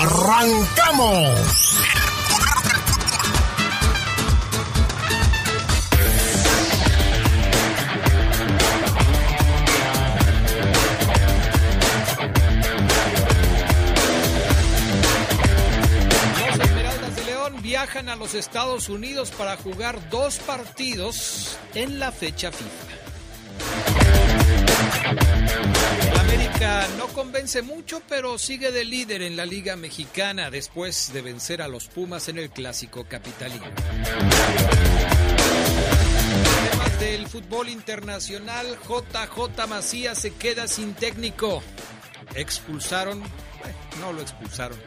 ¡Arrancamos! Viajan a los Estados Unidos para jugar dos partidos en la fecha FIFA. No convence mucho, pero sigue de líder en la Liga Mexicana después de vencer a los Pumas en el Clásico Capitalino. Además del fútbol internacional, JJ Macías se queda sin técnico. Expulsaron, eh, no lo expulsaron,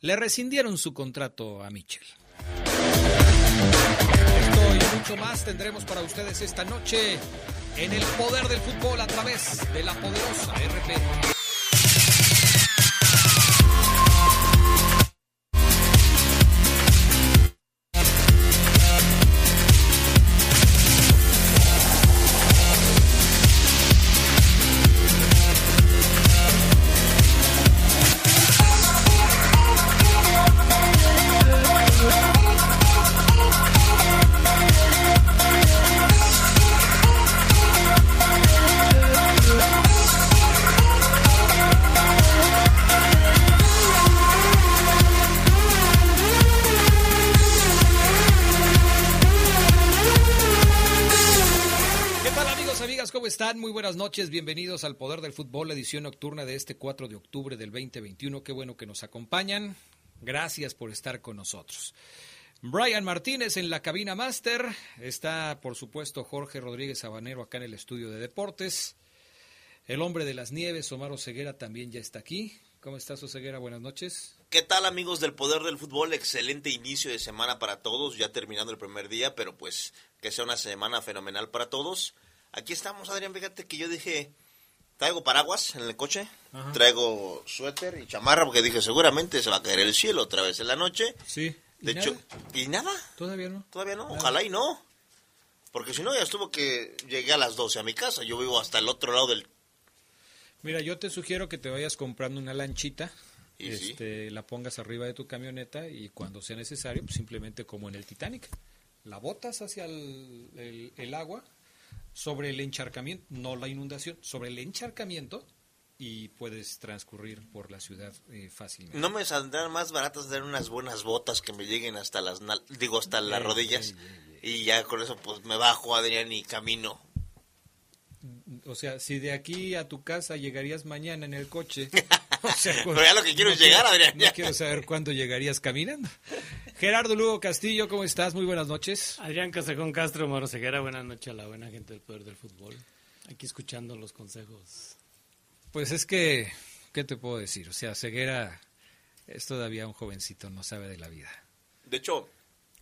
le rescindieron su contrato a Michel. Esto y mucho más tendremos para ustedes esta noche en el poder del fútbol a través de la poderosa RP. Muy buenas noches, bienvenidos al Poder del Fútbol, edición nocturna de este 4 de octubre del 2021. Qué bueno que nos acompañan. Gracias por estar con nosotros. Brian Martínez en la cabina máster. Está, por supuesto, Jorge Rodríguez Sabanero acá en el estudio de deportes. El hombre de las nieves, Omar Oseguera, también ya está aquí. ¿Cómo estás, Oseguera? Buenas noches. ¿Qué tal amigos del Poder del Fútbol? Excelente inicio de semana para todos, ya terminando el primer día, pero pues que sea una semana fenomenal para todos. Aquí estamos, Adrián, fíjate que yo dije, traigo paraguas en el coche, traigo suéter y chamarra, porque dije, seguramente se va a caer el cielo otra vez en la noche. Sí. ¿Y De hecho, nada? ¿y nada? Todavía no. Todavía no, ojalá y no. Porque si no, ya estuvo que llegué a las 12 a mi casa, yo vivo hasta el otro lado del... Mira, yo te sugiero que te vayas comprando una lanchita, Y sí. este, la pongas arriba de tu camioneta y cuando sea necesario, pues simplemente como en el Titanic, la botas hacia el, el- el agua sobre el encharcamiento, no la inundación, sobre el encharcamiento y puedes transcurrir por la ciudad eh, fácilmente. No me saldrán más baratas dar unas buenas botas que me lleguen hasta las, digo, hasta las rodillas. Y ya con eso pues me bajo, Adrián, y camino. O sea, si de aquí a tu casa llegarías mañana en el coche, o sea, Pero ya lo que quiero es llegar, Adrián, No ya. quiero saber cuándo llegarías caminando. Gerardo Lugo Castillo, ¿cómo estás? Muy buenas noches. Adrián Casajón Castro, Moro Ceguera, buenas noches a la buena gente del Poder del Fútbol. Aquí escuchando los consejos. Pues es que, ¿qué te puedo decir? O sea, Ceguera es todavía un jovencito, no sabe de la vida. De hecho,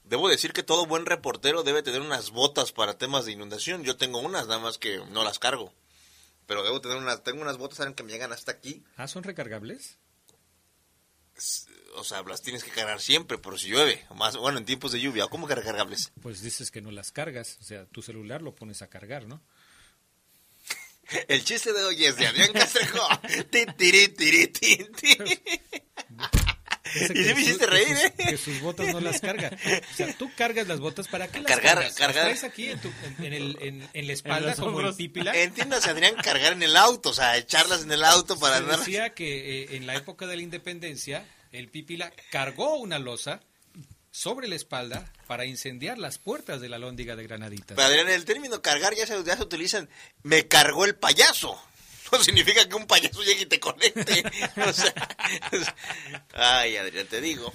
debo decir que todo buen reportero debe tener unas botas para temas de inundación. Yo tengo unas, nada más que no las cargo. Pero debo tener unas, tengo unas botas, saben que me llegan hasta aquí. Ah, ¿son recargables? O sea, las tienes que cargar siempre, pero si llueve, más bueno, en tiempos de lluvia, ¿cómo que recargables? Pues dices que no las cargas, o sea, tu celular lo pones a cargar, ¿no? El chiste de hoy es de Adrián Castrejo. Y que sí me hiciste que reír, sus- ¿eh? Que sus botas no las carga. O sea, tú cargas las botas, ¿para qué las Cargar, cargas? cargar. Las traes aquí en, tu- en- en el- en- en la espalda los como el pípila. Entiéndase, Adrián, cargar en el auto, o sea, echarlas en el auto para Se andar. decía que eh, en la época de la independencia, el pípila cargó una losa sobre la espalda para incendiar las puertas de la lóndiga de Granaditas. Pero Adrián, el término cargar ya se, ya se utilizan. Me cargó el payaso. No significa que un payaso llegue y te conecte. O sea, ay, Adrián, te digo.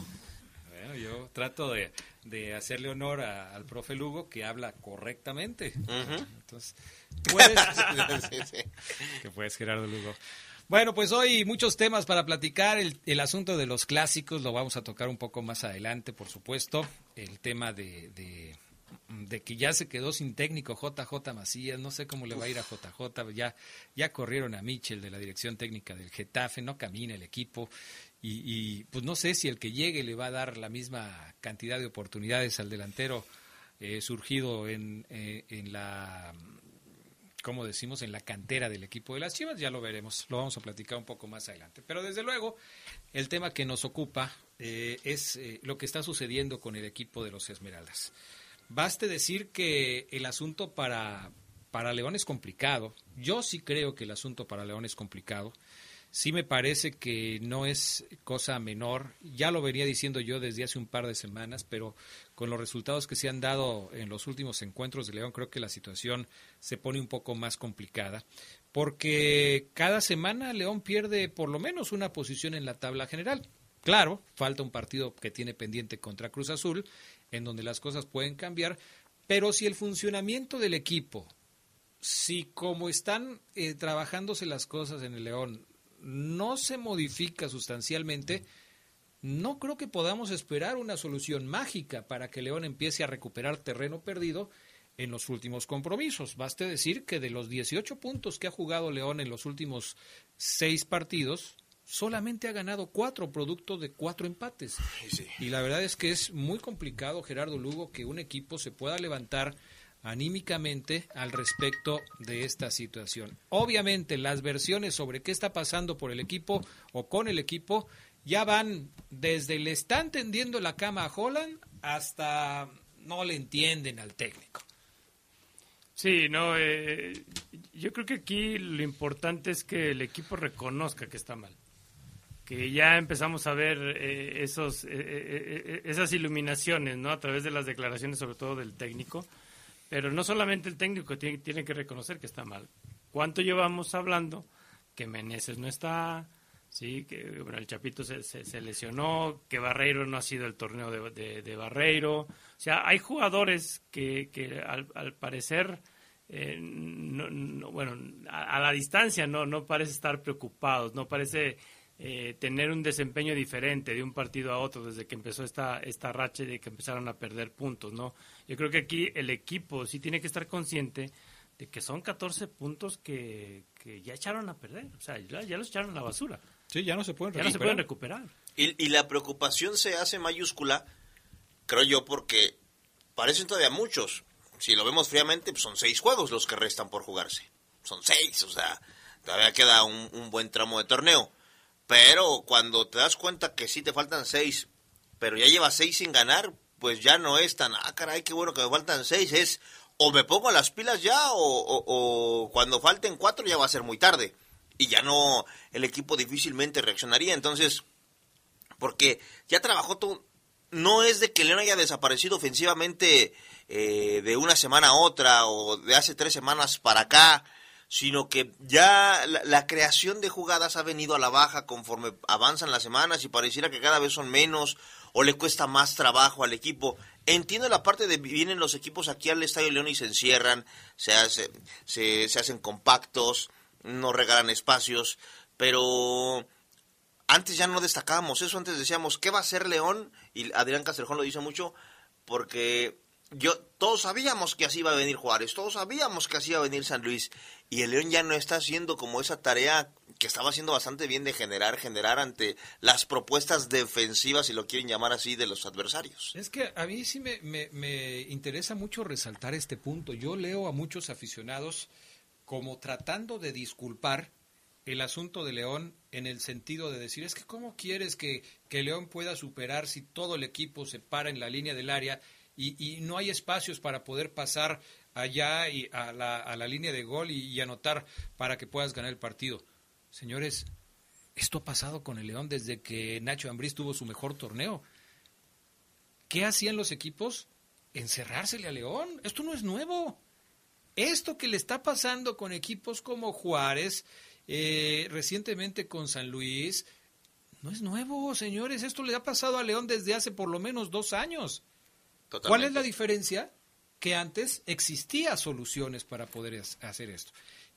Bueno, yo trato de, de hacerle honor a- al profe Lugo que habla correctamente. Entonces, puedes, Sí, sí. que puedes, Gerardo Lugo. Bueno, pues hoy muchos temas para platicar. El, asunto de los clásicos lo vamos a tocar un poco más adelante, por supuesto. El tema de, de, que ya se quedó sin técnico JJ Macías. No sé cómo le va a ir a JJ. Ya, ya corrieron a Michel de la dirección técnica del Getafe. No camina el equipo. Y, pues no sé si el que llegue le va a dar la misma cantidad de oportunidades al delantero eh, surgido en, eh, en la como decimos, en la cantera del equipo de las Chivas, ya lo veremos, lo vamos a platicar un poco más adelante. Pero desde luego, el tema que nos ocupa eh, es eh, lo que está sucediendo con el equipo de los Esmeraldas. Baste decir que el asunto para, para León es complicado. Yo sí creo que el asunto para León es complicado sí me parece que no es cosa menor. Ya lo venía diciendo yo desde hace un par de semanas, pero con los resultados que se han dado en los últimos encuentros de León, creo que la situación se pone un poco más complicada, porque cada semana León pierde por lo menos una posición en la tabla general. Claro, falta un partido que tiene pendiente contra Cruz Azul, en donde las cosas pueden cambiar, pero si el funcionamiento del equipo, si como están eh, trabajándose las cosas en el León, no se modifica sustancialmente, no creo que podamos esperar una solución mágica para que León empiece a recuperar terreno perdido en los últimos compromisos. Baste decir que de los 18 puntos que ha jugado León en los últimos seis partidos, solamente ha ganado cuatro producto de cuatro empates. Y la verdad es que es muy complicado, Gerardo Lugo, que un equipo se pueda levantar anímicamente al respecto de esta situación. Obviamente las versiones sobre qué está pasando por el equipo o con el equipo ya van desde le están tendiendo la cama a Holland hasta no le entienden al técnico. Sí, no, eh, yo creo que aquí lo importante es que el equipo reconozca que está mal, que ya empezamos a ver eh, esos, eh, esas iluminaciones, ¿no? A través de las declaraciones, sobre todo del técnico, pero no solamente el técnico tiene, tiene que reconocer que está mal. ¿Cuánto llevamos hablando que Meneses no está, sí, que bueno, el Chapito se, lesionó, que Barreiro no ha sido el torneo de, de, Barreiro. O sea, hay jugadores que, que al, al parecer, eh, no, bueno, a, a, la distancia no, no parece estar preocupados, no parece eh, tener un desempeño diferente de un partido a otro desde que empezó esta, esta racha de que empezaron a perder puntos, ¿no? Yo creo que aquí el equipo sí tiene que estar consciente de que son 14 puntos que, que ya echaron a perder, o sea, ya, los echaron a la basura. Sí, ya no se pueden recuperar. Ya no se pueden recuperar. Y, y la preocupación se hace mayúscula, creo yo, porque parecen todavía muchos. Si lo vemos fríamente, pues son seis juegos los que restan por jugarse. Son seis, o sea, todavía queda un, un buen tramo de torneo. Pero cuando te das cuenta que sí te faltan seis, pero ya llevas seis sin ganar, pues ya no es tan, ah, caray, qué bueno que me faltan seis. Es o me pongo las pilas ya o, o, cuando falten cuatro ya va a ser muy tarde. Y ya no, el equipo difícilmente reaccionaría. Entonces, porque ya trabajó todo. No es de que León haya desaparecido ofensivamente eh, de una semana a otra o de hace tres semanas para acá sino que ya la, creación de jugadas ha venido a la baja conforme avanzan las semanas y pareciera que cada vez son menos o le cuesta más trabajo al equipo. Entiendo la parte de vienen los equipos aquí al Estadio León y se encierran, se, hace, se, se hacen compactos, no regalan espacios, pero antes ya no destacábamos eso, antes decíamos, ¿qué va a hacer León? Y Adrián Castrejón lo dice mucho, porque yo todos sabíamos que así iba a venir Juárez, todos sabíamos que así iba a venir San Luis y el León ya no está haciendo como esa tarea que estaba haciendo bastante bien de generar, generar ante las propuestas defensivas, si lo quieren llamar así, de los adversarios. Es que a mí sí me, me, me interesa mucho resaltar este punto. Yo leo a muchos aficionados como tratando de disculpar el asunto de León en el sentido de decir, es que ¿cómo quieres que, que León pueda superar si todo el equipo se para en la línea del área y, no hay espacios para poder pasar allá y a, la, a la línea de gol y, anotar para que puedas ganar el partido. Señores, esto ha pasado con el León desde que Nacho Ambriz tuvo su mejor torneo. ¿Qué hacían los equipos? Encerrársele a León. Esto no es nuevo. Esto que le está pasando con equipos como Juárez, eh, recientemente con San Luis, no es nuevo, señores. Esto le ha pasado a León desde hace por lo menos dos años. ¿Cuál es la diferencia? Que antes existía soluciones para poder hacer esto.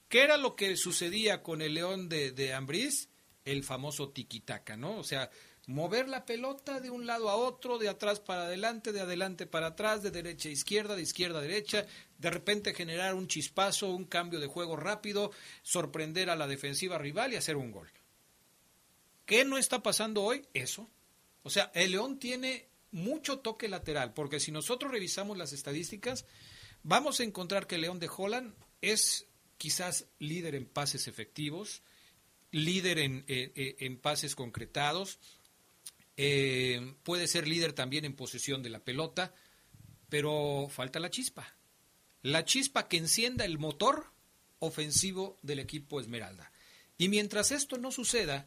¿Qué era lo que sucedía con el León de, de? El famoso tiquitaca, ¿no? O sea, mover la pelota de un lado a otro, de atrás para adelante, de adelante para atrás, de derecha a izquierda, de izquierda a derecha, de repente generar un chispazo, un cambio de juego rápido, sorprender a la defensiva rival y hacer un gol. ¿Qué no está pasando hoy? Eso. O sea, el León tiene mucho toque lateral, porque si nosotros revisamos las estadísticas, vamos a encontrar que León de Holland es quizás líder en pases efectivos, líder en, en pases concretados, eh, puede ser líder también en posesión de la pelota, pero falta la chispa. La chispa que encienda el motor ofensivo del equipo Esmeralda. Y mientras esto no suceda,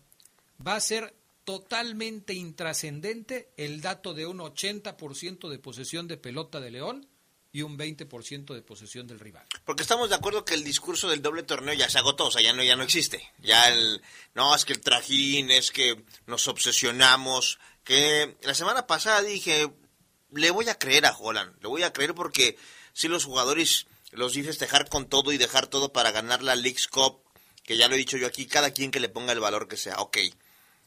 va a ser totalmente intrascendente el dato de un 80% de posesión de pelota de León y un 20% de posesión del rival. Porque estamos de acuerdo que el discurso del doble torneo ya se agotó, o sea, ya no, ya no existe. Ya el, no, es que el trajín, es que nos obsesionamos. Que la semana pasada dije, le voy a creer a Holland, le voy a creer porque si los jugadores los vi festejar con todo y dejar todo para ganar la League's Cup, que ya lo he dicho yo aquí, cada quien que le ponga el valor que sea, ok.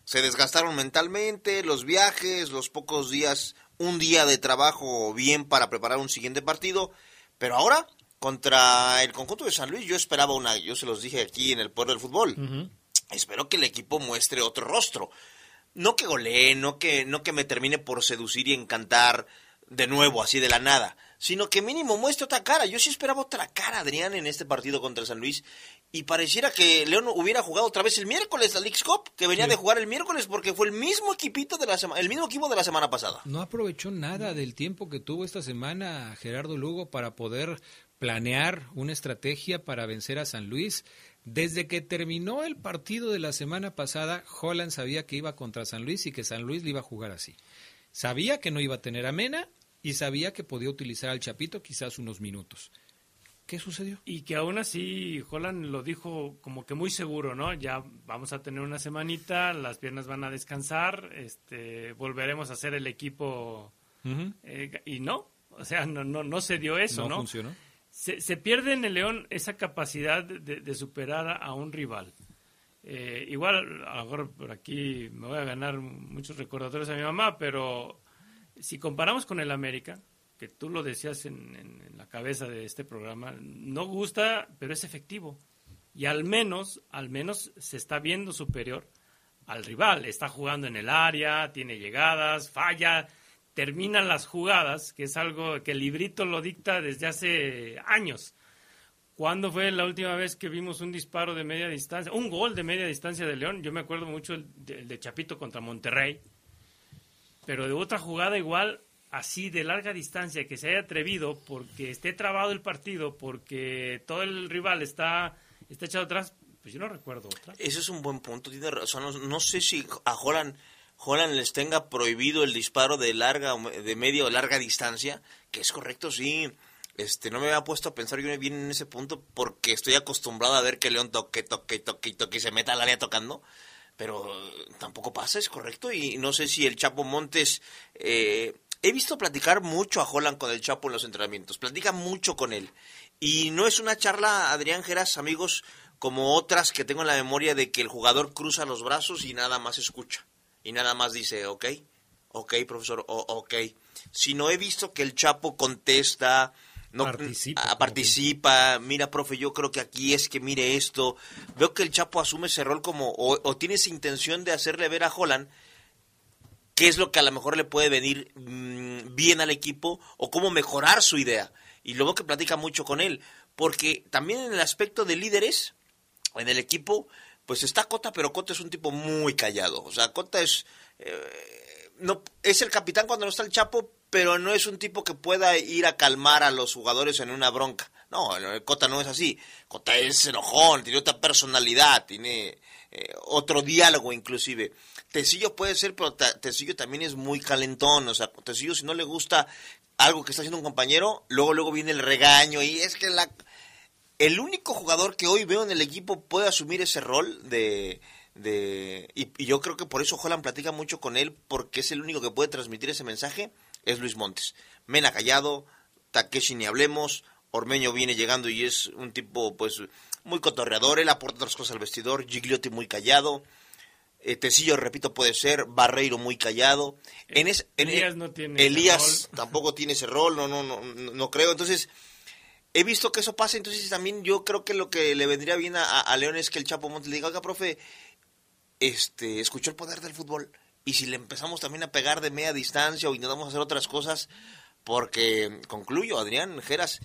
Se desgastaron mentalmente, los viajes, los pocos días un día de trabajo bien para preparar un siguiente partido, pero ahora contra el conjunto de San Luis yo esperaba una, yo se los dije aquí en el pueblo del fútbol, espero que el equipo muestre otro rostro, no que golee, no que, no que me termine por seducir y encantar de nuevo así de la nada, sino que mínimo muestre otra cara. Yo sí esperaba otra cara, Adrián, en este partido contra San Luis y pareciera que León hubiera jugado otra vez el miércoles la League Cup, que venía de jugar el miércoles porque fue el mismo equipito de la semana, el mismo equipo de la semana pasada. No aprovechó nada del tiempo que tuvo esta semana Gerardo Lugo para poder planear una estrategia para vencer a San Luis. Desde que terminó el partido de la semana pasada, Holland sabía que iba contra San Luis y que San Luis le iba a jugar así. Sabía que no iba a tener a Mena y sabía que podía utilizar al Chapito quizás unos minutos. ¿Qué sucedió? Y que aún así Holland lo dijo como que muy seguro, ¿no? Ya vamos a tener una semanita, las piernas van a descansar, este, volveremos a ser el equipo. Eh, y no, o sea, no, no, no se dio eso, ¿no? No funcionó. Se, se, pierde en el León esa capacidad de, de superar a un rival. Eh, igual, a lo mejor por aquí me voy a ganar muchos recordatorios a mi mamá, pero si comparamos con el América, que tú lo decías en, la cabeza de este programa, no gusta, pero es efectivo. Y al menos, al menos se está viendo superior al rival. Está jugando en el área, tiene llegadas, falla, termina las jugadas, que es algo que el librito lo dicta desde hace años. ¿Cuándo fue la última vez que vimos un disparo de media distancia? Un gol de media distancia de León. Yo me acuerdo mucho el de Chapito contra Monterrey. Pero de otra jugada igual así de larga distancia que se haya atrevido porque esté trabado el partido, porque todo el rival está, está echado atrás, pues yo no recuerdo otra. Ese es un buen punto, tiene razón. No, sé si a Holland, Holland les tenga prohibido el disparo de larga, de media o larga distancia, que es correcto, sí. Este, no me había puesto a pensar yo bien en ese punto porque estoy acostumbrado a ver que León toque, toque, toque, toque y se meta al área tocando pero tampoco pasa, es correcto. Y no sé si el Chapo Montes eh, he visto platicar mucho a Holland con el Chapo en los entrenamientos, platica mucho con él. Y no es una charla, Adrián Geras, amigos, como otras que tengo en la memoria de que el jugador cruza los brazos y nada más escucha. Y nada más dice, ok, ok, profesor, ok. Si no he visto que el Chapo contesta, no participa, ah, participa, mira, profe, yo creo que aquí es que mire esto. Veo que el Chapo asume ese rol como, o, o tiene esa intención de hacerle ver a Holland qué es lo que a lo mejor le puede venir mm, bien al equipo o cómo mejorar su idea. Y luego que platica mucho con él, porque también en el aspecto de líderes, en el equipo, pues está Cota, pero Cota es un tipo muy callado. O sea, Cota es... Eh, no, es el capitán cuando no está el Chapo, pero no es un tipo que pueda ir a calmar a los jugadores en una bronca. No, Cota no es así. Cota es enojón, tiene otra personalidad, tiene eh, otro diálogo inclusive. Tecillo puede ser, pero Tecillo también es muy calentón. O sea, Tecillo si no le gusta algo que está haciendo un compañero, luego luego viene el regaño y es que la el único jugador que hoy veo en el equipo puede asumir ese rol de, de y, y, yo creo que por eso Holland platica mucho con él porque es el único que puede transmitir ese mensaje es Luis Montes. Mena callado, Takeshi ni hablemos, Ormeño viene llegando y es un tipo, pues, muy cotorreador. Él aporta otras cosas al vestidor. Gigliotti muy callado. Eh, Tecillo, repito, puede ser. Barreiro muy callado. En es, Elías no tiene Elías rol. tampoco tiene ese rol. No, no, no, no, creo. Entonces, he visto que eso pasa. Entonces, también yo creo que lo que le vendría bien a, a León es que el Chapo Montes le diga, oiga, profe, este, escuchó el poder del fútbol. Y si le empezamos también a pegar de media distancia o intentamos hacer otras cosas, porque concluyo, Adrián Geras,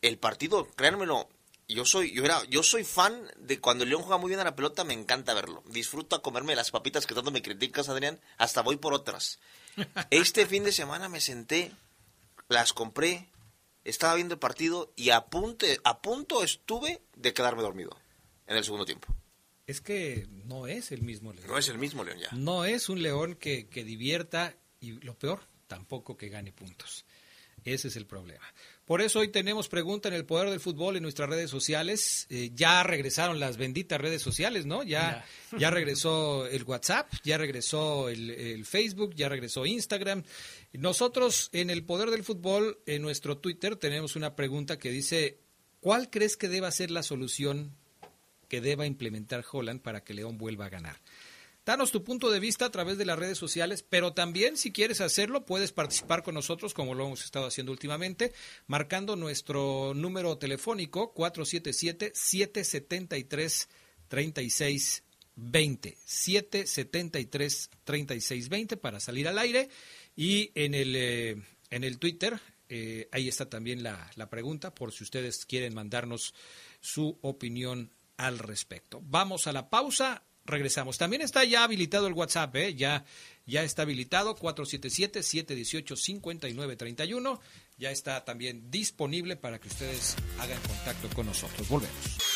el partido, créanmelo, yo soy, yo era, yo soy fan de cuando el León juega muy bien a la pelota, me encanta verlo. Disfruto a comerme las papitas que tanto me criticas, Adrián, hasta voy por otras. Este fin de semana me senté, las compré, estaba viendo el partido y a punto, a punto estuve de quedarme dormido en el segundo tiempo. Es que no es el mismo León. No es el mismo León ya. No es un León que, que divierta y lo peor, tampoco que gane puntos. Ese es el problema. Por eso hoy tenemos pregunta en el poder del fútbol en nuestras redes sociales. Eh, ya regresaron las benditas redes sociales, ¿no? Ya, ya regresó el WhatsApp, ya regresó el, el, Facebook, ya regresó Instagram. Nosotros en el poder del fútbol, en nuestro Twitter, tenemos una pregunta que dice, ¿cuál crees que deba ser la solución que deba implementar Holland para que León vuelva a ganar? Danos tu punto de vista a través de las redes sociales, pero también si quieres hacerlo puedes participar con nosotros como lo hemos estado haciendo últimamente, marcando nuestro número telefónico 477-773-3620. 773-3620 para salir al aire y en el, eh, en el Twitter, eh, ahí está también la, la pregunta por si ustedes quieren mandarnos su opinión al respecto. Vamos a la pausa regresamos. También está ya habilitado el WhatsApp, ¿eh? ya, ya está habilitado 477-718-5931. Ya está también disponible para que ustedes hagan contacto con nosotros. Volvemos.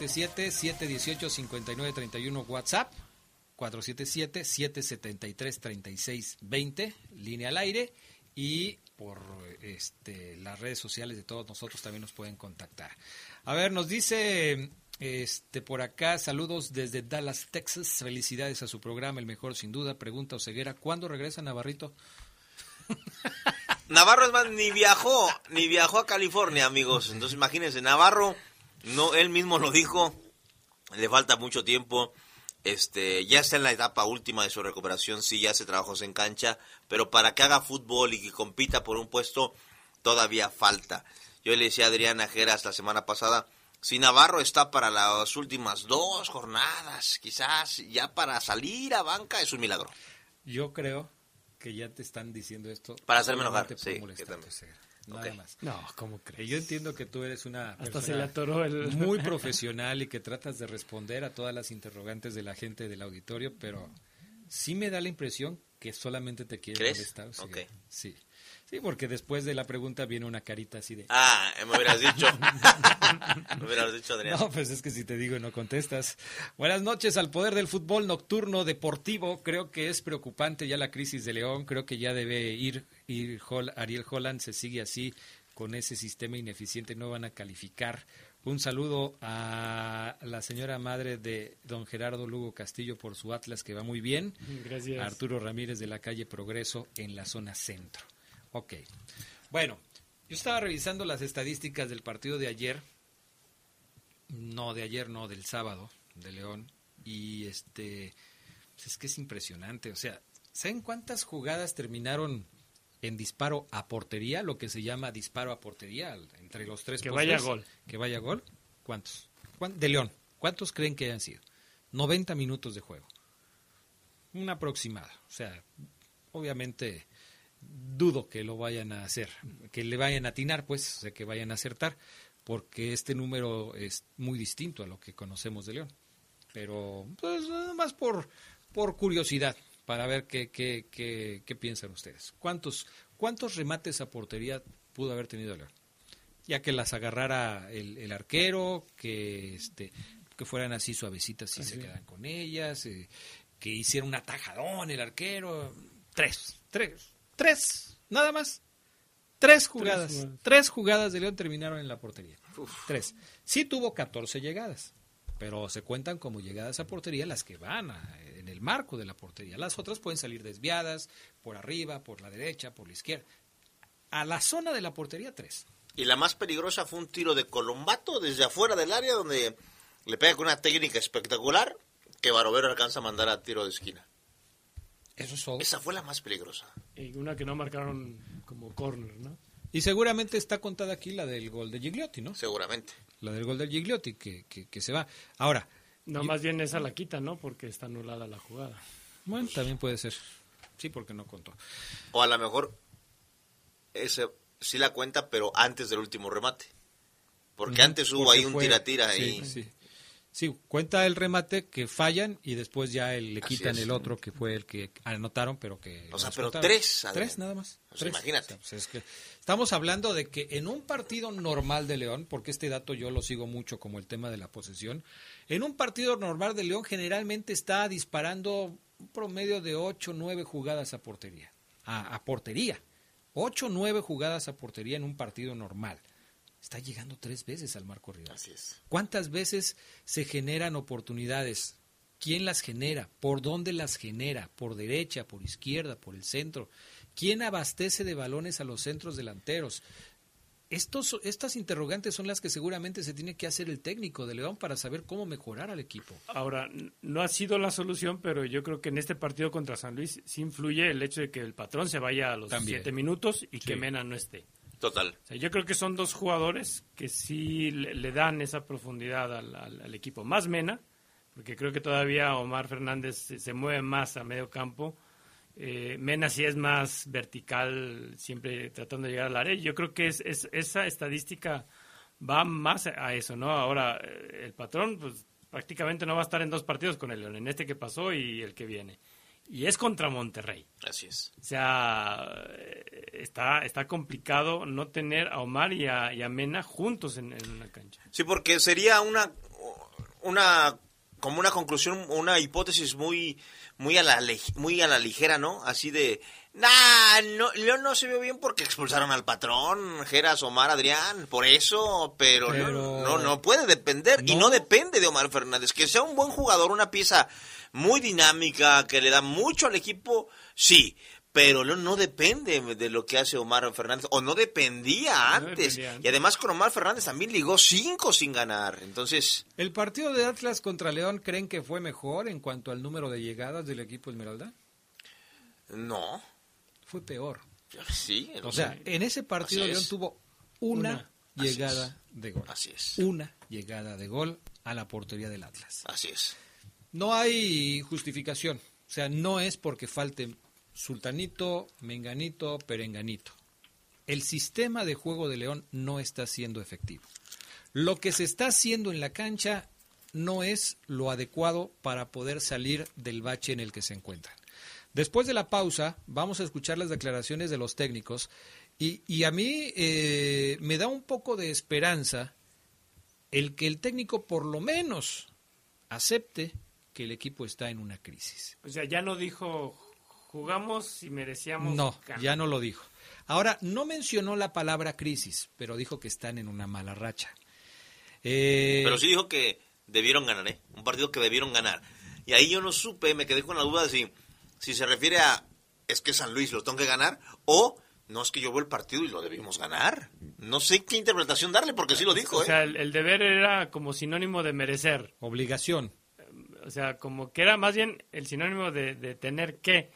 477-718-5931 WhatsApp, 477-773-3620, línea al aire, y por este, las redes sociales de todos nosotros también nos pueden contactar. A ver, nos dice este por acá, saludos desde Dallas, Texas, felicidades a su programa, el mejor sin duda, pregunta Oseguera, ¿cuándo regresa Navarrito? Navarro es más, ni viajó, ni viajó a California, amigos. Entonces imagínense, Navarro, no, él mismo lo dijo, le falta mucho tiempo. Este, ya está en la etapa última de su recuperación, sí, ya hace trabajos en cancha, pero para que haga fútbol y que compita por un puesto, todavía falta. Yo le decía a Adriana Geras la semana pasada, si Navarro está para las últimas dos jornadas, quizás ya para salir a banca es un milagro. Yo creo que ya te están diciendo esto. Para hacerme enojar, sí. Nada Okay. más. No, ¿cómo crees? Yo entiendo que tú eres una Hasta se le atoró el... muy profesional y que tratas de responder a todas las interrogantes de la gente del auditorio, pero sí me da la impresión que solamente te quiere ¿Crees? molestar. o sea. Sí. Sí, porque después de la pregunta viene una carita así de... Ah, me hubieras dicho. me hubieras dicho, Adrián. No, pues es que si te digo y no contestas. Buenas noches al poder del fútbol nocturno deportivo. Creo que es preocupante ya la crisis de León. Creo que ya debe ir, ir Hol- Ariel Holland. Se sigue así con ese sistema ineficiente. No van a calificar. Un saludo a la señora madre de don Gerardo Lugo Castillo por su Atlas que va muy bien. Gracias. Arturo Ramírez de la calle Progreso en la zona centro. Ok. Bueno, Yo estaba revisando las estadísticas del partido de ayer, no de ayer, no del sábado de León, y este, pues es que es impresionante, o sea, ¿saben cuántas jugadas terminaron en disparo a portería, lo que se llama disparo a portería entre los tres que vaya gol, que vaya gol? ¿Cuántos? De León, ¿cuántos creen que hayan sido? 90 minutos de juego. Una aproximada, o sea, obviamente dudo que lo vayan a hacer, que le vayan a atinar, pues, o que vayan a acertar, porque este número es muy distinto a lo que conocemos de León. Pero, pues, nada más por, por curiosidad, para ver qué, qué, qué, qué piensan ustedes. ¿Cuántos, ¿Cuántos remates a portería pudo haber tenido León? Ya que las agarrara el, arquero, que este que fueran así suavecitas y se quedan con ellas, eh, que hiciera un atajadón el arquero. Tres, tres, Tres, nada más. Tres jugadas. Tres jugadas, de León terminaron en la portería. Tres. Sí tuvo 14 llegadas, pero se cuentan como llegadas a portería las que van en el marco de la portería. Las otras pueden salir desviadas, por arriba, por la derecha, por la izquierda. A la zona de la portería, tres. Y la más peligrosa fue un tiro de Colombato desde afuera del área donde le pega con una técnica espectacular que Barovero alcanza a mandar a tiro de esquina. Esa fue la más peligrosa. Y una que no marcaron como corner, ¿no? Y seguramente está contada aquí la del gol de Gigliotti, ¿no? Seguramente. La del gol de Gigliotti, que, que, se va. Ahora. No, más bien esa la quita, ¿no? Porque está anulada la jugada. Bueno, también puede ser. Sí, porque no contó. O a lo mejor ese sí la cuenta, pero antes del último remate. Porque antes hubo ahí un tira-tira ahí. Sí, sí. Sí, cuenta el remate que fallan y después ya le quitan el otro que fue el que anotaron, pero que... O sea, pero tres. Tres nada más. Imagínate. Pues estamos hablando de que en un partido normal de León, porque este dato yo lo sigo mucho como el tema de la posesión, en un partido normal de León generalmente está disparando un promedio de ocho, nueve jugadas a portería. A, a portería. Ocho, nueve jugadas a portería en un partido normal está llegando tres veces al marco rival. Así es. ¿Cuántas veces se generan oportunidades? ¿Quién las genera? ¿Por dónde las genera? ¿Por derecha, por izquierda, por el centro? ¿Quién abastece de balones a los centros delanteros? Estos, estas interrogantes son las que seguramente se tiene que hacer el técnico de León para saber cómo mejorar al equipo. Ahora, no ha sido la solución, pero yo creo que en este partido contra San Luis sí influye el hecho de que el patrón se vaya a los siete minutos y que Mena no esté. Total. yo creo que son dos jugadores que sí le, dan esa profundidad al, equipo. Más Mena, porque creo que todavía Omar Fernández se, mueve más a medio campo. Eh, Mena sí es más vertical, siempre tratando de llegar al área. Yo creo que es, esa estadística va más a eso, ¿no? Ahora, eh, el patrón, pues prácticamente no va a estar en dos partidos con el León, en este que pasó y el que viene y es contra Monterrey. Así es. O sea, está, está complicado no tener a Omar y a, Mena juntos en, una cancha. Sí, porque sería una, una como una conclusión, una hipótesis muy, muy a la, muy a la ligera, ¿no? Así de, nah, no, León no se vio bien porque expulsaron al patrón, Geras, Omar, Adrián, por eso, pero, No, no, puede depender, y no depende de Omar Fernández, que sea un buen jugador, una pieza muy dinámica, que le da mucho al equipo, sí, pero no, no depende de lo que hace Omar Fernández, o no dependía antes. Y además con Omar Fernández también ligó cinco sin ganar. Entonces. ¿El partido de Atlas contra León creen que fue mejor en cuanto al número de llegadas del equipo Esmeralda? No. Fue peor. Sí. O sea, en ese partido León tuvo una, llegada de gol. Así es. Una llegada de gol a la portería del Atlas. Así es. No hay justificación. O sea, no es porque falte sultanito, menganito, perenganito. El sistema de juego de León no está siendo efectivo. Lo que se está haciendo en la cancha no es lo adecuado para poder salir del bache en el que se encuentran. Después de la pausa, vamos a escuchar las declaraciones de los técnicos y, a mí eh, me da un poco de esperanza el que el técnico por lo menos acepte que el equipo está en una crisis. O sea, ya no dijo jugamos y merecíamos. No, ya no lo dijo. Ahora, no mencionó la palabra crisis, pero dijo que están en una mala racha. Eh, pero sí dijo que debieron ganar, ¿eh? Un partido que debieron ganar. Y ahí yo no supe, me quedé con la duda de si, si se refiere a es que San Luis lo tengo que ganar o no es que yo veo el partido y lo debimos ganar. No sé qué interpretación darle, porque sí lo dijo. O ¿eh? sea, el, el deber era como sinónimo de merecer. Obligación. O sea, como que era más bien el sinónimo de, de tener que.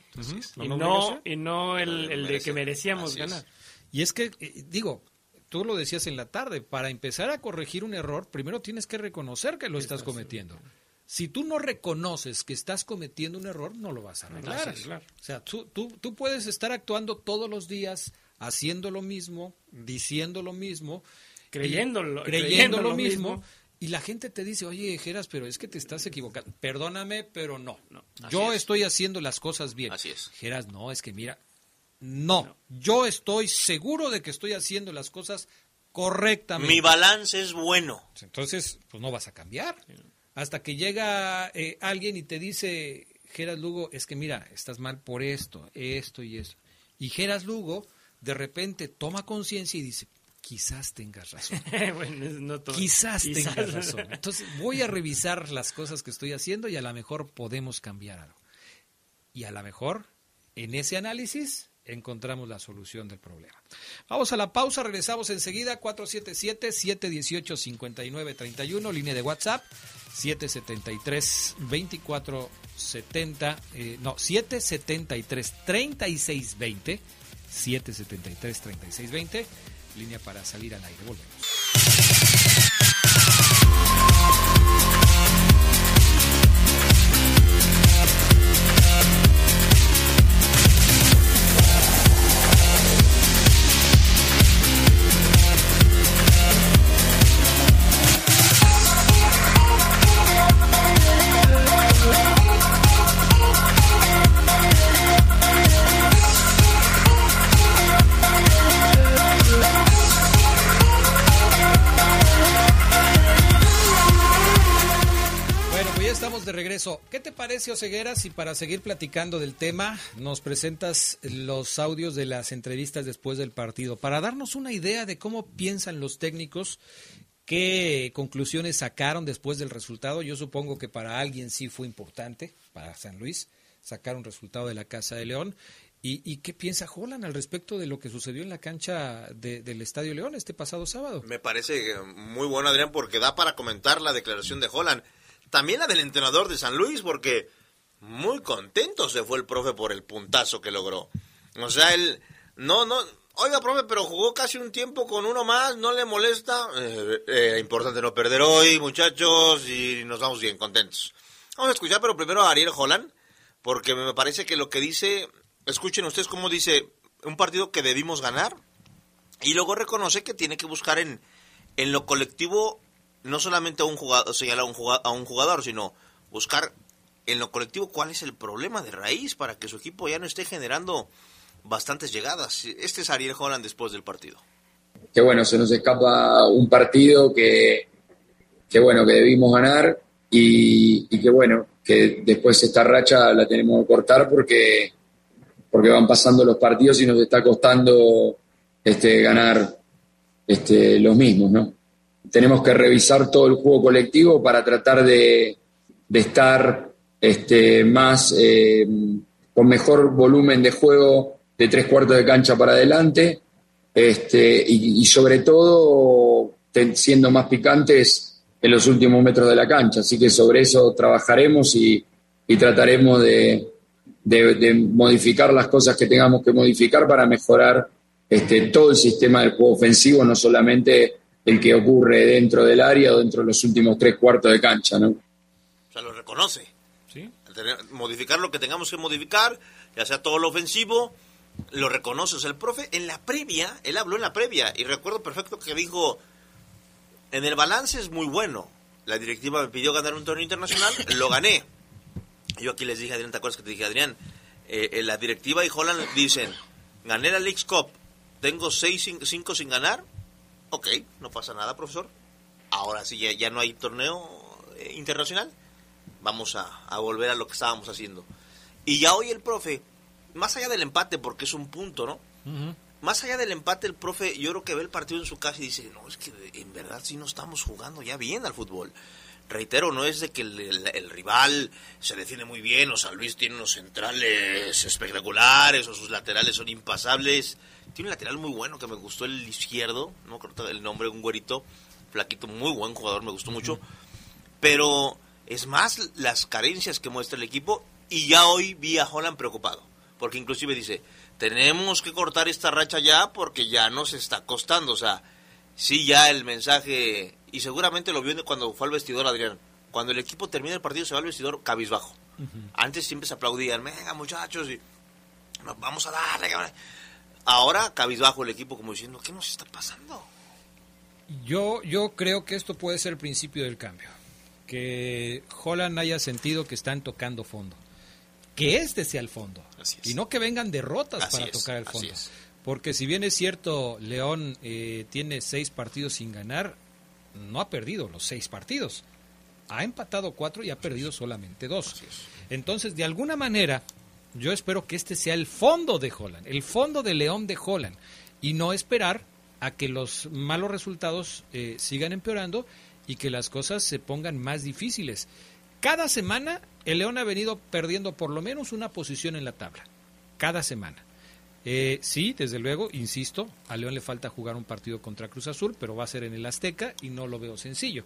Y ¿No no, obligación? y no el, de el de merecer. que merecíamos Así es. ganar. Y es que, eh, digo, tú lo decías en la tarde, para empezar a corregir un error, primero tienes que reconocer que lo estás cometiendo. Si tú no reconoces que estás cometiendo un error, no lo vas a arreglar. arreglar. O sea, tú, tú, tú puedes estar actuando todos los días, haciendo lo mismo, diciendo lo mismo, creyendo, creyendo lo lo mismo, mismo. Y la gente te dice, oye, Geras, pero es que te estás equivocando. Perdóname, pero no. Así Yo es. estoy haciendo las cosas bien. Así es. Geras, no, es que mira, no, yo estoy seguro de que estoy haciendo las cosas correctamente. Mi balance es bueno. Entonces, pues no vas a cambiar. Hasta que llega eh, alguien y te dice, Geras Lugo, es que mira, estás mal por esto, esto y eso. Y Geras Lugo de repente toma conciencia y dice, quizás tengas razón. bueno, no todo. Quizás, Quizás. tengas razón. Entonces voy a revisar las cosas que estoy haciendo y a lo mejor podemos cambiar algo. Y a lo mejor en ese análisis encontramos la solución del problema. Vamos a la pausa, regresamos enseguida 477-718-5931, línea de WhatsApp 773-2470, eh, no, 773-3620, 773-3620, línea para salir al aire. ¿Qué te parece, Oseguera, si para seguir platicando del tema nos presentas los audios de las entrevistas después del partido? Para darnos una idea de cómo piensan los técnicos, qué conclusiones sacaron después del resultado. Yo supongo que para alguien sí fue importante, para San Luis, sacar un resultado de la Casa de León. ¿Y, y qué piensa Holland al respecto de lo que sucedió en la cancha de- del Estadio León este pasado sábado? Me parece eh, muy bueno, Adrián, porque da para comentar la declaración de Holland. También la del entrenador de San Luis, porque muy contento se fue el profe por el puntazo que logró. O sea, él, no, no, oiga, profe, pero jugó casi un tiempo con uno más, ¿no le molesta? Eh, eh, importante no perder hoy, muchachos, y nos vamos bien contentos. Vamos a escuchar, pero primero a Ariel Holland, porque me parece que lo que dice, escuchen ustedes cómo dice, un partido que debimos ganar, y luego reconoce que tiene que buscar en, en lo colectivo, no solamente a un jugador, señalar a un jugador, sino buscar en lo colectivo cuál es el problema de raíz para que su equipo ya no esté generando bastantes llegadas. Este es Ariel Holland después del partido. que bueno, se nos escapa un partido que, que bueno, que debimos ganar y, y que bueno, que después esta racha la tenemos que cortar porque, porque van pasando los partidos y nos está costando este, ganar este, los mismos, ¿no? Tenemos que revisar todo el juego colectivo para tratar de, estar este, más eh, con mejor volumen de juego de tres cuartos de cancha para adelante este, y, sobre todo siendo más picantes en los últimos metros de la cancha. Así que sobre eso trabajaremos y, trataremos de, de- de modificar las cosas que tengamos que modificar para mejorar este, todo el sistema del juego ofensivo, no solamente el que ocurre dentro del área o dentro de los últimos tres cuartos de cancha. ¿no? O sea, lo reconoce. ¿Sí? Modificar lo que tengamos que modificar, ya sea todo lo ofensivo, lo reconoce. O sea, el profe en la previa, él habló en la previa y recuerdo perfecto que dijo, en el balance es muy bueno. La directiva me pidió ganar un torneo internacional, lo gané. Yo aquí les dije, Adrián, ¿te acuerdas que te dije, Adrián? Eh, eh, la directiva y Holland dicen, gané la League's Cup, tengo seis, cin- cinco sin ganar. Ok, no pasa nada, profesor. Ahora sí, ya, ya no hay torneo eh, internacional. Vamos a, a volver a lo que estábamos haciendo. Y ya hoy el profe, más allá del empate, porque es un punto, ¿no? Más allá del empate, el profe, yo creo que ve el partido en su casa y dice, no, es que en verdad sí no estamos jugando ya bien al fútbol. Reitero, no es de que el, el- el rival se defiende muy bien, o San Luis tiene unos centrales espectaculares, o sus laterales son impasables. Tiene un lateral muy bueno que me gustó el izquierdo, no creo el nombre, un güerito, flaquito, muy buen jugador, me gustó mucho. Pero es más las carencias que muestra el equipo y ya hoy vi a Holland preocupado, porque inclusive dice, tenemos que cortar esta racha ya porque ya nos está costando, o sea, sí ya el mensaje, y seguramente lo vio cuando fue al vestidor Adrián, cuando el equipo termina el partido se va al vestidor cabizbajo. Antes siempre se aplaudían, venga muchachos, y vamos a darle. Ahora cabizbajo el equipo como diciendo, ¿qué nos está pasando? Yo, yo creo que esto puede ser el principio del cambio. Que Holland haya sentido que están tocando fondo. Que este sea el fondo. Y no que vengan derrotas para tocar el fondo. Porque si bien es cierto, León eh, tiene seis partidos sin ganar, no ha perdido los seis partidos. Ha empatado cuatro y ha perdido solamente dos. Entonces, de alguna manera, yo espero que este sea el fondo de Holland, el fondo de León de Holland, y no esperar a que los malos resultados eh, sigan empeorando y que las cosas se pongan más difíciles. Cada semana el León ha venido perdiendo por lo menos una posición en la tabla. Cada semana. Eh, sí, desde luego, insisto, a León le falta jugar un partido contra Cruz Azul, pero va a ser en el Azteca y no lo veo sencillo.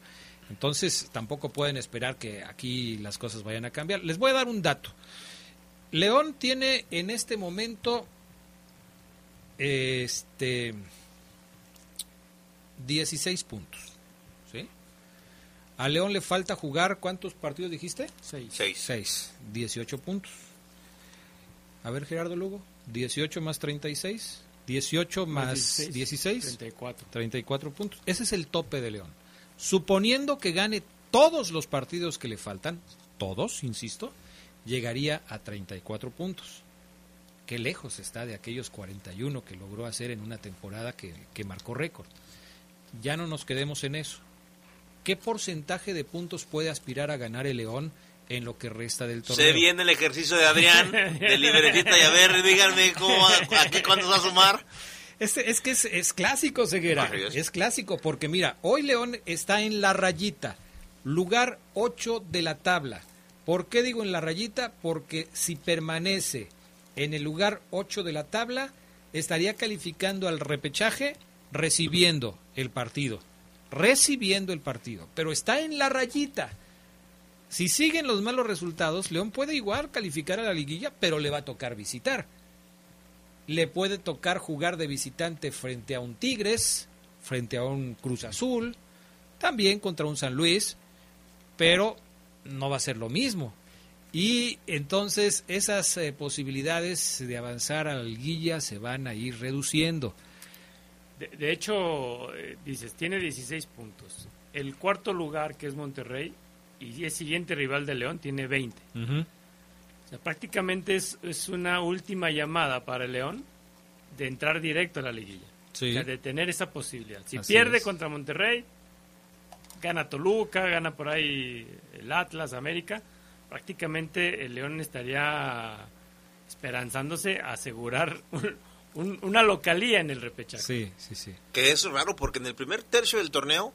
Entonces tampoco pueden esperar que aquí las cosas vayan a cambiar. Les voy a dar un dato. León tiene en este momento este 16 puntos. ¿sí? A León le falta jugar, ¿cuántos partidos dijiste? Seis. Seis. 18 puntos. A ver, Gerardo Lugo, 18 más 36, 18 más 16, 34. 34 puntos. Ese es el tope de León. Suponiendo que gane todos los partidos que le faltan, todos, insisto, llegaría a 34 puntos. Qué lejos está de aquellos 41 que logró hacer en una temporada que, marcó récord. Ya no nos quedemos en eso. ¿Qué porcentaje de puntos puede aspirar a ganar el León en lo que resta del torneo? Se viene el ejercicio de Adrián, de libretita, y a ver, díganme cómo, a qué cuántos va a sumar. Es, es que es, clásico, Ceguera. Es clásico, porque mira, hoy León está en la rayita, lugar 8 de la tabla. ¿Por qué digo en la rayita? Porque si permanece en el lugar 8 de la tabla, estaría calificando al repechaje recibiendo el partido. Recibiendo el partido. Pero está en la rayita. Si siguen los malos resultados, León puede igual calificar a la liguilla, pero le va a tocar visitar. Le puede tocar jugar de visitante frente a un Tigres, frente a un Cruz Azul, también contra un San Luis, pero no va a ser lo mismo. Y entonces esas eh, posibilidades de avanzar a la liguilla se van a ir reduciendo. De, hecho, eh, dices, tiene 16 puntos. El cuarto lugar, que es Monterrey, y el siguiente rival de León, tiene 20. o sea, prácticamente es, es, una última llamada para León de entrar directo a la liguilla. de tener esa posibilidad. Si pierde contra Monterrey, gana Toluca, gana por ahí el Atlas, América, prácticamente el León estaría esperanzándose a asegurar una localía en el repechaje. Sí, sí, sí. Que es raro porque en el primer tercio del torneo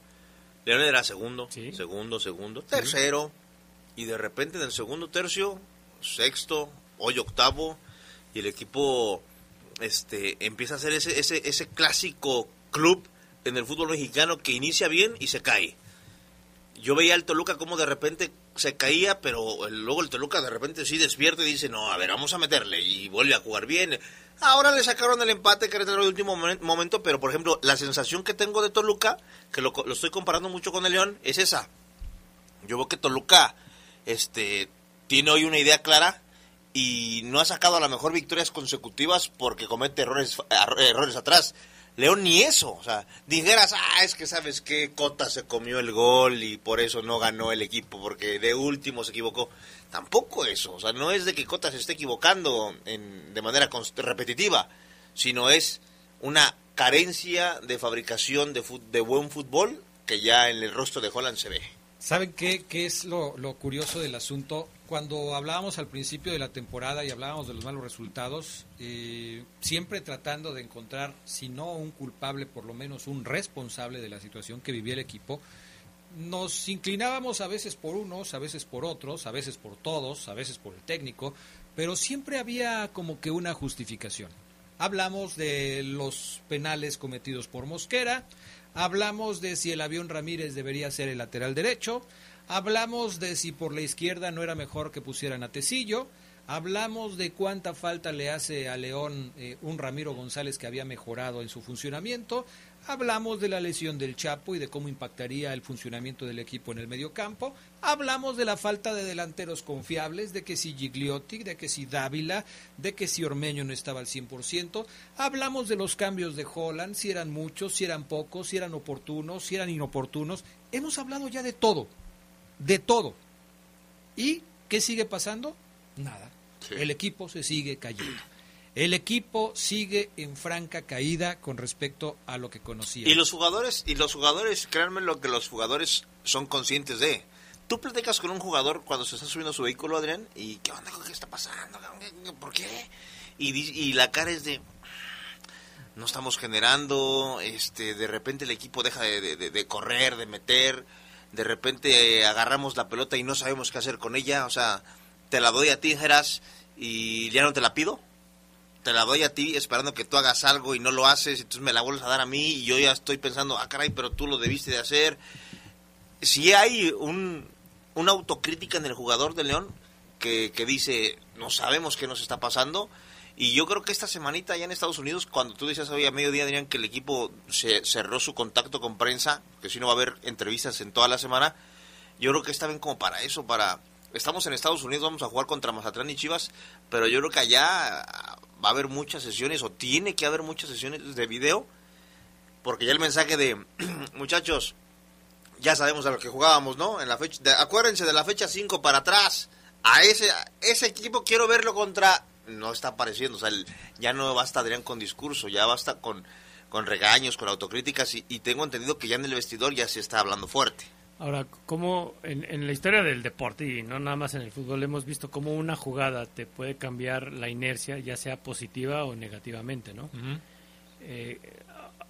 León era segundo, segundo, segundo, tercero y de repente en el segundo tercio sexto, hoy octavo y el equipo este empieza a hacer ese ese ese clásico club en el fútbol mexicano que inicia bien y se cae yo veía al Toluca como de repente se caía, pero luego el Toluca de repente sí despierta y dice, no, a ver, vamos a meterle y vuelve a jugar bien. Ahora le sacaron el empate que era el último momento, pero por ejemplo, la sensación que tengo de Toluca, que lo, lo, estoy comparando mucho con el León, es esa. Yo veo que Toluca este, tiene hoy una idea clara y no ha sacado a lo mejor victorias consecutivas porque comete errores, errores atrás León ni eso, o sea, dijeras, ah, es que sabes que Cota se comió el gol y por eso no ganó el equipo, porque de último se equivocó. Tampoco eso, o sea, no es de que Cota se esté equivocando en, de manera repetitiva, sino es una carencia de fabricación de, de buen fútbol que ya en el rostro de Holland se ve. ¿Saben qué, qué es lo, lo curioso del asunto? cuando hablábamos al principio de la temporada y hablábamos de los malos resultados, eh, siempre tratando de encontrar, si no un culpable, por lo menos un responsable de la situación que vivía el equipo, nos inclinábamos a veces por unos, a veces por otros, a veces por todos, a veces por el técnico, pero siempre había como que una justificación. Hablamos de los penales cometidos por Mosquera, hablamos de si el avión Ramírez debería ser el lateral derecho, hablamos de si por la izquierda no era mejor que pusieran a Tecillo, Hablamos de cuánta falta le hace a León eh, un Ramiro González que había mejorado en su funcionamiento. Hablamos de la lesión del Chapo y de cómo impactaría el funcionamiento del equipo en el mediocampo. Hablamos de la falta de delanteros confiables, de que si Gigliotti, de que si Dávila, de que si Ormeño no estaba al 100%. Hablamos de los cambios de Holland, si eran muchos, si eran pocos, si eran oportunos, si eran inoportunos. Hemos hablado ya de todo, de todo. ¿Y qué sigue pasando? Nada. El equipo se sigue cayendo. El equipo sigue en franca caída con respecto a lo que conocía. Y los jugadores, y los jugadores, créanme lo que los jugadores son conscientes de. Tú platicas con un jugador cuando se está subiendo su vehículo, Adrián, y ¿qué onda? ¿Qué está pasando? ¿Por qué? Y, la cara es de no estamos generando, este, de repente el equipo deja de, de, correr, de meter, de repente agarramos la pelota y no sabemos qué hacer con ella, o sea, te la doy a ti, Geras, y ya no te la pido. Te la doy a ti esperando que tú hagas algo y no lo haces, entonces me la vuelves a dar a mí y yo ya estoy pensando, ah, caray, pero tú lo debiste de hacer. Si hay un, una autocrítica en el jugador de León que, que dice, no sabemos qué nos está pasando, y yo creo que esta semanita allá en Estados Unidos, cuando tú decías hoy a mediodía, Adrián, que el equipo se cerró su contacto con prensa, que si no va a haber entrevistas en toda la semana, yo creo que está bien como para eso, para estamos en Estados Unidos, vamos a jugar contra Mazatlán y Chivas, pero yo creo que allá va a haber muchas sesiones o tiene que haber muchas sesiones de video, porque ya el mensaje de muchachos, ya sabemos a lo que jugábamos, ¿no? En la fecha, acuérdense de la fecha 5 para atrás. A ese ese equipo quiero verlo contra no está apareciendo, o sea, ya no basta Adrián con discurso, ya basta con con regaños, con autocríticas y tengo entendido que ya en el vestidor ya se está hablando fuerte. Ahora, como en, la historia del deporte y no nada más en el fútbol, hemos visto cómo una jugada te puede cambiar la inercia, ya sea positiva o negativamente, ¿no? Eh,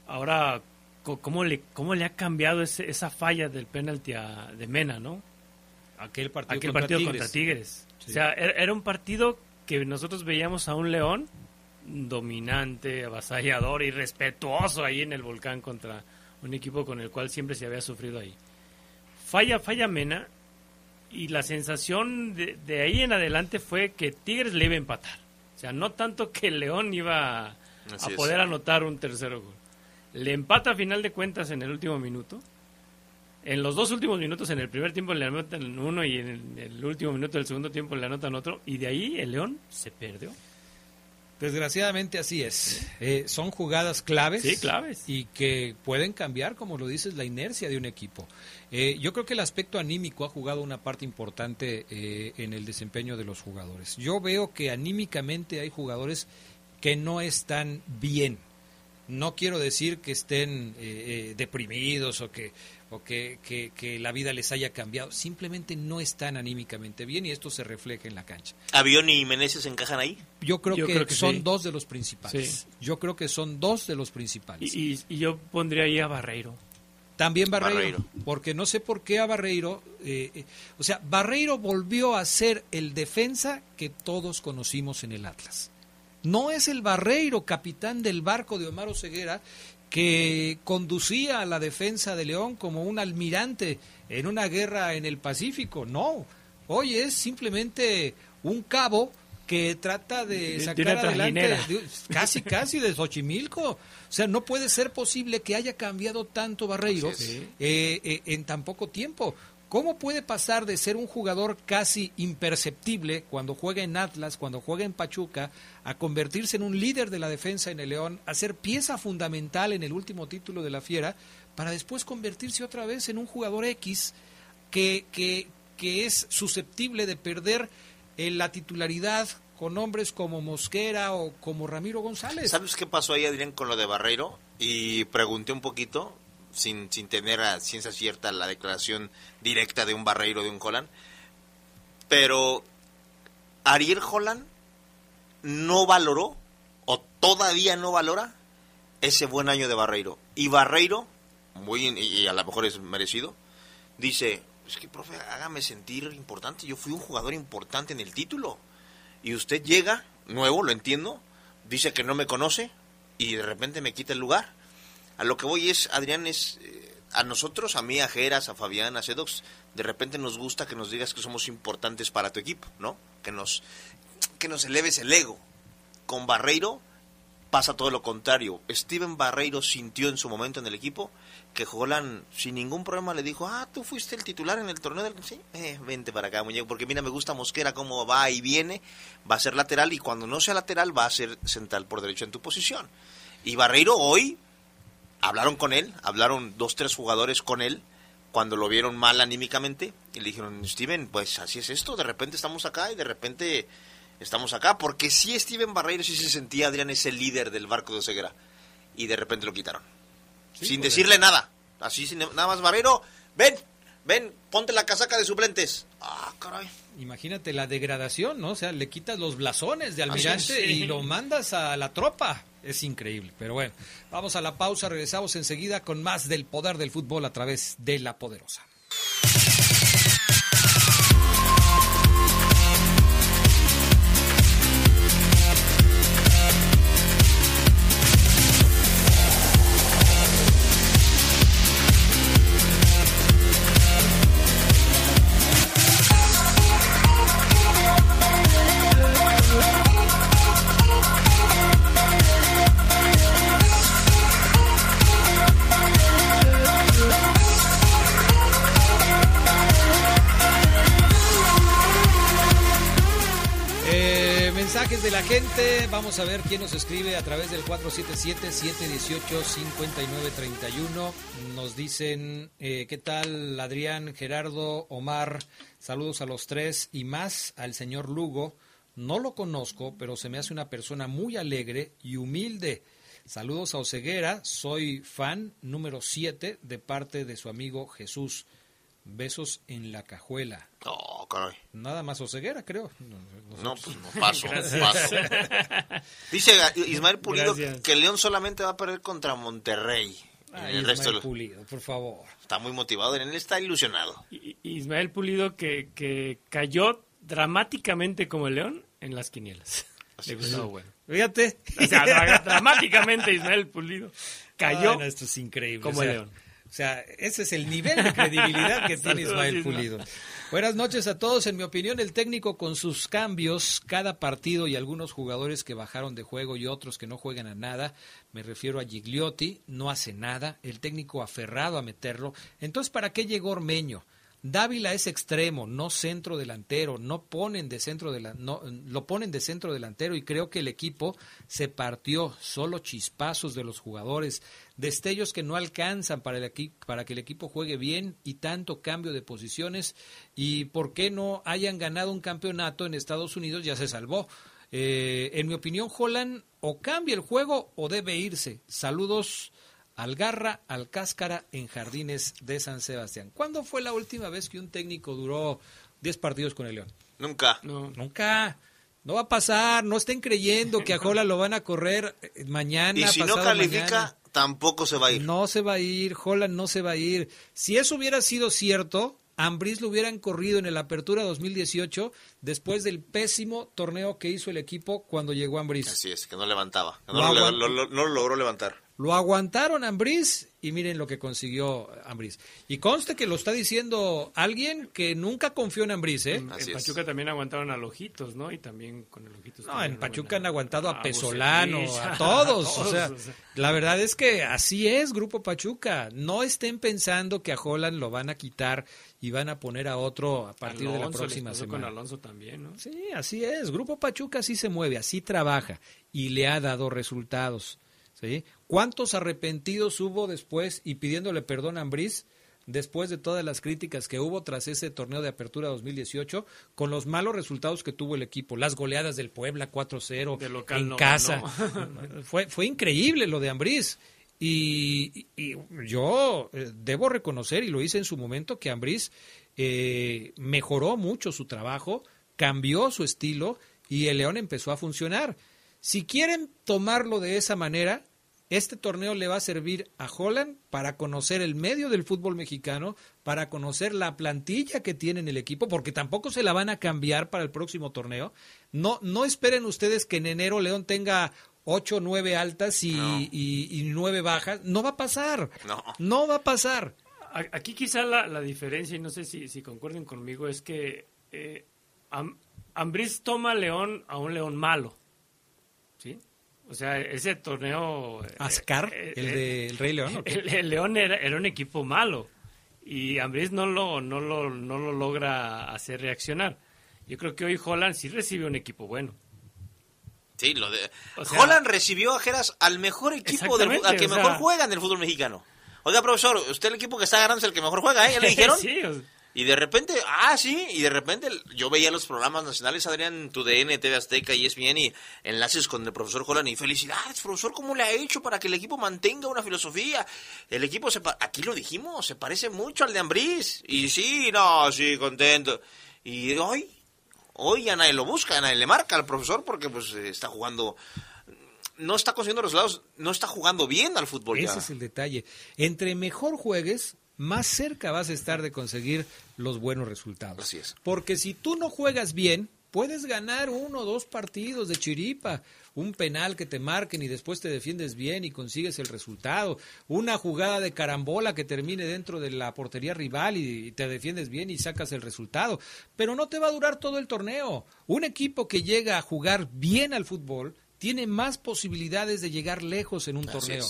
ahora, ¿cómo le, ¿cómo le ha cambiado esa falla del penalti a, de Mena, ¿no? Aquel partido, Aquel contra, partido Tigres. contra Tigres. O sea, era un partido que nosotros veíamos a un León dominante, avasallador y respetuoso ahí en el volcán contra un equipo con el cual siempre se había sufrido ahí falla, falla Mena y la sensación de, ahí en adelante fue que Tigres le iba a empatar. O sea, no tanto que León iba a, poder anotar un tercer gol. Le empata a final de cuentas en el último minuto. En los dos últimos minutos, en el primer tiempo le anotan uno y en el último minuto del segundo tiempo le anotan otro. Y de ahí el León se perdió. Desgraciadamente así es. Eh, son jugadas claves. Sí, claves. Y que pueden cambiar, como lo dices, la inercia de un equipo. Eh, yo creo que el aspecto anímico ha jugado una parte importante eh, en el desempeño de los jugadores. Yo veo que anímicamente hay jugadores que no están bien. No quiero decir que estén deprimidos o que o que, que, la vida les haya cambiado. Simplemente no están anímicamente bien y esto se refleja en la cancha. ¿Avión y Meneses encajan ahí? Yo creo, que, son dos de los principales. Yo creo que son dos de los principales. Y, yo pondría ahí a Barreiro. También Barreiro, porque no sé por qué a Barreiro, eh, eh, o sea, Barreiro volvió a ser el defensa que todos conocimos en el Atlas. No es el Barreiro, capitán del barco de Omar Ceguera, que conducía a la defensa de León como un almirante en una guerra en el Pacífico. No, hoy es simplemente un cabo que trata de sacar adelante casi casi de Xochimilco. O sea, no puede ser posible que haya cambiado tanto Barreiro eh, eh, en tan poco tiempo. ¿Cómo puede pasar de ser un jugador casi imperceptible cuando juega en Atlas, cuando juega en Pachuca, a convertirse en un líder de la defensa en el León, a ser pieza fundamental en el último título de la Fiera, para después convertirse otra vez en un jugador X que, que, que es susceptible de perder eh, la titularidad con hombres como Mosquera o como Ramiro González? ¿Sabes qué pasó ahí, Adrián, con lo de Barreiro? Y pregunté un poquito sin, sin tener a ciencia cierta la declaración directa de un Barreiro, de un Holland. Pero Ariel Holland no valoró, o todavía no valora, ese buen año de Barreiro. Y Barreiro, muy, y a lo mejor es merecido, dice, es que, profe, hágame sentir importante. Yo fui un jugador importante en el título. Y usted llega, nuevo, lo entiendo, dice que no me conoce y de repente me quita el lugar. A lo que voy es, Adrián, es eh, a nosotros, a mí, a Geras, a Fabián, a Sedox, de repente nos gusta que nos digas que somos importantes para tu equipo, ¿no? Que nos, que nos eleves el ego. Con Barreiro pasa todo lo contrario. Steven Barreiro sintió en su momento en el equipo que Holland sin ningún problema le dijo, ah, tú fuiste el titular en el torneo del... Sí, eh, vente para acá, muñeco, porque mira, me gusta Mosquera cómo va y viene, va a ser lateral y cuando no sea lateral va a ser central por derecho en tu posición. Y Barreiro hoy, hablaron con él, hablaron dos, tres jugadores con él, cuando lo vieron mal anímicamente, y le dijeron, Steven, pues así es esto, de repente estamos acá y de repente estamos acá, porque sí Steven Barreiro sí se sentía, Adrián, ese líder del barco de Ceguera, y de repente lo quitaron sin decirle nada. Así, sin, nada más, Barreiro, ven, ven, ponte la casaca de suplentes. Ah, caray. Imagínate la degradación, ¿no? O sea, le quitas los blasones de almirante y lo mandas a la tropa. Es increíble. Pero bueno, vamos a la pausa, regresamos enseguida con más del poder del fútbol a través de la poderosa. De la gente. Vamos a ver quién nos escribe a través del 477-718-5931. Nos dicen, eh, ¿qué tal Adrián, Gerardo, Omar? Saludos a los tres y más al señor Lugo. No lo conozco, pero se me hace una persona muy alegre y humilde. Saludos a Oceguera, soy fan número 7 de parte de su amigo Jesús. Besos en la cajuela. Oh, caray. Nada más Oseguera, creo. No, pues no, paso, paso. Dice Ismael Pulido que León solamente va a perder contra Monterrey. el Ismael Pulido, por favor. Está muy motivado, él está ilusionado. Ismael Pulido que, que cayó dramáticamente como el León en las quinielas. Le gustó, bueno. Fíjate. O sea, dramáticamente Ismael Pulido cayó. esto es increíble. Como el León. O sea, ese es el nivel de credibilidad que tiene Ismael Pulido. Buenas noches a todos. En mi opinión, el técnico con sus cambios, cada partido y algunos jugadores que bajaron de juego y otros que no juegan a nada, me refiero a Gigliotti, no hace nada, el técnico aferrado a meterlo. Entonces, ¿para qué llegó Ormeño? Dávila es extremo, no centro delantero, no ponen de centro de no, lo ponen de centro delantero y creo que el equipo se partió, solo chispazos de los jugadores, destellos que no alcanzan para el para que el equipo juegue bien y tanto cambio de posiciones y por qué no hayan ganado un campeonato en Estados Unidos ya se salvó. Eh, en mi opinión, Holland o cambia el juego o debe irse. Saludos Algarra al Cáscara en Jardines de San Sebastián. ¿Cuándo fue la última vez que un técnico duró 10 partidos con el León? Nunca. No. Nunca. No va a pasar, no estén creyendo que a Jola lo van a correr eh, mañana. Y si no califica, tampoco se va a ir. No se va a ir, Jola no se va a ir. Si eso hubiera sido cierto, Ambris lo hubieran corrido en el Apertura 2018 después del pésimo torneo que hizo el equipo cuando llegó Ambris. Así es, que no levantaba, no, lo, no lo logró levantar. Lo aguantaron Ambriz y miren lo que consiguió Ambriz. Y conste que lo está diciendo alguien que nunca confió en Ambriz, ¿eh? en Pachuca también aguantaron a Lojitos, ¿no? Y también con el Ojitos. No, en Pachuca han aguantado a, Pesolano, a, todos. o, sea, la verdad es que así es Grupo Pachuca. No estén pensando que a Holland lo van a quitar y van a poner a otro a partir de la próxima semana. con Alonso también, ¿no? Sí, así es. Grupo Pachuca así se mueve, así trabaja y le ha dado resultados. ¿sí? ¿Cuántos arrepentidos hubo después y pidiéndole perdón a Ambriz después de todas las críticas que hubo tras ese torneo de apertura 2018 con los malos resultados que tuvo el equipo, las goleadas del Puebla 4-0 en casa. fue, fue increíble lo de Ambriz. Y, yo eh, debo reconocer, y lo hice en su momento, que Ambriz eh, mejoró mucho su trabajo, cambió su estilo y el León empezó a funcionar. Si quieren tomarlo de esa manera, este torneo le va a servir a Holland para conocer el medio del fútbol mexicano, para conocer la plantilla que tiene en el equipo, porque tampoco se la van a cambiar para el próximo torneo. No, no esperen ustedes que en enero León tenga ocho, nueve altas y, y, nueve bajas, no va a pasar. No. No va a pasar. Aquí quizá la, la diferencia, y no sé si, si concuerden conmigo, es que eh, toma a León a un León malo. O sea, ese torneo... Eh, Ascar, eh, el de el Rey León. El, León era, era, un equipo malo y Ambriz no lo, no, lo, no lo logra hacer reaccionar. Yo creo que hoy Holland sí recibe un equipo bueno. Sí, lo de... Holland recibió a Geras al mejor equipo, del, al que mejor juega en el fútbol mexicano. Oiga, profesor, usted el equipo que está ganando es el que mejor juega, ¿eh? ¿Ya le dijeron? sí, Y de repente, ah, sí, y de repente yo veía los programas nacionales, Adrián, tu DN, TV Azteca y ESPN, y enlaces con el profesor Holland, y felicidades, profesor, ¿cómo le ha hecho para que el equipo mantenga una filosofía? El equipo, se aquí lo dijimos, se parece mucho al de Ambriz, y sí, no, sí, contento. Y hoy, hoy ya nadie lo busca, nadie le marca al profesor porque pues está jugando no está consiguiendo resultados, no está jugando bien al fútbol. Ese es el detalle. Entre mejor juegues, más cerca vas a estar de conseguir los buenos resultados. Así es. Porque si tú no juegas bien, puedes ganar uno o dos partidos de chiripa, un penal que te marquen y después te defiendes bien y consigues el resultado, una jugada de carambola que termine dentro de la portería rival y te defiendes bien y sacas el resultado, pero no te va a durar todo el torneo. Un equipo que llega a jugar bien al fútbol tiene más posibilidades de llegar lejos en un torneo,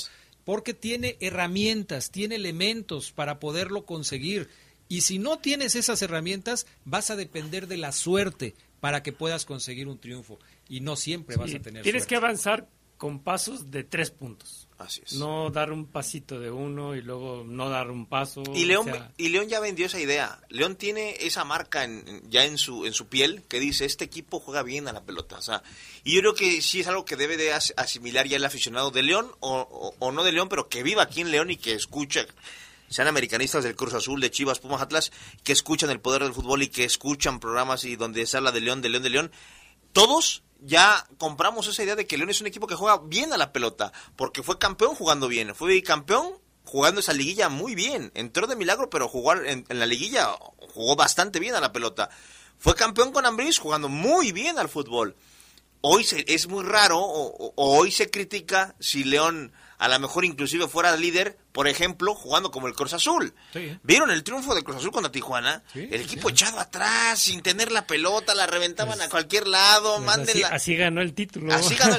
porque tiene herramientas, tiene elementos para poderlo conseguir. Y si no tienes esas herramientas, vas a depender de la suerte para que puedas conseguir un triunfo. Y no siempre vas a tener Tienes que avanzar con pasos de tres puntos. Así es. No dar un pasito de uno y luego no dar un paso. Y León, y León ya vendió esa idea. León tiene esa marca ya en su, en su piel que dice, este equipo juega bien a la pelota. O sea, y yo creo que sí es algo que debe de asimilar ya el aficionado de León o, o, no de León, pero que viva aquí en León y que escucha sean americanistas del Cruz Azul, de Chivas, Pumas, Atlas, que escuchan el poder del fútbol y que escuchan programas y donde se habla de León, de León, de León, todos ya compramos esa idea de que León es un equipo que juega bien a la pelota, porque fue campeón jugando bien, fue campeón jugando esa liguilla muy bien, entró de milagro, pero jugar en, la liguilla jugó bastante bien a la pelota. Fue campeón con Ambris jugando muy bien al fútbol. Hoy se, es muy raro, o hoy se critica si León a lo mejor inclusive fuera líder, por ejemplo, jugando como el Cruz Azul. ¿Vieron el triunfo del Cruz Azul contra Tijuana? el equipo echado atrás, sin tener la pelota, la reventaban pues, a cualquier lado, pues así, ganó el título. Así ganó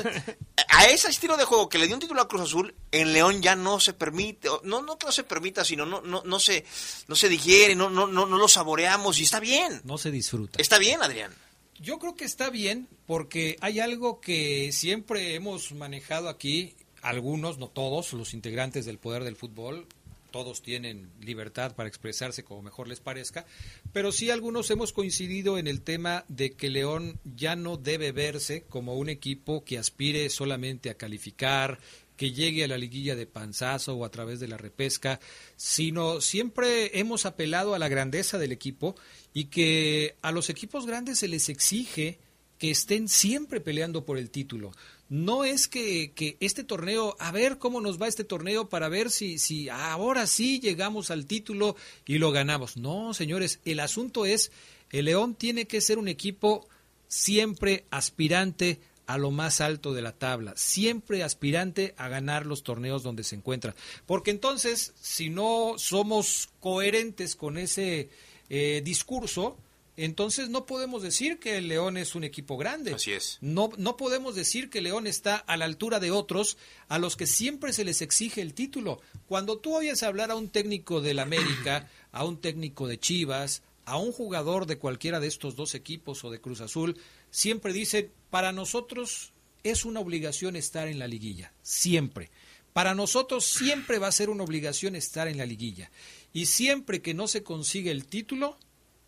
a ese estilo de juego que le dio un título a Cruz Azul, en León ya no se permite, no, no que no se permita, sino no, no, no se, no se digiere, no, no, no, no lo saboreamos y está bien. No se disfruta. Está bien, Adrián. Yo creo que está bien porque hay algo que siempre hemos manejado aquí algunos, no todos, los integrantes del poder del fútbol, todos tienen libertad para expresarse como mejor les parezca, pero sí algunos hemos coincidido en el tema de que León ya no debe verse como un equipo que aspire solamente a calificar, que llegue a la liguilla de panzazo o a través de la repesca, sino siempre hemos apelado a la grandeza del equipo y que a los equipos grandes se les exige que estén siempre peleando por el título no es que, que, este torneo, a ver cómo nos va este torneo para ver si, si ahora sí llegamos al título y lo ganamos. No, señores, el asunto es, el León tiene que ser un equipo siempre aspirante a lo más alto de la tabla, siempre aspirante a ganar los torneos donde se encuentra. Porque entonces, si no somos coherentes con ese eh, discurso, entonces no podemos decir que el León es un equipo grande. Así es. No, no podemos decir que León está a la altura de otros a los que siempre se les exige el título. Cuando tú oyes hablar a un técnico del América, a un técnico de Chivas, a un jugador de cualquiera de estos dos equipos o de Cruz Azul, siempre dicen, para nosotros es una obligación estar en la liguilla, siempre. Para nosotros siempre va a ser una obligación estar en la liguilla. Y siempre que no se consigue el título,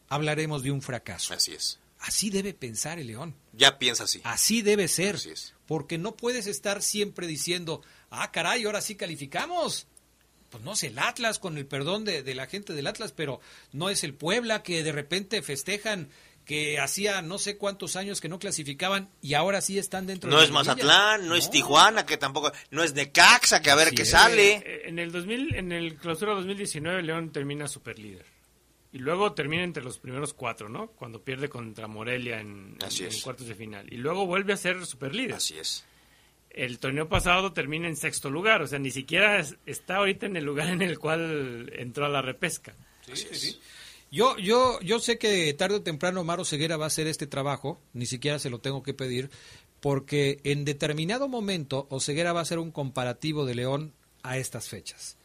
hablaremos de un fracaso. Así es. Así debe pensar el león. Ya piensa así. Así debe ser. Así es. Porque no puedes estar siempre diciendo, ah, caray, ahora sí calificamos. Pues no es el Atlas, con el perdón de, de la gente del Atlas, pero no es el Puebla que de repente festejan que hacía no sé cuántos años que no clasificaban y ahora sí están dentro no de es Mazatlán, no, es Tijuana, que tampoco, no es Necaxa, que a ver qué sale. Eh, en el 2000, en el clausura 2019 León termina super líder. Y luego termina entre los primeros cuatro, ¿no? Cuando pierde contra Morelia en, cuartos de final. Y luego vuelve a ser super líder. Así es. el torneo pasado termina en sexto lugar, o sea, ni siquiera está ahorita en el lugar en el cual entró a la repesca. Sí, sí, Yo, yo, yo sé que tarde o temprano Maro Ceguera va a hacer este trabajo, ni siquiera se lo tengo que pedir, porque en determinado momento Oseguera va a hacer un comparativo de León a estas fechas.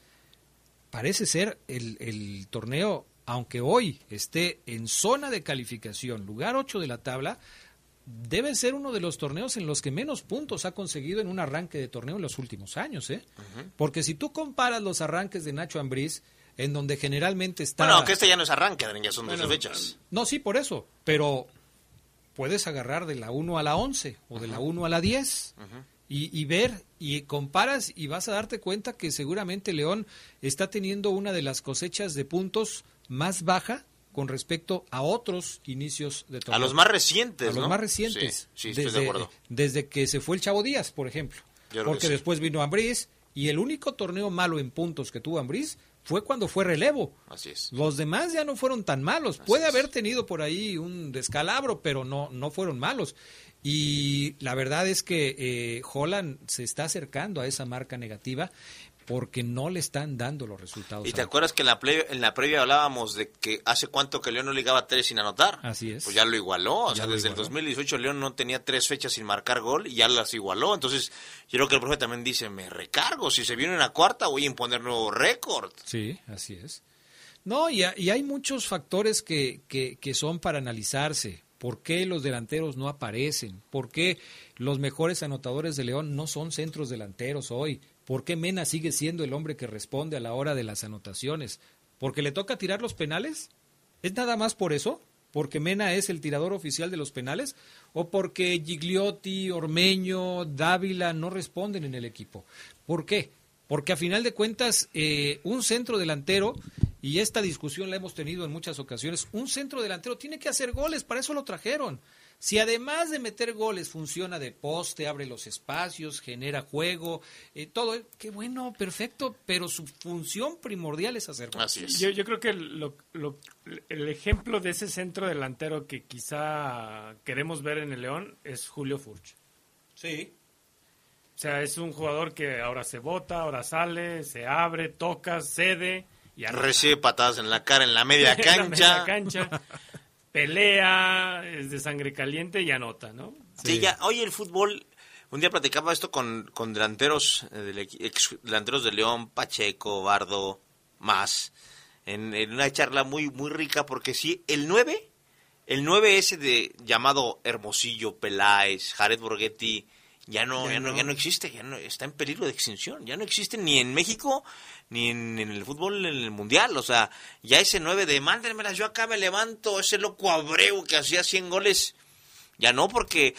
Parece ser el, el torneo, aunque hoy esté en zona de calificación, lugar 8 de la tabla, debe ser uno de los torneos en los que menos puntos ha conseguido en un arranque de torneo en los últimos años, ¿eh? Porque si tú comparas los arranques de Nacho Ambriz, en donde generalmente está... Bueno, que este ya no es arranque, ya son dos fechas. No, sí, por eso, pero puedes agarrar de la 1 a la 11 o de la 1 a la 10 y, y, ver y comparas y vas a darte cuenta que seguramente León está teniendo una de las cosechas de puntos más baja con respecto a otros inicios de torneo. A los más recientes, A los más recientes. Sí, estoy desde, de acuerdo. Desde que se fue el Chavo Díaz, por ejemplo. Porque después vino Ambriz y el único torneo malo en puntos que tuvo Ambriz fue cuando fue relevo. Así es. Los demás ya no fueron tan malos. Puede haber tenido por ahí un descalabro, pero no, no fueron malos. Y la verdad es que eh, Holland se está acercando a esa marca negativa porque no le están dando los resultados. ¿Y te acuerdas que en la, en la previa hablábamos de que hace cuánto que León no ligaba tres sin anotar? Así es. Pues ya lo igualó. O sea, desde el 2018 León no tenía tres fechas sin marcar gol y ya las igualó. Entonces, yo creo que el profe también dice, me recargo. Si se viene una cuarta, voy a imponer nuevo récord. Sí, así es. No, y, y hay muchos factores que, que, que son para analizarse. ¿Por qué los delanteros no aparecen? ¿Por qué los mejores anotadores de León no son centros delanteros hoy? ¿Por qué Mena sigue siendo el hombre que responde a la hora de las anotaciones? ¿Porque le toca tirar los penales? ¿Es nada más por eso? ¿Porque Mena es el tirador oficial de los penales? ¿O porque Gigliotti, Ormeño, Dávila no responden en el equipo? ¿Por qué? Porque a final de cuentas, eh, un centro delantero, y esta discusión la hemos tenido en muchas ocasiones, un centro delantero tiene que hacer goles, para eso lo trajeron. Si además de meter goles funciona de poste, abre los espacios, genera juego, eh, todo, qué bueno, perfecto, pero su función primordial es hacer goles. Así es. Yo, yo creo que lo, lo, el ejemplo de ese centro delantero que quizá queremos ver en el León es Julio Furch. Sí. O sea, es un jugador que ahora se bota, ahora sale, se abre, toca, cede. Y Recibe patadas en la cara en la media cancha. en la media cancha pelea, es de sangre caliente y anota, ¿no? Sí, ya, oye, el fútbol, un día platicaba esto con, con delanteros, eh, del, ex, delanteros de León, Pacheco, Bardo, más, en, en, una charla muy, muy rica, porque sí, el 9, el 9 ese de llamado Hermosillo, Peláez, Jared Borghetti, ya no, ya, ya no, ya no existe, ya no está en peligro de extinción, ya no existe ni en México ni en, en, el fútbol en el mundial, o sea, ya ese 9 de mándenmelas, yo acá me levanto, ese loco Abreu que hacía 100 goles, ya no porque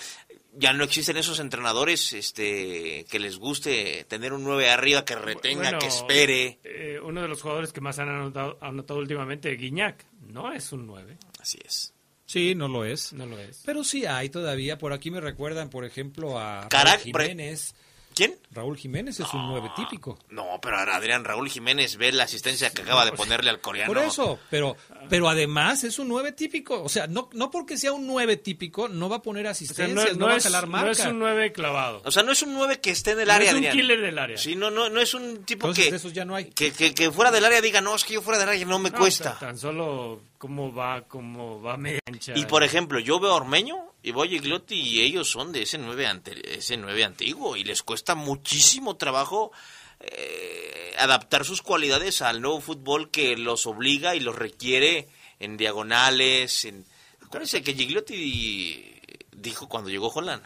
ya no existen esos entrenadores este que les guste tener un 9 arriba que retenga, bueno, que espere. Eh, uno de los jugadores que más han anotado, anotado últimamente, Guiñac, no es un 9. Así es. Sí, no lo es. No lo es. Pero sí hay todavía. Por aquí me recuerdan, por ejemplo, a Carac, Jiménez. ¿Quién? Raúl Jiménez es un nueve típico. No, pero Adrián Raúl Jiménez ve la asistencia que acaba de ponerle al coreano. Por eso, pero pero además es un nueve típico. O sea, no, no porque sea un nueve típico, no va a poner o sea, no, no, no, va es, a jalar marca. No es un nueve clavado. O sea, no es un nueve que esté en el área, no es un Adrián. killer del área. Sí, no, no, no es un tipo Entonces, que, de esos ya no hay. que, que, que fuera del área diga, no, es que yo fuera del área no me No, cuesta. Tan solo cómo va, cómo va media ancha. Y por ejemplo, yo veo a Ormeño y voy a Gigliotti y ellos son de ese nueve, ante, ese nueve antiguo y les cuesta muchísimo trabajo eh, adaptar sus cualidades al nuevo fútbol que los obliga y los requiere en diagonales. En... Acuérdense que Gigliotti dijo cuando llegó Holland,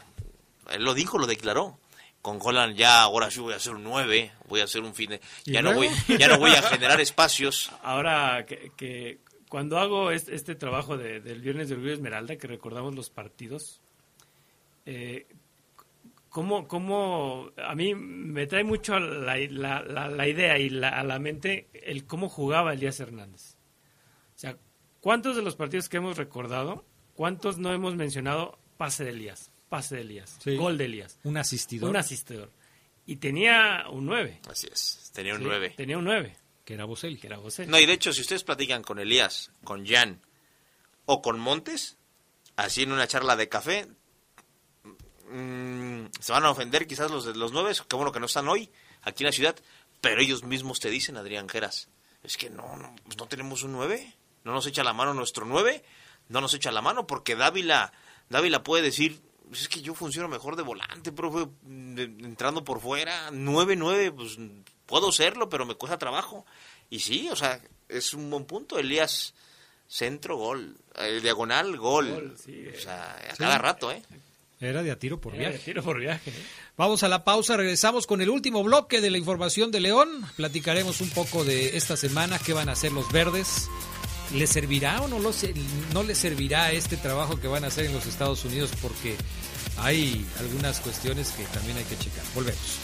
él lo dijo, lo declaró. Con Holland ya ahora sí voy a hacer un 9, voy a hacer un fin de... Ya no, voy, ya no voy a generar espacios. Ahora que, que cuando hago este, este trabajo de, del Viernes de Orgullo Esmeralda, que recordamos los partidos, eh, ¿cómo, ¿cómo, a mí me trae mucho la, la, la, la idea y la, a la mente el cómo jugaba Elías Hernández? O sea, ¿cuántos de los partidos que hemos recordado, cuántos no hemos mencionado pase de Elías? Pase de Elías, Sí. gol de Elías, Un asistidor un asistidor. Y tenía un 9. Así es, tenía un ¿sí? 9. Tenía un 9, que era Boselli. que era José. No, y de hecho, si ustedes platican con Elías, con Jan o con Montes, así en una charla de café, mm, se van a ofender quizás los de los nueve, qué bueno que no están hoy aquí en la ciudad, pero ellos mismos te dicen, Adrián Geras, es que no, no, pues no tenemos un nueve, no nos echa la mano nuestro nueve, no nos echa la mano porque Dávila, Dávila puede decir, es que yo funciono mejor de volante, profe, entrando por fuera, nueve, nueve, pues puedo serlo, pero me cuesta trabajo. Y sí, o sea, es un buen punto, Elías centro, gol. El diagonal, gol. O sea, a cada rato, ¿eh? Era de a tiro por viaje. tiro por viaje. ¿eh? Vamos a la pausa, regresamos con el último bloque de la información de León. Platicaremos un poco de esta semana, qué van a hacer los verdes. ¿Le servirá o no, lo, no le servirá este trabajo que van a hacer en los Estados Unidos? Porque hay algunas cuestiones que también hay que checar. Volvemos.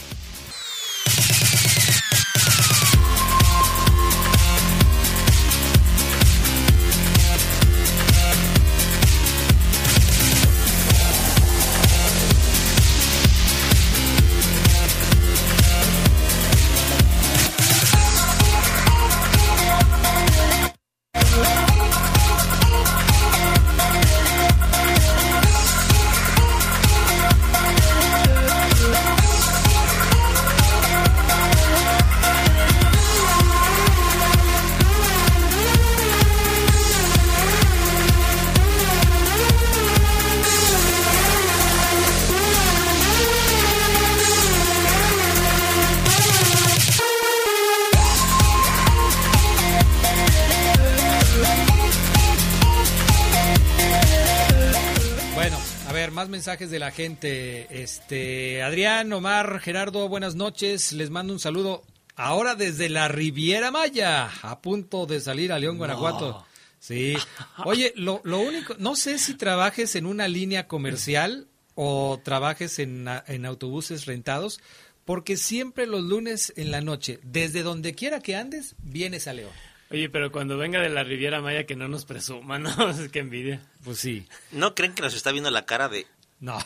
Mensajes de la gente. Este, Adrián, Omar, Gerardo, buenas noches. Les mando un saludo ahora desde la Riviera Maya, a punto de salir a León, Guanajuato. Sí. Oye, lo, lo único, no sé si trabajes en una línea comercial o trabajes en, en autobuses rentados, porque siempre los lunes en la noche, desde donde quiera que andes, vienes a León. Oye, pero cuando venga de la Riviera Maya que no nos presuma, ¿no? Es que envidia. Pues sí. ¿No creen que nos está viendo la cara de no,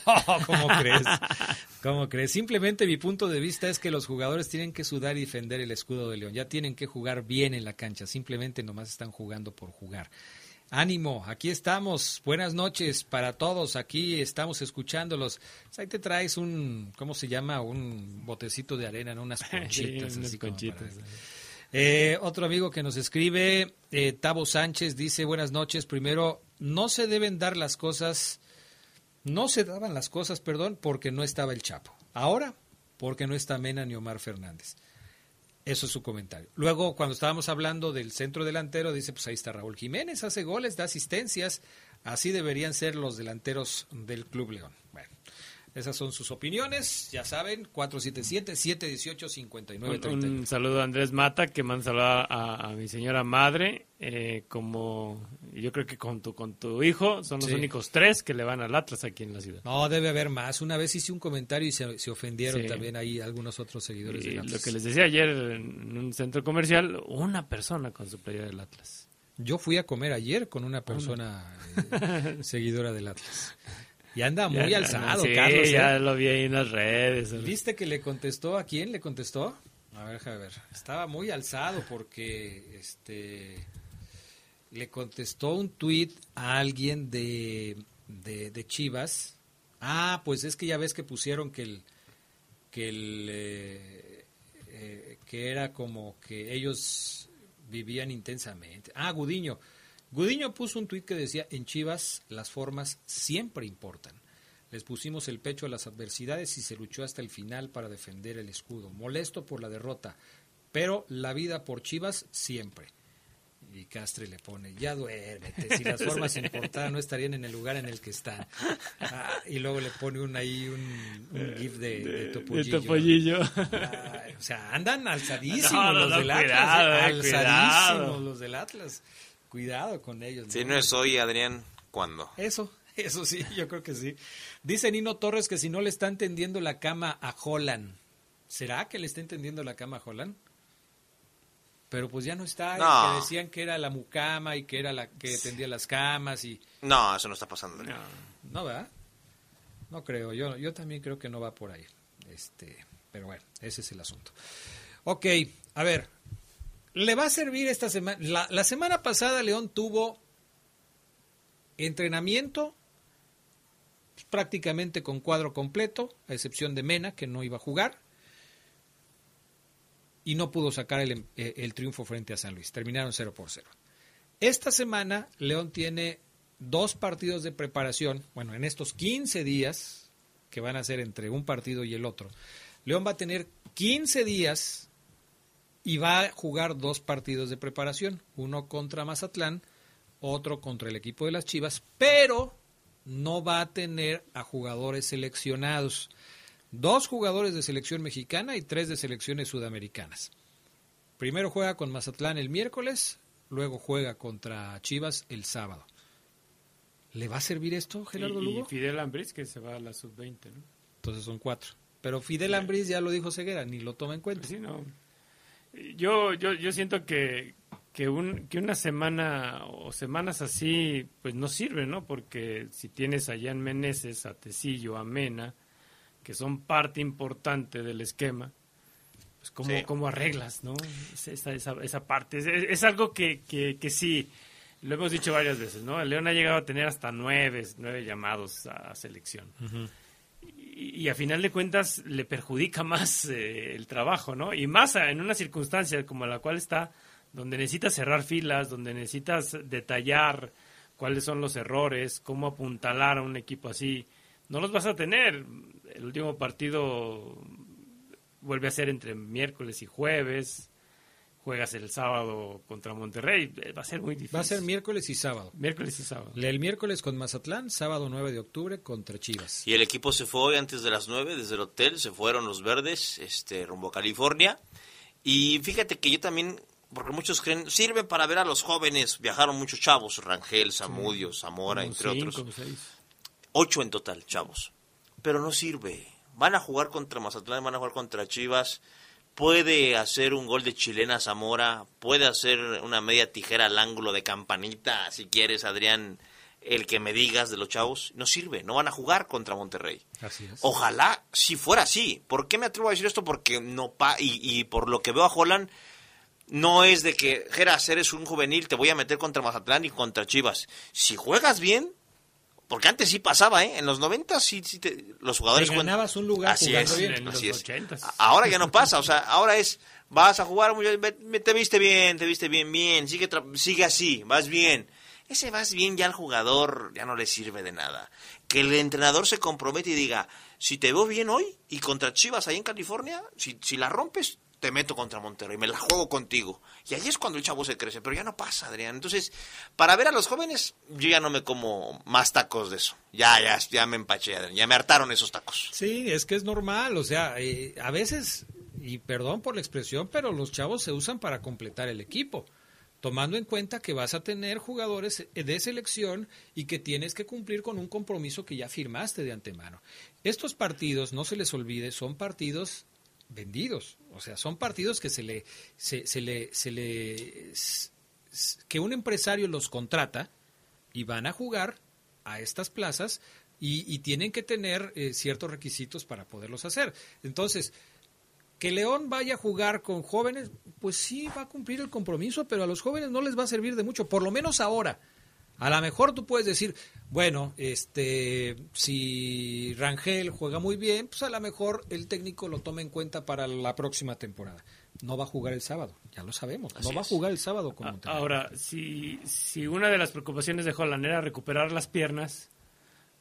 ¿cómo crees? ¿Cómo crees? Simplemente mi punto de vista es que los jugadores tienen que sudar y defender el escudo de León. Ya tienen que jugar bien en la cancha. Simplemente nomás están jugando por jugar. Ánimo, aquí estamos. Buenas noches para todos. Aquí estamos escuchándolos. Pues ahí te traes un, ¿cómo se llama? Un botecito de arena, ¿no? Unas conchitas. unas conchitas. Eh, otro amigo que nos escribe, eh, Tavo Sánchez, dice, buenas noches. Primero, no se deben dar las cosas no se daban las cosas, perdón, porque no estaba el Chapo. Ahora, porque no está Mena ni Omar Fernández. Eso es su comentario. Luego, cuando estábamos hablando del centro delantero, dice, pues ahí está Raúl Jiménez, hace goles, da asistencias. Así deberían ser los delanteros del Club León. Esas son sus opiniones, ya saben, 477-718-5930. Un, un, saludo a Andrés Mata, que manda saludo a, a mi señora madre, eh, como yo creo que con tu, con tu hijo son los únicos tres que le van al Atlas aquí en la ciudad. No, debe haber más. Una vez hice un comentario y se, se ofendieron también ahí algunos otros seguidores del Atlas. Lo que les decía ayer en un centro comercial, una persona con su playera del Atlas. Yo fui a comer ayer con una persona eh, seguidora del Atlas. Y anda muy alzado, Carlos. ¿eh? ya lo vi ahí en las redes. ¿Viste que le contestó? ¿A quién le contestó? A ver, a ver. Estaba muy alzado porque este le contestó un tuit a alguien de, de, Chivas. Ah, pues es que ya ves que pusieron que el que el eh, eh, que era como que ellos vivían intensamente. Ah, Gudiño Gudiño puso un tuit que decía, en Chivas las formas siempre importan. Les pusimos el pecho a las adversidades y se luchó hasta el final para defender el escudo. Molesto por la derrota, pero la vida por Chivas siempre. Y Castre le pone, ya duérmete, si las formas importaran no estarían en el lugar en el que están. Ah, y luego le pone un ahí un, gif de, de, topollillo. o sea, andan alzadísimos los del Atlas. Eh, alzadísimos los del Atlas. Cuidado con ellos. Si no, es hoy, Adrián, ¿cuándo? Eso, eso sí, yo creo que sí. Dice Nino Torres que si no le está entendiendo la cama a Holland. ¿Será que le está entendiendo la cama a Holland? Pero pues ya no está. Que decían que era la mucama y que era la que tendía las camas y... No, eso no está pasando. No, no ¿verdad? No creo. Yo, yo también creo que no va por ahí. Este, pero bueno, ese es el asunto. Ok, a ver, le va a servir esta semana. La, semana pasada León tuvo entrenamiento prácticamente con cuadro completo, a excepción de Mena, que no iba a jugar, y no pudo sacar el, eh, el triunfo frente a San Luis. Terminaron 0 por 0. Esta semana León tiene dos partidos de preparación, bueno, en estos 15 días, que van a ser entre un partido y el otro, León va a tener 15 días y va a jugar dos partidos de preparación, uno contra Mazatlán, otro contra el equipo de las Chivas, pero no va a tener a jugadores seleccionados. Dos jugadores de selección mexicana y tres de selecciones sudamericanas. Primero juega con Mazatlán el miércoles, luego juega contra Chivas el sábado. ¿Le va a servir esto, Gerardo y, Lugo? Y Fidel Ambris, que se va a la sub-20, ¿no? Entonces son cuatro. Pero Fidel Ambris ya lo dijo Ceguera, ni lo toma en cuenta. Pues sí, no. Yo, yo, yo siento que, que, un, que una semana o semanas así, pues no sirve, ¿no? Porque si tienes allá en Meneses, a Tecillo, a Mena, que son parte importante del esquema, pues cómo, Sí. cómo arreglas, ¿no? Esa, esa, esa parte. Es, es algo que, que, que sí, lo hemos dicho varias veces, ¿no? El León ha llegado a tener hasta nueve, nueve llamados a, a selección. y, y a final de cuentas le perjudica más eh, el trabajo, ¿no? Y más en una circunstancia como la cual está, donde necesitas cerrar filas, donde necesitas detallar cuáles son los errores, cómo apuntalar a un equipo así. No los vas a tener. El último partido vuelve a ser entre miércoles y jueves. Juegas el sábado contra Monterrey. Eh, Va a ser muy difícil. Va a ser miércoles y sábado. miércoles y sábado. El miércoles con Mazatlán, sábado 9 de octubre contra Chivas. Y el equipo se fue hoy antes de las 9 desde el hotel, se fueron los verdes este, rumbo a California. Y fíjate que yo también, porque muchos creen, sirve para ver a los jóvenes, viajaron muchos chavos, Rangel, Zamudio, Zamora, Como entre cinco, otros. seis. Ocho en total, chavos. Pero no sirve. Van a jugar contra Mazatlán, van a jugar contra Chivas. Puede hacer un gol de chilena Zamora, puede hacer una media tijera al ángulo de campanita, si quieres, Adrián, el que me digas de los chavos. No sirve, no van a jugar contra Monterrey. Así es. Ojalá si fuera así. ¿Por qué me atrevo a decir esto? Porque no pa y, y por lo que veo a Holland, no es de que, Geras, eres un juvenil, te voy a meter contra Mazatlán y contra Chivas. Si juegas bien, porque antes sí pasaba, ¿eh? En los 90 sí, sí te- los jugadores Te ganabas un lugar Así jugando es, bien. En los así es. 80s. A- Ahora ya no pasa, o sea, ahora es, vas a jugar, muy te viste bien, te viste bien, bien, sigue, sigue así, vas bien. Ese vas bien ya al jugador ya no le sirve de nada. Que el entrenador se compromete y diga, si te veo bien hoy y contra Chivas ahí en California, si, si la rompes, te meto contra Monterrey, me la juego contigo. Y ahí es cuando el chavo se crece, pero ya no pasa, Adrián. Entonces, para ver a los jóvenes, yo ya no me como más tacos de eso. Ya, ya, ya me empaché, Adrián, ya me hartaron esos tacos. Sí, es que es normal, o sea, eh, a veces, y perdón por la expresión, pero los chavos se usan para completar el equipo, tomando en cuenta que vas a tener jugadores de selección y que tienes que cumplir con un compromiso que ya firmaste de antemano. Estos partidos, no se les olvide, son partidos vendidos, o sea, son partidos que se le, se, se le, se le, que un empresario los contrata y van a jugar a estas plazas y, y tienen que tener eh, ciertos requisitos para poderlos hacer. Entonces, que León vaya a jugar con jóvenes, pues sí va a cumplir el compromiso, pero a los jóvenes no les va a servir de mucho, por lo menos ahora. A lo mejor tú puedes decir, bueno, este, si Rangel juega muy bien, pues a lo mejor el técnico lo toma en cuenta para la próxima temporada. No va a jugar el sábado, ya lo sabemos. Así no va a jugar el sábado con Monterrey. Ahora, si, si una de las preocupaciones de Holland era recuperar las piernas,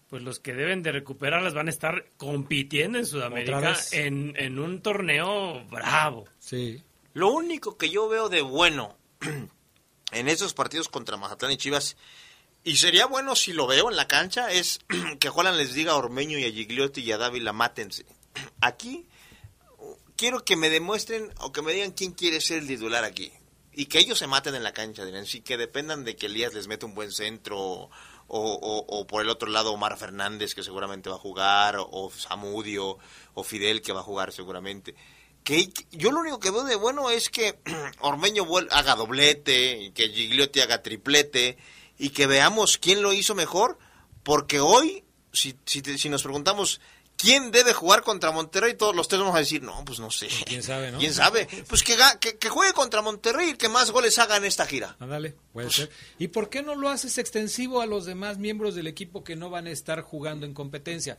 pues los que deben de recuperarlas van a estar compitiendo en Sudamérica en, en un torneo bravo. Sí. Lo único que yo veo de bueno en esos partidos contra Mazatlán y Chivas, y sería bueno si lo veo en la cancha, es que Holland les diga a Ormeño y a Gigliotti y a Dávila, mátense. Aquí quiero que me demuestren o que me digan quién quiere ser el titular aquí. Y que ellos se maten en la cancha, Adrián. Sí, que dependan de que Elías les mete un buen centro o, por el otro lado Omar Fernández que seguramente va a jugar o, o Samudio o Fidel que va a jugar seguramente. Que yo lo único que veo de bueno es que Ormeño haga doblete que Gigliotti haga triplete y que veamos quién lo hizo mejor porque hoy si, si, te- si nos preguntamos ¿Quién debe jugar contra Monterrey? Todos los tres vamos a decir, no, pues no sé. ¿Quién sabe, no? ¿Quién sabe? Pues que, que, juegue contra Monterrey y que más goles haga en esta gira. Ándale, puede ser. ¿Y por qué no lo haces extensivo a los demás miembros del equipo que no van a estar jugando en competencia?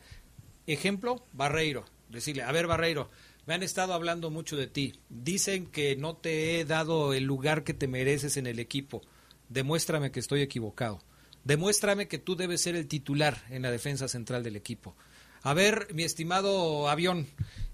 Ejemplo, Barreiro. Decirle, a ver, Barreiro, me han estado hablando mucho de ti. Dicen que no te he dado el lugar que te mereces en el equipo. Demuéstrame que estoy equivocado. Demuéstrame que tú debes ser el titular en la defensa central del equipo. A ver, mi estimado avión,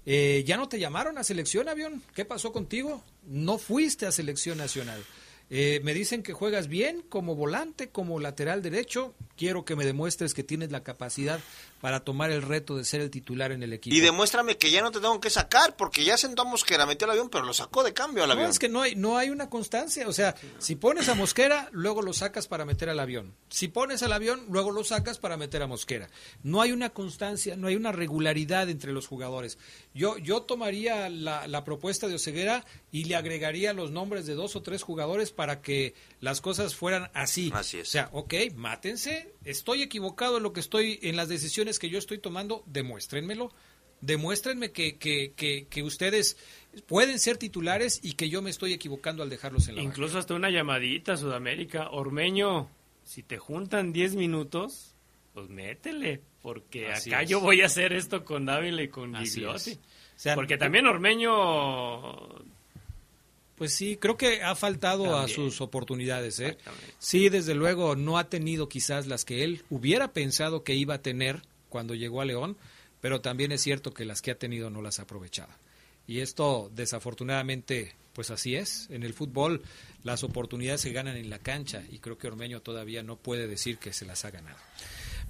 eh, ¿ya no te llamaron a selección, avión? ¿Qué pasó contigo? No fuiste a selección nacional. Eh, me dicen que juegas bien como volante, como lateral derecho. Quiero que me demuestres que tienes la capacidad para tomar el reto de ser el titular en el equipo. Y demuéstrame que ya no te tengo que sacar, porque ya sentamos que la metió al avión, pero lo sacó de cambio al avión. No, es que no hay, no hay una constancia. O sea, si pones a Mosquera, luego lo sacas para meter al avión. Si pones al avión, luego lo sacas para meter a Mosquera. No hay una constancia, no hay una regularidad entre los jugadores. Yo, yo tomaría la, la propuesta de Oseguera y le agregaría los nombres de dos o tres jugadores para que las cosas fueran así. Así es. O sea, ok, mátense, estoy equivocado en lo que estoy, en las decisiones que yo estoy tomando, demuéstrenmelo. Demuéstrenme que, que, que, ustedes pueden ser titulares y que yo me estoy equivocando al dejarlos en la Incluso hasta una llamadita a Sudamérica. Ormeño, si te juntan 10 minutos, pues métele, porque acá yo voy a hacer esto con Dávila y con Gigliotti. O sea, porque también Ormeño pues sí, creo que ha faltado a sus oportunidades. ¿eh? Sí, desde luego no ha tenido quizás las que él hubiera pensado que iba a tener cuando llegó a León, pero también es cierto que las que ha tenido no las ha aprovechado. Y esto desafortunadamente, pues así es. En el fútbol las oportunidades se ganan en la cancha y creo que Ormeño todavía no puede decir que se las ha ganado.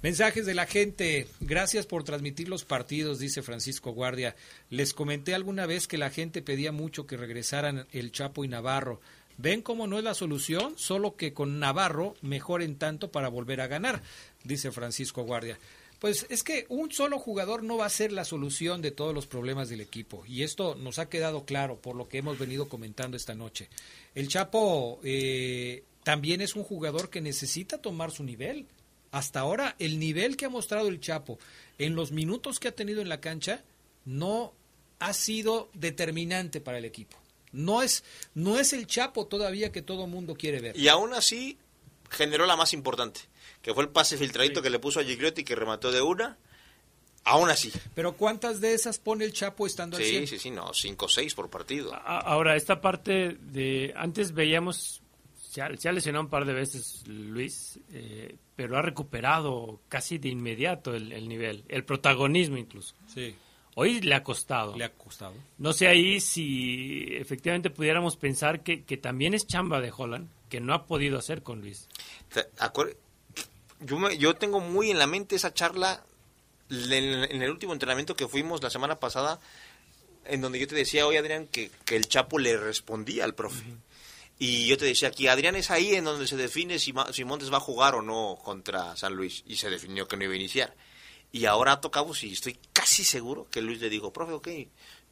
Mensajes de la gente. Gracias por transmitir los partidos, dice Francisco Guardia. Les comenté alguna vez que la gente pedía mucho que regresaran el Chapo y Navarro. ¿Ven cómo no es la solución? Solo que con Navarro mejoren tanto para volver a ganar, dice Francisco Guardia. Pues es que un solo jugador no va a ser la solución de todos los problemas del equipo. Y esto nos ha quedado claro por lo que hemos venido comentando esta noche. El Chapo eh, también es un jugador que necesita tomar su nivel hasta ahora el nivel que ha mostrado el Chapo en los minutos que ha tenido en la cancha no ha sido determinante para el equipo. No es, no es el Chapo todavía que todo mundo quiere ver. Y aún así generó la más importante, que fue el pase filtradito que le puso a Gigliotti que remató de una. Aún así. Pero ¿cuántas de esas pone el Chapo estando sí, al Sí, sí, no, cinco o seis por partido. Ahora, esta parte de... Antes veíamos se ha, lesionado un par de veces Luis, eh, pero ha recuperado casi de inmediato el, nivel, el protagonismo incluso. Sí. Hoy le ha costado. Le ha costado. No sé ahí si efectivamente pudiéramos pensar que, también es chamba de Holland, que no ha podido hacer con Luis. Yo, yo tengo muy en la mente esa charla en, el último entrenamiento que fuimos la semana pasada, en donde yo te decía hoy, Adrián, que, que el Chapo le respondía al profe. Y yo te decía aquí, Adrián es ahí en donde se define si, si Montes va a jugar o no contra San Luis. Y se definió que no iba a iniciar. Y ahora tocamos y estoy casi seguro que Luis le dijo, profe, ok,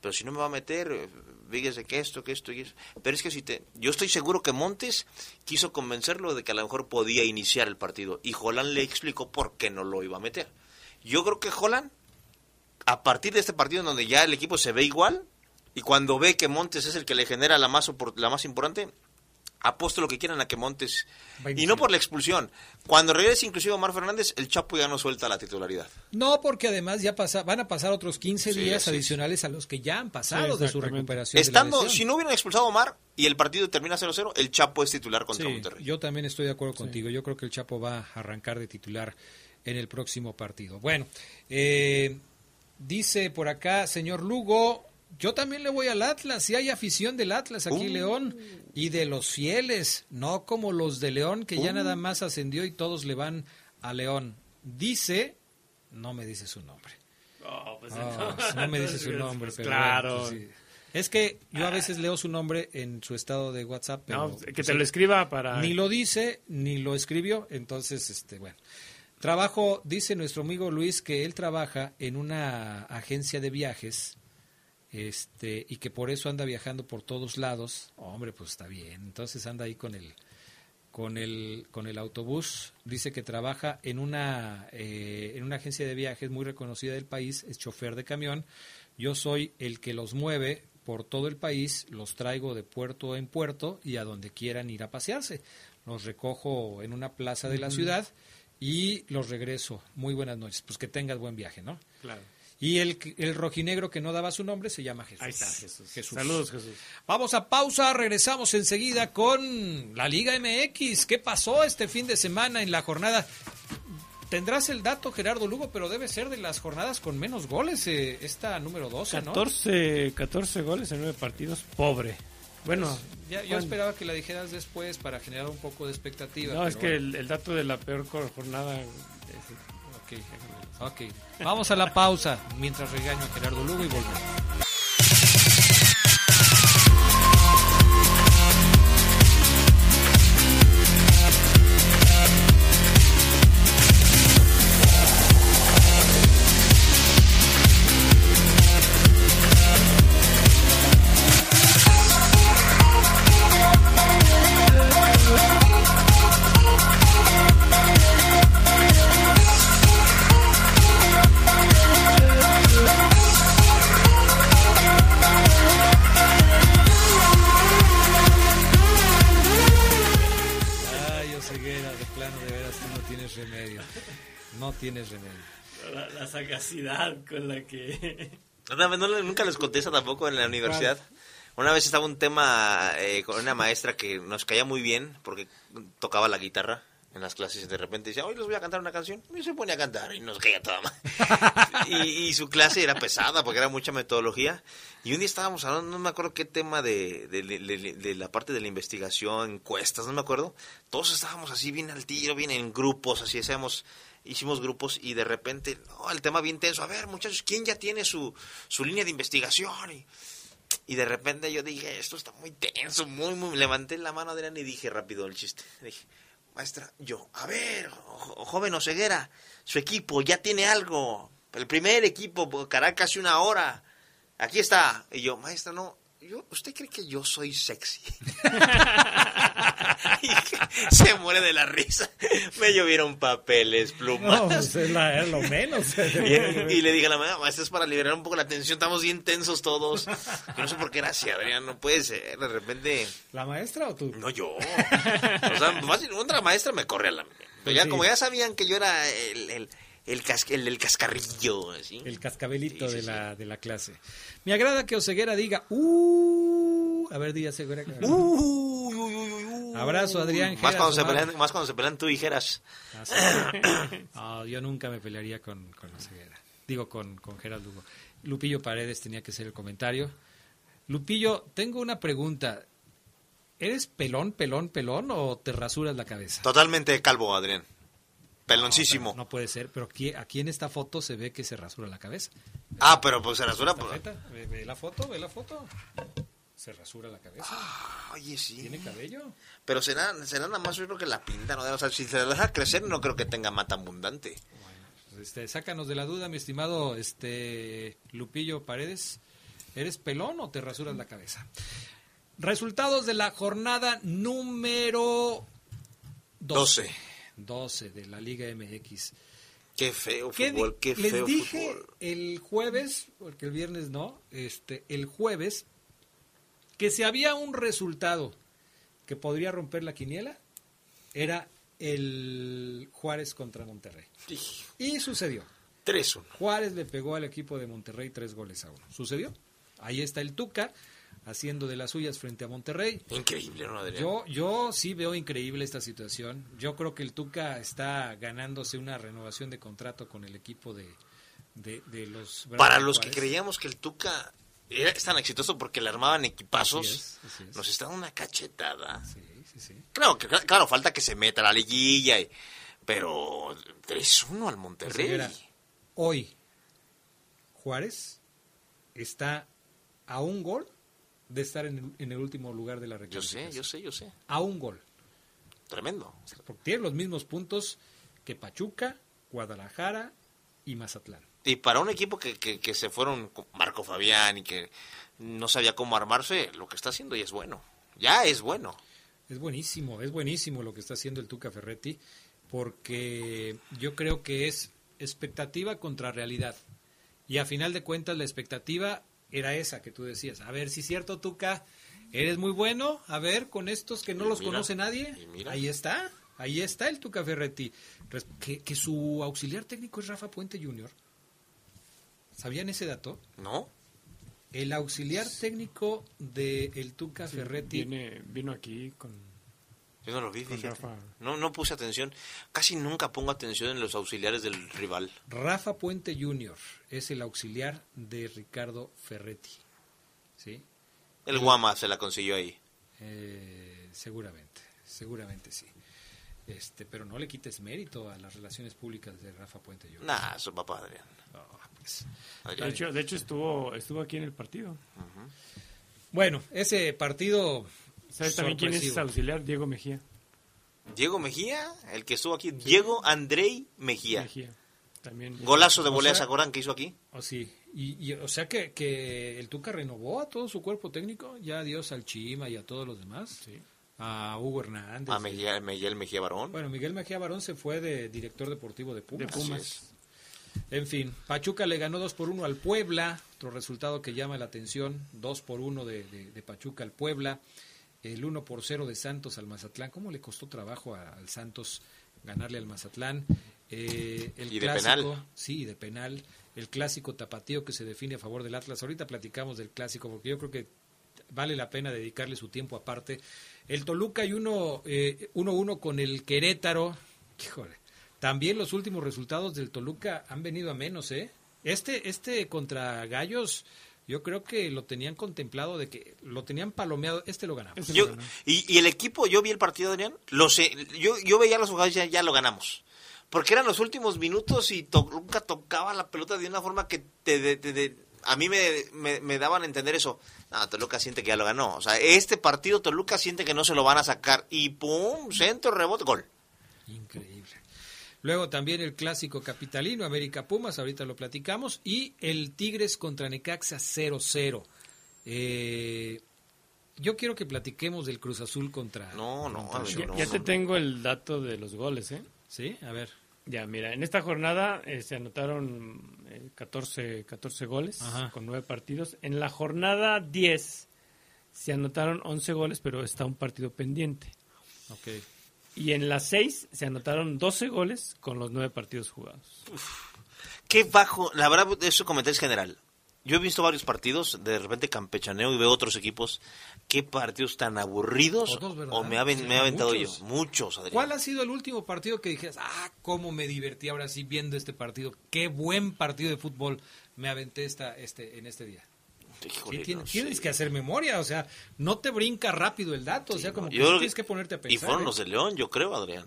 pero si no me va a meter, eh, fíjese que esto, que esto y eso. Pero es que si te, yo estoy seguro que Montes quiso convencerlo de que a lo mejor podía iniciar el partido. Y Holland le explicó por qué no lo iba a meter. Yo creo que Holland, a partir de este partido en donde ya el equipo se ve igual, y cuando ve que Montes es el que le genera la más, la más importante, apuesto lo que quieran a que Montes. Y no por la expulsión. Cuando regrese inclusive Omar Fernández, el Chapo ya no suelta la titularidad. No, porque además ya pasa, van a pasar otros 15 días adicionales a los que ya han pasado de su recuperación. Estando, si no hubieran expulsado a Omar y el partido termina 0-0, el Chapo es titular contra Monterrey. Yo también estoy de acuerdo contigo. Yo creo que el Chapo va a arrancar de titular en el próximo partido. Bueno, eh, dice por acá, señor Lugo, yo también le voy al Atlas, si hay afición del Atlas aquí, uh. León, y de los fieles, no como los de León, que ya uh. nada más ascendió y todos le van a León. Dice, no me dice su nombre. Oh, pues oh, no me dice su nombre, pero claro. Pues es que yo a veces leo su nombre en su estado de WhatsApp, pero que te lo escriba para ni lo dice ni lo escribió, entonces este bueno. Trabajo, dice nuestro amigo Luis que él trabaja en una agencia de viajes este, y que por eso anda viajando por todos lados, hombre, pues está bien. Entonces anda ahí con el con el, con el autobús. Dice que trabaja en una, eh, en una agencia de viajes muy reconocida del país, es chofer de camión. Yo soy el que los mueve por todo el país, los traigo de puerto en puerto y a donde quieran ir a pasearse. Los recojo en una plaza de la ciudad y los regreso. Muy buenas noches. Pues que tengas buen viaje, ¿no? Claro. Y el, el rojinegro que no daba su nombre se llama Jesús. Ahí está, Jesús. Jesús. Saludos, Jesús. Vamos a pausa, regresamos enseguida con la Liga MX. ¿Qué pasó este fin de semana en la jornada? Tendrás el dato, Gerardo Lugo, pero debe ser de las jornadas con menos goles, eh, esta número 12, ¿no? 14, 14 goles en 9 partidos, pobre. Bueno, Pues, Ya, yo esperaba que la dijeras después para generar un poco de expectativa. No, es que bueno. el, el dato de la peor jornada. es- Ok, ok. Vamos a la pausa mientras regaño a Gerardo Lugo y volvemos. No tienes remedio. La, la sagacidad con la que. Una vez, no le- nunca les conté eso tampoco en la universidad. Una vez estaba un tema eh, con una maestra que nos caía muy bien porque tocaba la guitarra en las clases y de repente decía, hoy les voy a cantar una canción. Y se ponía a cantar y nos caía toda mal. y, y su clase era pesada porque era mucha metodología. Y un día estábamos hablando, no me acuerdo qué tema de, de- de- de- de la parte de la investigación, encuestas, no me acuerdo. Todos estábamos así bien al tiro, bien en grupos, así hacíamos hicimos grupos y de repente, no, el tema bien tenso. A ver, muchachos, ¿quién ya tiene su, su línea de investigación? Y, y de repente yo dije, esto está muy tenso, muy, muy... Levanté la mano Adrián y dije rápido el chiste. Dije, maestra, yo, a ver, jo- joven Oseguera, su equipo ya tiene algo. El primer equipo, caray, casi una hora. Aquí está. Y yo, maestra, no, yo, ¿usted cree que yo soy sexy? Y se muere de la risa. Me llovieron papeles, plumas. es, lo menos. Y, y le dije a la mamá, esto es para liberar un poco la tensión, estamos bien tensos todos. Yo no sé por qué era así, Adrián, no puede ser. De repente, ¿La maestra o tú? no yo. O sea, más bien, otra maestra me corre a la... Pero ya, Sí. como ya sabían que yo era el, el, el, cas- el- el cascarrillo. El cascabelito Sí, sí, de, la, de la clase. Me agrada que Oseguera diga, uh, a ver, diga Oseguera. Uy, uy, uy, uy, uy. Abrazo, Adrián Más Geras, cuando, se pelean, más cuando se pelean tú y Geras. No, yo nunca me pelearía con, con Oseguera. Digo, con, con Gerald Lugo. Lupillo Paredes tenía que ser el comentario. Lupillo, tengo una pregunta. ¿Eres pelón, pelón, pelón o te rasuras la cabeza? Totalmente calvo, Adrián. Peloncísimo. No puede ser, pero aquí, aquí en esta foto se ve que se rasura la cabeza. Ah, pero pues se rasura. Esta pues, ve, ve la foto, ve la foto. Se rasura la cabeza. Oye, sí. ¿Tiene cabello? Pero será, será nada más, yo creo que la pinta, ¿no? O sea, si se la deja crecer, no creo que tenga mata abundante. Pues, Este, sácanos de la duda, mi estimado este Lupillo Paredes. ¿Eres pelón o te rasuras la cabeza? Resultados de la jornada número 12. 12. 12 de la Liga MX. Qué feo ¿Qué fútbol, qué Les feo dije fútbol. el jueves, porque el viernes no, este, el jueves, que si había un resultado que podría romper la quiniela, era el Juárez contra Monterrey. Y sucedió. 3-1. Juárez le pegó al equipo de Monterrey tres goles a uno. ¿Sucedió? Ahí está el Tuca haciendo de las suyas frente a Monterrey. Increíble, ¿no, Adrián? Yo, yo sí veo increíble esta situación. Yo creo que el Tuca está ganándose una renovación de contrato con el equipo de, de, de los Bravos Para los que creíamos que el Tuca era es tan exitoso porque le armaban equipazos, Así es, así es. nos está dando una cachetada. Sí, sí, sí. Claro, que, claro, falta que se meta la liguilla, y- pero 3-1 al Monterrey. Oseguera, hoy Juárez está a un gol de estar en el, en el último lugar de la Yo reclasificación. sé, yo sé, yo sé. A un gol. Tremendo. Porque tiene los mismos puntos que Pachuca, Guadalajara y Mazatlán. Y para un equipo que, que, que se fueron con Marco Fabián y que no sabía cómo armarse, lo que está haciendo ya es bueno. Ya es bueno. Es buenísimo, es buenísimo lo que está haciendo el Tuca Ferretti, porque yo creo que es expectativa contra realidad. Y a final de cuentas la expectativa era esa que tú decías. A ver, si es cierto, Tuca, eres muy bueno. A ver, con estos que no Y los mira, conoce nadie. y mira. Ahí está, ahí está el Tuca Ferretti. Que, que su auxiliar técnico es Rafa Puente Jr. ¿Sabían ese dato? ¿No? El auxiliar técnico de el Tuca Ferretti. Viene, vino aquí con... Yo no lo vi, fíjate. Rafa. No, no puse atención. Casi nunca pongo atención en los auxiliares del rival. Rafa Puente Jr. es el auxiliar de Ricardo Ferretti. ¿Sí? El Guama se la consiguió ahí. Eh, seguramente, seguramente sí. Este, pero no le quites mérito a las relaciones públicas de Rafa Puente Jr. Nah, va para Adrián. No, pues. De hecho, de hecho estuvo, estuvo aquí en el partido. Bueno, ese partido. ¿Sabes también quién es auxiliar? Diego Mejía. Diego Mejía, el que estuvo aquí. Diego Andrei Mejía. Mejía. También. Golazo de O volea, sea- ¿se acuerdan que hizo aquí? Oh, sí. Y, y, o sea que, que el Tuca renovó a todo su cuerpo técnico. Ya adiós al Chima y a todos los demás. Sí. A Hugo Hernández. A Mejía, Miguel Mejía Barón. Bueno, Miguel Mejía Barón se fue de director deportivo de Pumas. De Pumas. En fin, Pachuca le ganó 2 por 1 al Puebla, otro resultado que llama la atención, 2 por 1 de, de- de Pachuca al Puebla, el 1 por 0 de Santos al Mazatlán, ¿cómo le costó trabajo a- al Santos ganarle al Mazatlán? Eh, el Y de clásico, penal. Sí, de penal, el clásico tapatío que se define a favor del Atlas, ahorita platicamos del clásico porque yo creo que vale la pena dedicarle su tiempo aparte. El Toluca y uno, eh, 1-1 con el Querétaro. Híjole. También los últimos resultados del Toluca han venido a menos, ¿eh? Este, este contra Gallos, yo creo que lo tenían contemplado de que lo tenían palomeado. Este lo ganamos. Yo- lo ganó. y, y el equipo, yo vi el partido, Adrián, lo sé, yo, yo veía los jugadores y ya, ya lo ganamos. Porque eran los últimos minutos y Toluca tocaba la pelota de una forma que te, de- te- de- a mí me, me, me daban a entender eso. No, Toluca siente que ya lo ganó. O sea, este partido Toluca siente que no se lo van a sacar. Y pum, centro, rebote, gol. Increíble. Luego también el clásico capitalino, América Pumas, ahorita lo platicamos, y el Tigres contra Necaxa 0-0. Eh, yo quiero que platiquemos del Cruz Azul contra... No, no, contra Ya, no, ya te no. tengo el dato de los goles, ¿eh? Sí, a ver. Ya, mira, en esta jornada eh, se anotaron eh, 14, 14 goles Ajá. con 9 partidos. En la jornada 10 se anotaron 11 goles, pero está un partido pendiente. Ok. Y en la 6 se anotaron 12 goles con los 9 partidos jugados. Qué bajo, la verdad, eso comentario es general. Yo he visto varios partidos, de repente campechaneo y veo otros equipos. Qué partidos tan aburridos. O me ha, aven- Sí, me ha aventado muchos. yo. Muchos, Adrián. ¿Cuál ha sido el último partido que dijeras, ah, cómo me divertí ahora sí viendo este partido? Qué buen partido de fútbol me aventé esta, este, en este día. Híjole, Sí, no tienes sé. que hacer memoria, o sea, no te brinca rápido el dato, o sea, como que Yo sí creo tienes que ponerte a pensar. Y fueron ¿eh? los de León, yo creo, Adrián.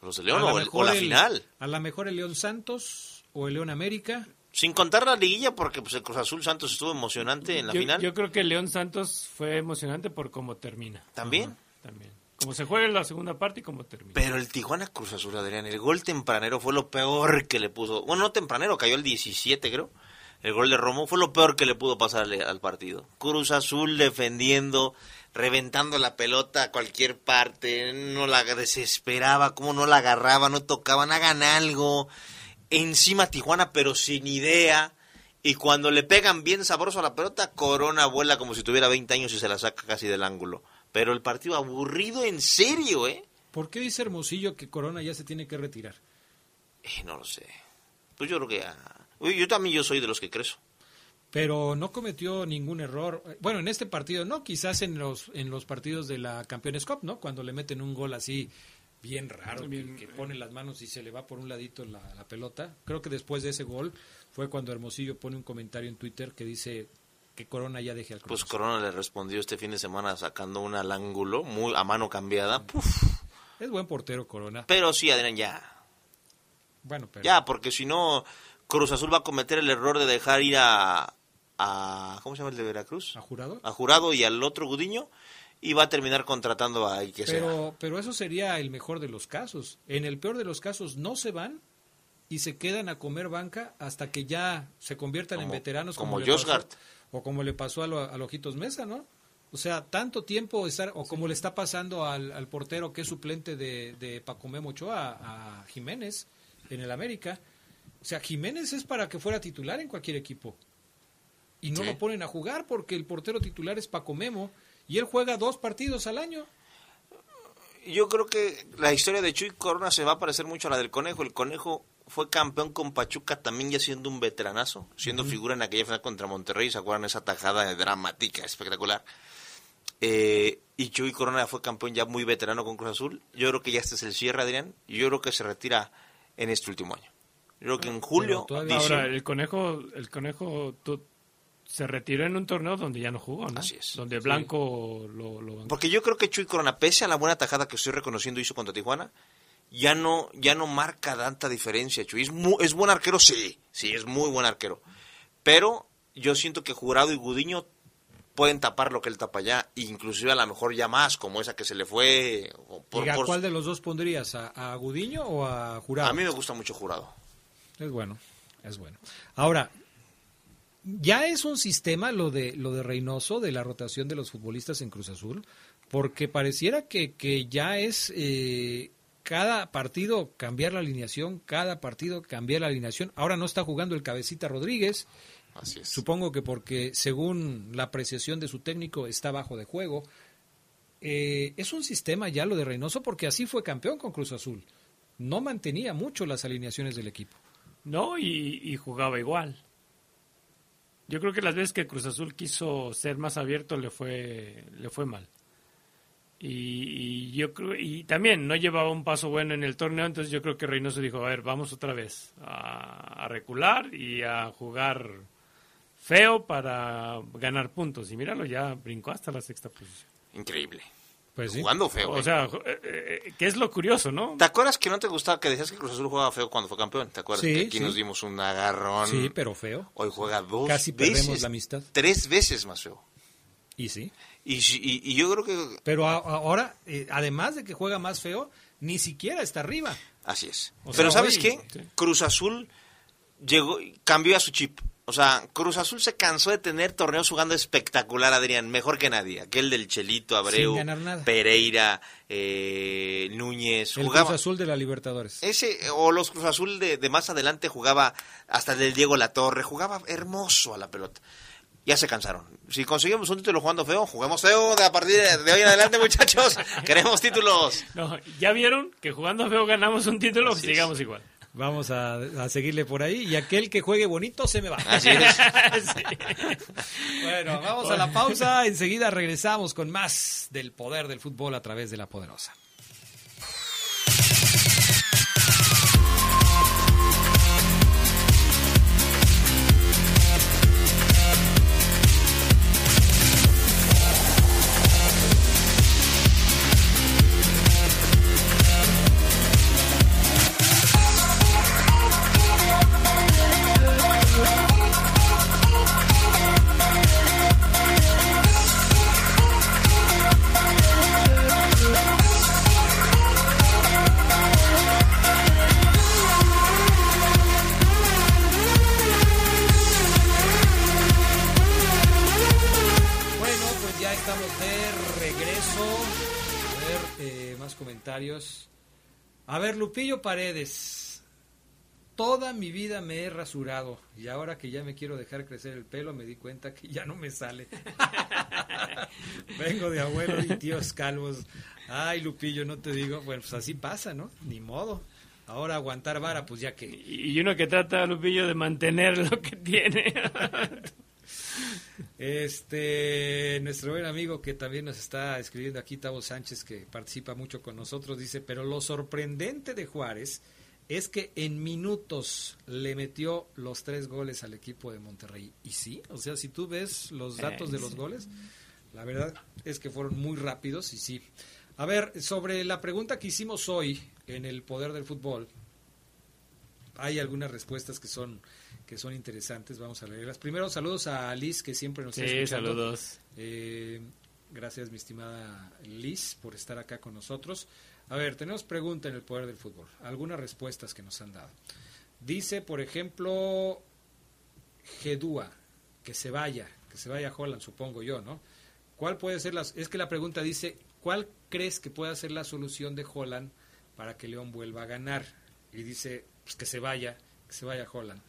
Los de León o, el- o la el- final. A lo mejor el León Santos o el León América. Sin contar la liguilla, porque pues, el Cruz Azul Santos estuvo emocionante en la yo, final. yo creo que León Santos fue emocionante por cómo termina. También. También. Como se juega en la segunda parte y cómo termina. Pero el Tijuana Cruz Azul, Adrián, el gol tempranero fue lo peor que le puso. Bueno, no tempranero, cayó el 17, creo. El gol de Romo fue lo peor que le pudo pasarle al partido. Cruz Azul defendiendo, reventando la pelota a cualquier parte, no la desesperaba, como no la agarraba, no tocaban, hagan algo. Encima Tijuana, pero sin idea. Y cuando le pegan bien sabroso a la pelota, Corona vuela como si tuviera 20 años y se la saca casi del ángulo. Pero el partido aburrido en serio, ¿eh? ¿Por qué dice Hermosillo que Corona ya se tiene que retirar? Eh, no lo sé. Pues yo creo que... Uy, yo también yo soy de los que creso. Pero no cometió ningún error. Bueno, en este partido no, quizás en los en los partidos de la Campeones Cup, ¿no? Cuando le meten un gol así bien raro, Bien, que, que pone las manos y se le va por un ladito la, la pelota. Creo que después de ese gol fue cuando Hermosillo pone un comentario en Twitter que dice que Corona ya deje al Cruz Pues. Corona le respondió este fin de semana sacando una al ángulo, muy a mano cambiada. Puf. Es buen portero Corona. Pero sí, Adrián, ya. Bueno, pero Ya, porque si no, Cruz Azul va a cometer el error de dejar ir a... a ¿Cómo se llama el de Veracruz? ¿ha jurado? A Jurado y al otro Gudiño. Y va a terminar contratando a el que sea. Pero, pero eso sería el mejor de los casos. En el peor de los casos no se van y se quedan a comer banca hasta que ya se conviertan en Como- veteranos como pasó- Gart. o como le pasó a, lo- a Ojitos Mesa, ¿no? O sea, tanto tiempo estar, o como le está pasando al, portero que es suplente de, de Paco a Jiménez, en el América. O sea, Jiménez es para que fuera titular en cualquier equipo. Y no lo ponen a jugar porque el portero titular es Paco Memo y él juega dos partidos al año. Yo creo que la historia de Chuy Corona se va a parecer mucho a la del Conejo. El Conejo fue campeón con Pachuca también ya siendo un veteranazo, siendo figura en aquella final contra Monterrey, ¿se acuerdan esa tajada dramática, espectacular? Eh, y Chuy Corona fue campeón ya muy veterano con Cruz Azul. Yo creo que ya este es el cierre, Adrián, y yo creo que se retira en este último año. Yo creo que en julio... Ahora, el Conejo, el conejo se retiró en un torneo donde ya no jugó, ¿no? Así es. Donde Blanco lo, Porque yo creo que Chuy Corona, pese a la buena tajada que estoy reconociendo hizo contra Tijuana, ya no, ya no marca tanta diferencia, Chuy. Es, es buen arquero, sí, sí, es muy buen arquero. Pero yo siento que Jurado y Gudiño pueden tapar lo que él tapa ya, inclusive a lo mejor ya más, como esa que se le fue. Por, ¿Y cuál de los dos pondrías? ¿A, Gudiño o a Jurado? A mí me gusta mucho Jurado. Es bueno, es bueno. Ahora, ya es un sistema lo de, lo de Reynoso, de la rotación de los futbolistas en Cruz Azul, porque pareciera que, que ya es eh, cada partido cambiar la alineación, cada partido cambiar la alineación. Ahora no está jugando el cabecita Rodríguez, Supongo que porque, según la apreciación de su técnico, está bajo de juego. Eh, es un sistema ya lo de Reynoso porque así fue campeón con Cruz Azul. No mantenía mucho las alineaciones del equipo. No, y, jugaba igual. Yo creo que las veces que Cruz Azul quiso ser más abierto le fue, le fue mal. Y, yo creo, y también no llevaba un paso bueno en el torneo, entonces yo creo que Reynoso dijo, a ver, vamos otra vez a, a recular y a jugar feo para ganar puntos. Y míralo, ya brincó hasta la sexta posición. Increíble. Pues Jugando feo. O ¿eh? sea, eh, eh, ¿qué es lo curioso, no? ¿Te acuerdas que no te gustaba, que decías que Cruz Azul jugaba feo cuando fue campeón? ¿Te acuerdas que aquí nos dimos un agarrón? Sí, pero feo. Hoy juega dos Casi perdemos la amistad. Tres veces más feo. Y sí. Y, y, yo creo que... Pero ahora, además de que juega más feo, ni siquiera está arriba. Así es. pero ¿sabes qué? Cruz Azul llegó, cambió a su chip. O sea, Cruz Azul se cansó de tener torneos jugando espectacular, Adrián, mejor que nadie. Aquel del Chelito, Abreu, Pereira, eh, Núñez. El Cruz Azul de la Libertadores. Ese, o los Cruz Azul de, más adelante jugaba hasta del Diego Latorre, jugaba hermoso a la pelota. Ya se cansaron. Si conseguimos un título jugando feo, juguemos feo de a partir de hoy en adelante, muchachos. Queremos títulos. No, ya vieron que jugando feo ganamos un título, sigamos igual. Vamos a, seguirle por ahí. Y aquel que juegue bonito se me va. Así es. Bueno, vamos a la pausa. Enseguida regresamos con más del poder del fútbol a través de la poderosa. A ver, Lupillo Paredes. Toda mi vida me he rasurado y ahora que ya me quiero dejar crecer el pelo me di cuenta que ya no me sale. Vengo de abuelo y tíos calvos. Ay, Lupillo, no te digo. Bueno, pues así pasa, ¿no? Ni modo. Ahora aguantar vara, pues ya que... Y uno que trata, Lupillo, de mantener lo que tiene. Este, nuestro buen amigo que también nos está escribiendo aquí, Tavo Sánchez, que participa mucho con nosotros, dice, pero lo sorprendente de Juárez es que en minutos le metió los tres goles al equipo de Monterrey. Y sí, o sea, si tú ves los datos de los goles, la verdad es que fueron muy rápidos y sí. A ver, sobre la pregunta que hicimos hoy en el Poder del Fútbol, hay algunas respuestas que son que son interesantes. Vamos a leerlas. Primero, saludos a Liz, que siempre nos sí, está saludos. Eh, gracias, mi estimada Liz, por estar acá con nosotros. A ver, tenemos pregunta en el poder del fútbol. Algunas respuestas que nos han dado. Dice, por ejemplo, Gedúa, que se vaya, que se vaya a Holland, supongo yo, ¿no? ¿Cuál puede ser la es que la pregunta dice, ¿cuál crees que pueda ser la solución de Holland para que León vuelva a ganar? Y dice, pues que se vaya, que se vaya Holland.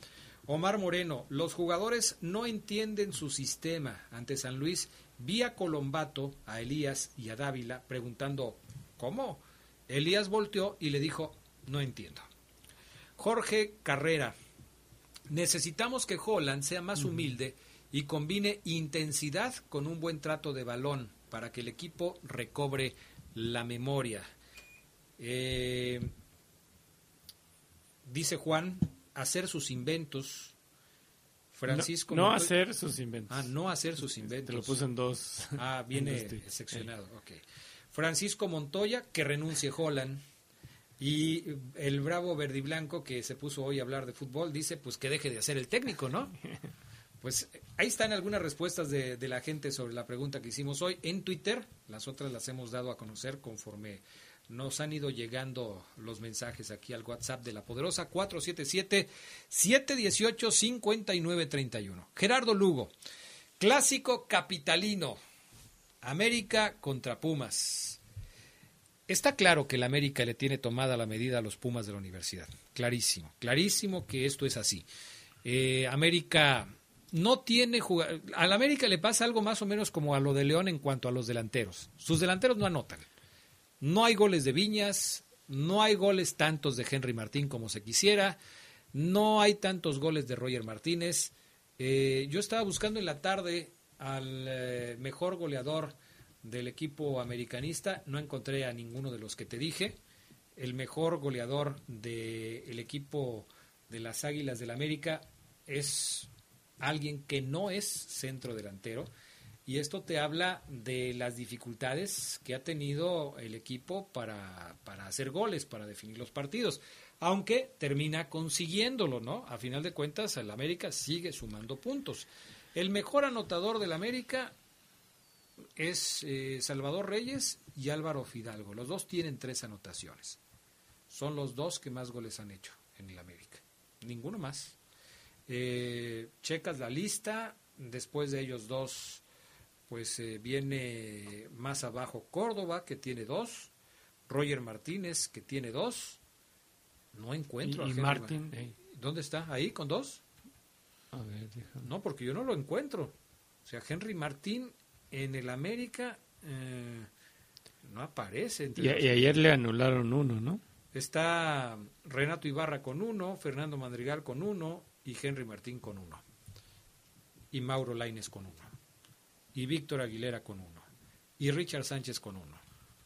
Omar Moreno, los jugadores no entienden su sistema ante San Luis. vía Colombato, a Elías y a Dávila preguntando, ¿cómo? Elías volteó y le dijo, no entiendo. Jorge Carrera, necesitamos que Holland sea más humilde y combine intensidad con un buen trato de balón para que el equipo recobre la memoria. Eh, dice Juan, hacer sus inventos. Francisco. No, hacer sus inventos. Ah, no hacer sus inventos. Te lo puse en dos. Ah, viene seccionado. Francisco Montoya, que renuncie Holland. Y el bravo verde y blanco que se puso hoy a hablar de fútbol dice pues que deje de hacer el técnico, ¿no? Pues ahí están algunas respuestas de, de, la gente sobre la pregunta que hicimos hoy en Twitter. Las otras las hemos dado a conocer conforme nos han ido llegando los mensajes aquí al WhatsApp de la poderosa 477-718-5931. Gerardo Lugo, clásico capitalino, América contra Pumas. Está claro que el América le tiene tomada la medida a los Pumas de la universidad. Clarísimo, clarísimo que esto es así. Eh, América no tiene jugador. Al América le pasa algo más o menos como a lo de León en cuanto a los delanteros. Sus delanteros no anotan. No hay goles de Viñas, no hay goles tantos de Henry Martín como se quisiera, no hay tantos goles de Roger Martínez. Eh, yo estaba buscando en la tarde al eh, mejor goleador del equipo americanista, no encontré a ninguno de los que te dije. El mejor goleador del equipo de las Águilas del América es alguien que no es centro delantero. Y esto te habla de las dificultades que ha tenido el equipo para, para hacer goles, para definir los partidos. Aunque termina consiguiéndolo, ¿no? A final de cuentas, el América sigue sumando puntos. El mejor anotador del América es eh, Salvador Reyes y Álvaro Fidalgo. Los dos tienen tres anotaciones. Son los dos que más goles han hecho en el América. Ninguno más. Eh, checas la lista, después de ellos dos, pues eh, viene más abajo Córdoba, que tiene dos, Roger Martínez, que tiene dos, no encuentro y, Martín, ¿Dónde está? ¿Ahí con dos? A ver, no, porque yo no lo encuentro. O sea, Henry Martín en el América eh, no aparece. y, ayer le anularon uno, ¿no? Está Renato Ibarra con uno, Fernando Madrigal con uno, y Henry Martín con uno. Y Mauro Laines con uno. Y Víctor Aguilera con uno. Y Richard Sánchez con uno.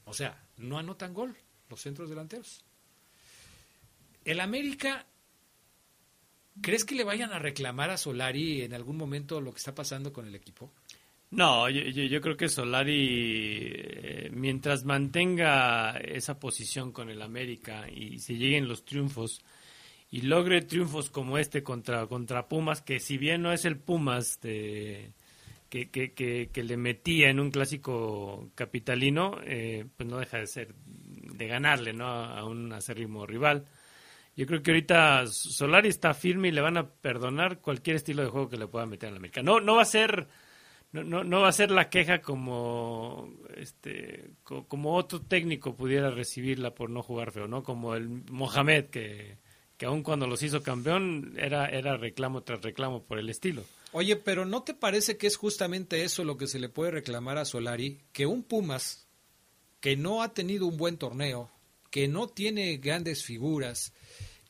O sea, no anotan gol los centros delanteros. El América, ¿crees que le vayan a reclamar a Solari en algún momento lo que está pasando con el equipo? No, yo, creo que Solari, eh, mientras mantenga esa posición con el América y se lleguen los triunfos, y logre triunfos como este contra, contra Pumas, que si bien no es el Pumas de, que, que, que, le metía en un clásico capitalino, eh, pues no deja de ser, de ganarle ¿no? a un acérrimo rival. Yo creo que ahorita Solari está firme y le van a perdonar cualquier estilo de juego que le pueda meter en la América. No, no va a ser... No, no, no va a ser la queja como este como otro técnico pudiera recibirla por no jugar feo, ¿no? Como el Mohamed que, que aun cuando los hizo campeón era, era reclamo tras reclamo por el estilo. Oye, pero ¿no te parece que es justamente eso lo que se le puede reclamar a Solari? Que un Pumas que no ha tenido un buen torneo, que no tiene grandes figuras,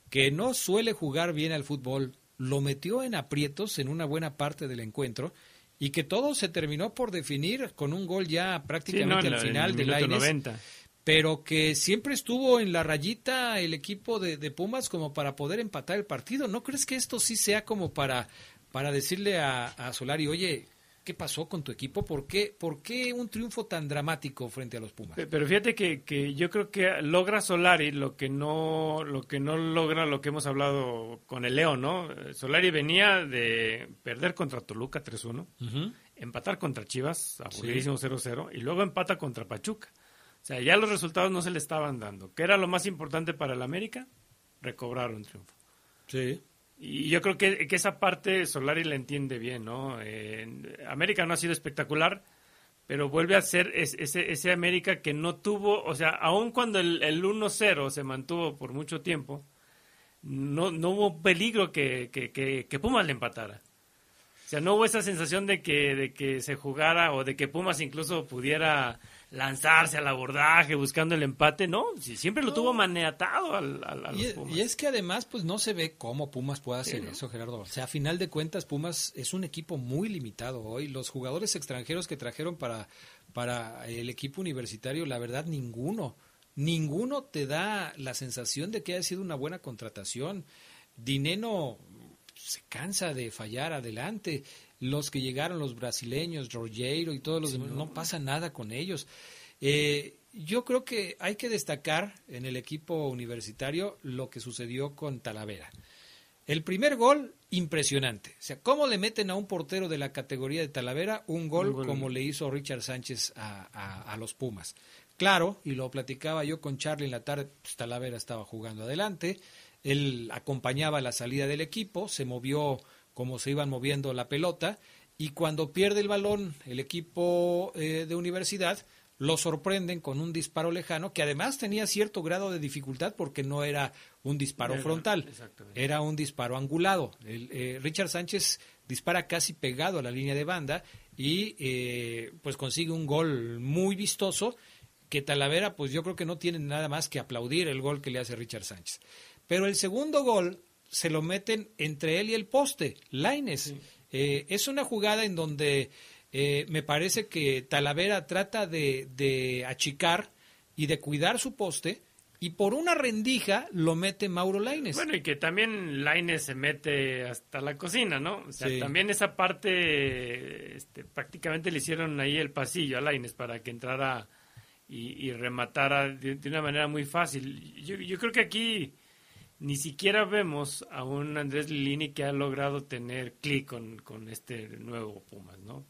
que no suele jugar bien al fútbol, lo metió en aprietos en una buena parte del encuentro y que todo se terminó por definir con un gol ya prácticamente al final del año 90 pero que siempre estuvo en la rayita el equipo de, Pumas como para poder empatar el partido. ¿No crees que esto sí sea como para, para decirle a, a Solari, oye, ¿qué pasó con tu equipo? ¿Por qué, ¿Por qué un triunfo tan dramático frente a los Pumas? Pero fíjate que, que yo creo que logra Solari lo que no lo que no logra lo que hemos hablado con el León, ¿no? Solari venía de perder contra Toluca 3-1, empatar contra Chivas, aburridísimo 0-0, y luego empata contra Pachuca. O sea, ya los resultados no se le estaban dando. ¿Qué era lo más importante para el América? Recobrar un triunfo. Sí. Y yo creo que, esa parte Solari la entiende bien, ¿no? América no ha sido espectacular, pero vuelve a ser ese, ese América que no tuvo, o sea, aun cuando el, el 1-0 se mantuvo por mucho tiempo, no, no hubo peligro que, que, que, Pumas le empatara. O sea, no hubo esa sensación de que, de que se jugara o de que Pumas incluso pudiera lanzarse al abordaje buscando el empate, no, siempre lo tuvo maniatado al, a y, Pumas. y, es que además pues no se ve cómo Pumas puede hacer eso, Gerardo. O sea, a final de cuentas Pumas es un equipo muy limitado hoy. Los jugadores extranjeros que trajeron para, para el equipo universitario, la verdad ninguno ninguno te da la sensación de que haya sido una buena contratación. Dineno se cansa de fallar adelante. Los que llegaron, los brasileños, Rogero y todos los demás, no. pasa nada con ellos. Eh, yo creo que hay que destacar en el equipo universitario lo que sucedió con Talavera. El primer gol, impresionante. O sea, ¿cómo le meten a un portero de la categoría de Talavera un gol, como le hizo Richard Sánchez a los Pumas? Claro, y lo platicaba yo con Charlie en la tarde, pues Talavera estaba jugando adelante, él acompañaba la salida del equipo, se movió como se iban moviendo la pelota, y cuando pierde el balón el equipo eh, de universidad, lo sorprenden con un disparo lejano que además tenía cierto grado de dificultad porque no era un disparo frontal, era un disparo angulado. El, eh, Richard Sánchez dispara casi pegado a la línea de banda y eh, pues consigue un gol muy vistoso que Talavera, pues yo creo que no tiene nada más que aplaudir el gol que le hace Richard Sánchez. Pero el segundo gol se lo meten entre él y el poste, Laines. Eh, es una jugada en donde eh, me parece que Talavera trata de, de, achicar y de cuidar su poste. Y por una rendija lo mete Mauro Laines. Bueno, y que también Laines se mete hasta la cocina, ¿no? O sea, también esa parte este, prácticamente le hicieron ahí el pasillo a Laines para que entrara y, rematara de, una manera muy fácil. Yo, creo que aquí ni siquiera vemos a un Andrés Lilini que ha logrado tener clic con, este nuevo Pumas, ¿no?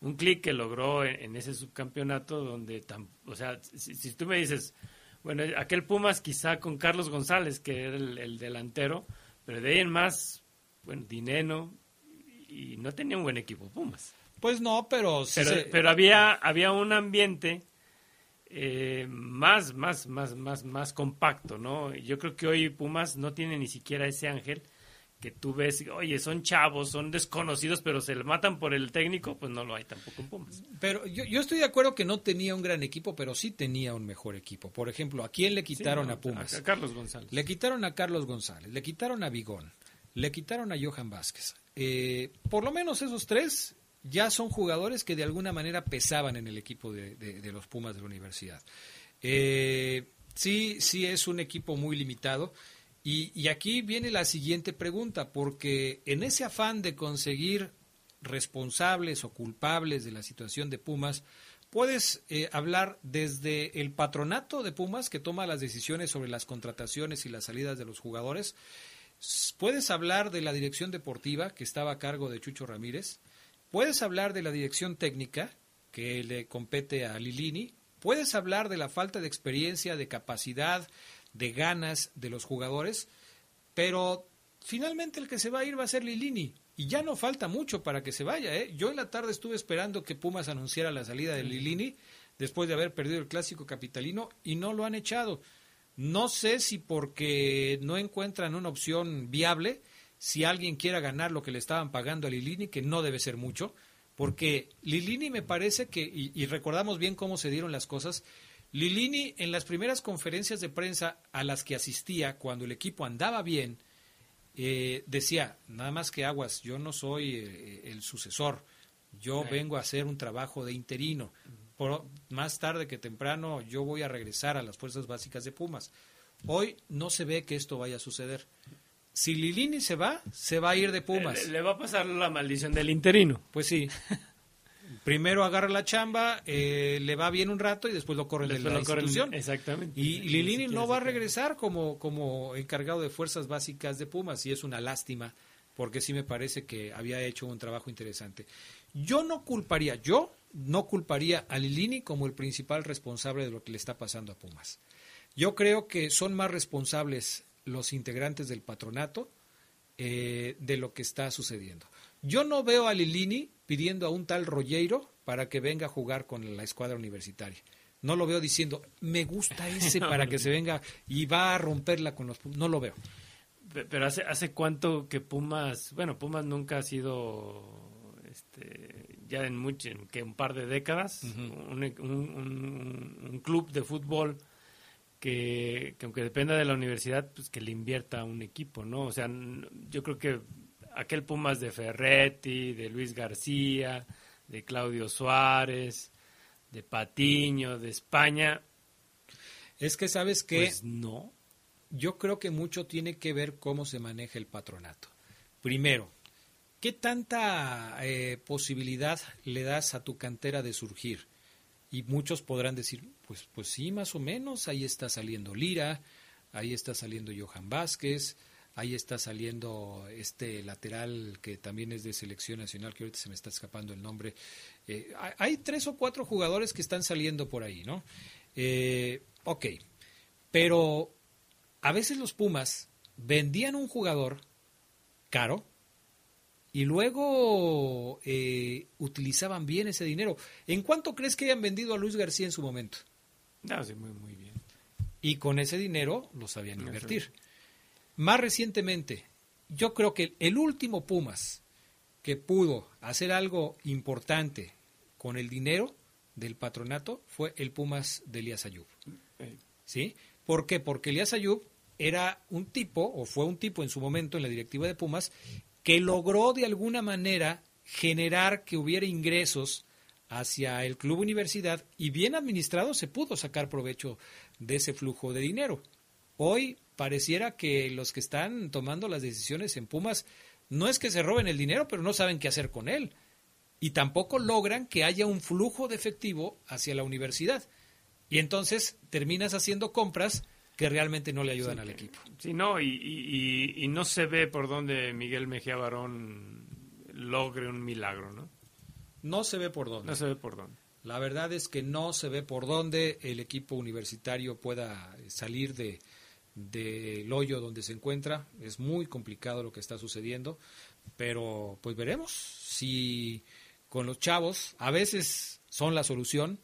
Un clic que logró en, ese subcampeonato donde, o sea, si, tú me dices, bueno, aquel Pumas quizá con Carlos González, que era el, delantero, pero de ahí en más, bueno, Dineno, y no tenía un buen equipo Pumas. Pues no, pero... Pero, pero había, había un ambiente eh, más, más, más, más, más compacto, ¿no? Yo creo que hoy Pumas no tiene ni siquiera ese ángel que tú ves, oye, son chavos, son desconocidos, pero se le matan por el técnico, pues no lo hay tampoco en Pumas. Pero yo, yo estoy de acuerdo que no tenía un gran equipo, pero sí tenía un mejor equipo. Por ejemplo, ¿a quién le quitaron a Pumas? A, Carlos González. Le quitaron a Carlos González, le quitaron a Vigón, le quitaron a Johan Vázquez. Eh, por lo menos esos tres ya son jugadores que de alguna manera pesaban en el equipo de, los Pumas de la universidad. Eh, sí, sí es un equipo muy limitado. Y, aquí viene la siguiente pregunta, porque en ese afán de conseguir responsables o culpables de la situación de Pumas, puedes eh, hablar desde el patronato de Pumas que toma las decisiones sobre las contrataciones y las salidas de los jugadores, puedes hablar de la dirección deportiva que estaba a cargo de Chucho Ramírez, Puedes hablar de la dirección técnica que le compete a Lilini, puedes hablar de la falta de experiencia, de capacidad, de ganas de los jugadores, pero finalmente el que se va a ir va a ser Lilini. Y ya no falta mucho para que se vaya. ¿eh? Yo en la tarde estuve esperando que Pumas anunciara la salida de Lilini después de haber perdido el clásico capitalino y no lo han echado. No sé si porque no encuentran una opción viable si alguien quiera ganar lo que le estaban pagando a Lilini, que no debe ser mucho, porque Lilini me parece que, y, recordamos bien cómo se dieron las cosas, Lilini en las primeras conferencias de prensa a las que asistía cuando el equipo andaba bien, eh, decía, nada más que aguas, yo no soy eh, el sucesor, yo vengo a hacer un trabajo de interino. Por, más tarde que temprano yo voy a regresar a las fuerzas básicas de Pumas. Hoy no se ve que esto vaya a suceder si Lilini se va, se va a ir de Pumas. Le, va a pasar la maldición del interino. Pues sí. Primero agarra la chamba, eh, le va bien un rato y después lo corren de la institución. exactamente. Y, Lilini no va a regresar como, como encargado de fuerzas básicas de Pumas y es una lástima porque sí me parece que había hecho un trabajo interesante. Yo no culparía, yo no culparía a Lilini como el principal responsable de lo que le está pasando a Pumas. Yo creo que son más responsables los integrantes del patronato, eh, de lo que está sucediendo. Yo no veo a Lilini pidiendo a un tal Rollero para que venga a jugar con la escuadra universitaria. No lo veo diciendo, me gusta ese para que se venga y va a romperla con los Pumas. No lo veo. Pero hace, hace cuánto que Pumas, bueno, Pumas nunca ha sido, este, ya en, mucho, en que un par de décadas, un, un, club de fútbol que, que, aunque dependa de la universidad, pues que le invierta a un equipo, ¿no? O sea, yo creo que aquel Pumas de Ferretti, de Luis García, de Claudio Suárez, de Patiño, de España. Es que sabes que... Pues no. Yo creo que mucho tiene que ver cómo se maneja el patronato. Primero, ¿qué tanta eh, posibilidad le das a tu cantera de surgir? Y muchos podrán decir, pues, pues sí, más o menos, ahí está saliendo Lira, ahí está saliendo Johan Vázquez, ahí está saliendo este lateral que también es de selección nacional, que ahorita se me está escapando el nombre. Eh, hay tres o cuatro jugadores que están saliendo por ahí, ¿no? Eh, ok, pero a veces los Pumas vendían un jugador caro y luego eh, utilizaban bien ese dinero. ¿En cuánto crees que hayan vendido a Luis García en su momento? No, sí, muy, muy bien. Y con ese dinero lo sabían invertir. Más recientemente, yo creo que el último Pumas que pudo hacer algo importante con el dinero del patronato fue el Pumas de Elías Ayub. ¿Sí? ¿Por qué? Porque Elías Ayub era un tipo, o fue un tipo en su momento en la directiva de Pumas, que logró de alguna manera generar que hubiera ingresos hacia el club universidad y bien administrado se pudo sacar provecho de ese flujo de dinero. Hoy pareciera que los que están tomando las decisiones en Pumas no es que se roben el dinero, pero no saben qué hacer con él. Y tampoco logran que haya un flujo de efectivo hacia la universidad. Y entonces terminas haciendo compras que realmente no le ayudan al equipo. Sí, no, y, y, no se ve por dónde Miguel Mejía Barón logre un milagro, ¿no? No se ve por dónde. No se ve por dónde. La verdad es que no se ve por dónde el equipo universitario pueda salir de, del hoyo donde se encuentra. Es muy complicado lo que está sucediendo, pero pues veremos si con los chavos, a veces son la solución,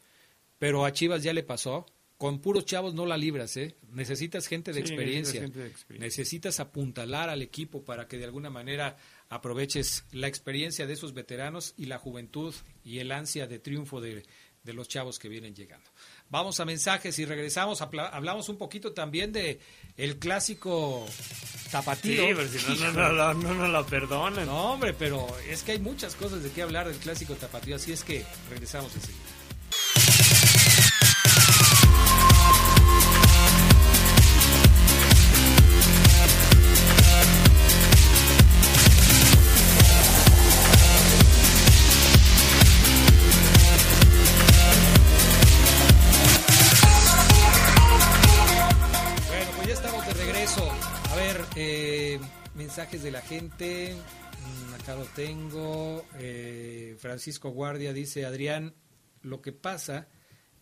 pero a Chivas ya le pasó. Con puros chavos no la libras, ¿eh? Necesitas gente de, experiencia. Necesitas, de experiencia. necesitas apuntalar al equipo para que de alguna manera aproveches la experiencia de esos veteranos y la juventud y el ansia de triunfo de, de los chavos que vienen llegando. Vamos a mensajes y regresamos. Hablamos un poquito también de el clásico tapatío. Sí, pero si no, no, no, no, no lo perdonen. No, hombre, pero es que hay muchas cosas de qué hablar del clásico tapatío, así es que regresamos enseguida. Mensajes de la gente. Mm, acá lo tengo. Eh, Francisco Guardia dice, Adrián, lo que pasa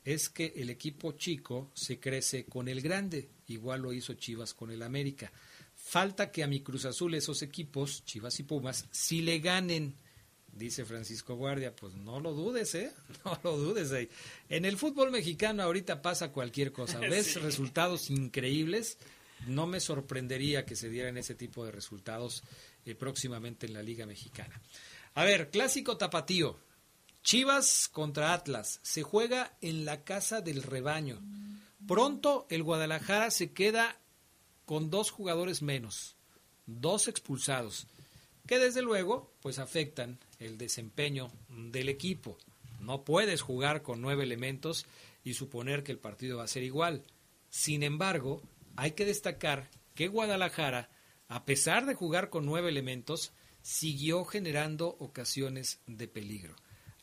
es que el equipo chico se crece con el grande. Igual lo hizo Chivas con el América. Falta que a mi Cruz Azul esos equipos, Chivas y Pumas, si le ganen. Dice Francisco Guardia, pues no lo dudes, ¿eh? No lo dudes. Eh. En el fútbol mexicano ahorita pasa cualquier cosa. Ves resultados increíbles no me sorprendería que se dieran ese tipo de resultados eh, próximamente en la Liga Mexicana. A ver, clásico tapatío. Chivas contra Atlas. Se juega en la casa del rebaño. Pronto el Guadalajara se queda con dos jugadores menos, dos expulsados, que desde luego pues afectan el desempeño del equipo. No puedes jugar con nueve elementos y suponer que el partido va a ser igual. Sin embargo, hay que destacar que Guadalajara, a pesar de jugar con nueve elementos, siguió generando ocasiones de peligro.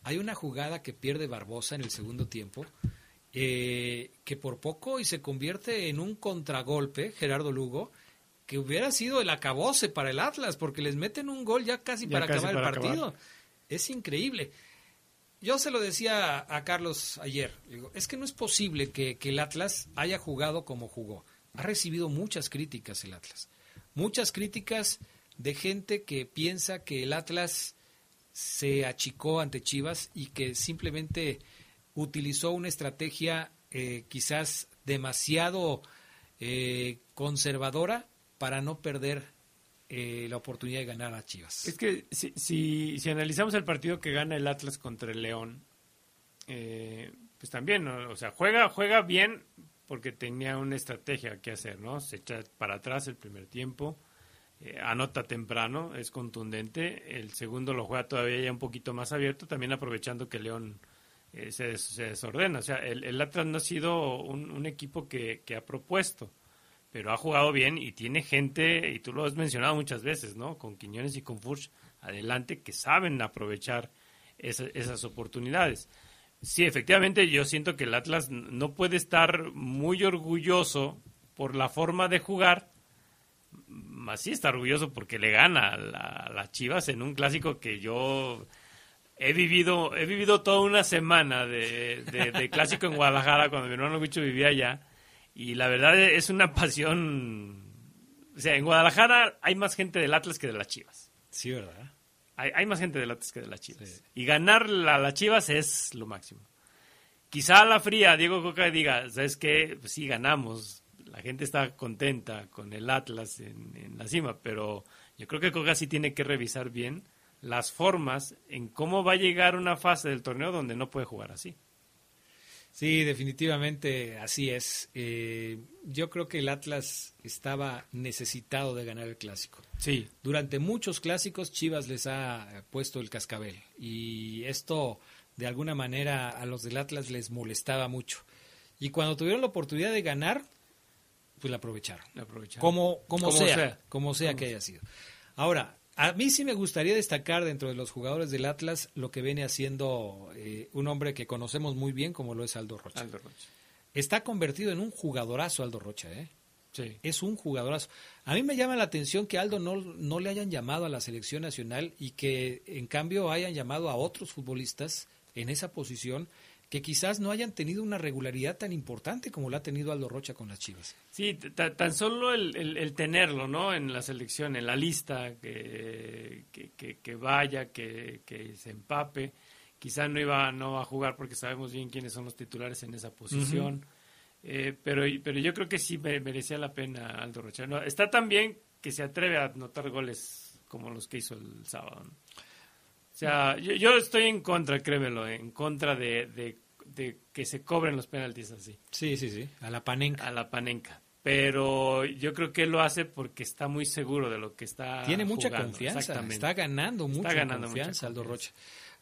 Hay una jugada que pierde Barbosa en el segundo tiempo, eh, que por poco y se convierte en un contragolpe, Gerardo Lugo, que hubiera sido el acabose para el Atlas, porque les meten un gol ya casi para acabar el partido. Es increíble. Yo se lo decía a Carlos ayer, digo, es que no es posible que el Atlas haya jugado como jugó ha recibido muchas críticas el Atlas. Muchas críticas de gente que piensa que el Atlas se achicó ante Chivas y que simplemente utilizó una estrategia eh, quizás demasiado eh, conservadora para no perder eh, la oportunidad de ganar a Chivas. Es que si, si, analizamos el partido que gana el Atlas contra el León, pues también, o sea, juega, juega bien porque tenía una estrategia que hacer, ¿no? Se echa para atrás el primer tiempo, anota temprano, es contundente, el segundo lo juega todavía ya un poquito más abierto, también aprovechando que León eh, se, se, desordena. O sea, el, el, Atlas no ha sido un, equipo que, ha propuesto, pero ha jugado bien y tiene gente, y tú lo has mencionado muchas veces, ¿no? Con Quiñones y con Furch adelante, que saben aprovechar esas oportunidades. Sí, efectivamente, yo siento que el Atlas no puede estar muy orgulloso por la forma de jugar, más sí está orgulloso porque le gana a, las Chivas en un clásico que yo he vivido, he vivido toda una semana de, de, clásico en Guadalajara cuando mi hermano Bicho vivía allá. Y la verdad es una pasión. O sea, en Guadalajara hay más gente del Atlas que de las Chivas. Sí, ¿verdad? Hay, hay más gente del Atlas que de las Chivas. Y ganar la, las Chivas es lo máximo. Quizá a la fría Diego Coca diga, ¿sabes qué? Pues sí, ganamos. La gente está contenta con el Atlas en, en la cima, pero yo creo que Coca sí tiene que revisar bien las formas en cómo va a llegar una fase del torneo donde no puede jugar así. Sí, definitivamente así es. Eh, yo creo que el Atlas estaba necesitado de ganar el clásico. Sí. Durante muchos clásicos Chivas les ha puesto el cascabel y esto de alguna manera a los del Atlas les molestaba mucho. Y cuando tuvieron la oportunidad de ganar, pues la aprovecharon. La aprovecharon. Como, como, sea, como sea que haya sido. Ahora, a mí sí me gustaría destacar dentro de los jugadores del Atlas lo que viene haciendo eh, un hombre que conocemos muy bien como lo es Aldo Rocha. Aldo Rocha. Está convertido en un jugadorazo Aldo Rocha, ¿eh? Sí. Es un jugadorazo. A mí me llama la atención que Aldo no, no le hayan llamado a la selección nacional y que en cambio hayan llamado a otros futbolistas en esa posición que quizás no hayan tenido una regularidad tan importante como la ha tenido Aldo Rocha con las Chivas. Sí, tan solo el, tenerlo, ¿no? En la selección, en la lista, que, que, vaya, que, se empape. Quizás no iba no va a jugar porque sabemos bien quiénes son los titulares en esa posición. Eh, pero, pero yo creo que sí merecía la pena Aldo Rocha. No, está tan bien que se atreve a anotar goles como los que hizo el sábado. O sea, yo, estoy en contra, créemelo, en contra de, que se cobren los penaltis así. Sí, sí, sí, a la panenca. A la panenca. Pero yo creo que él lo hace porque está muy seguro de lo que está Tiene mucha confianza, está ganando mucha ganando confianza, Aldo Rocha.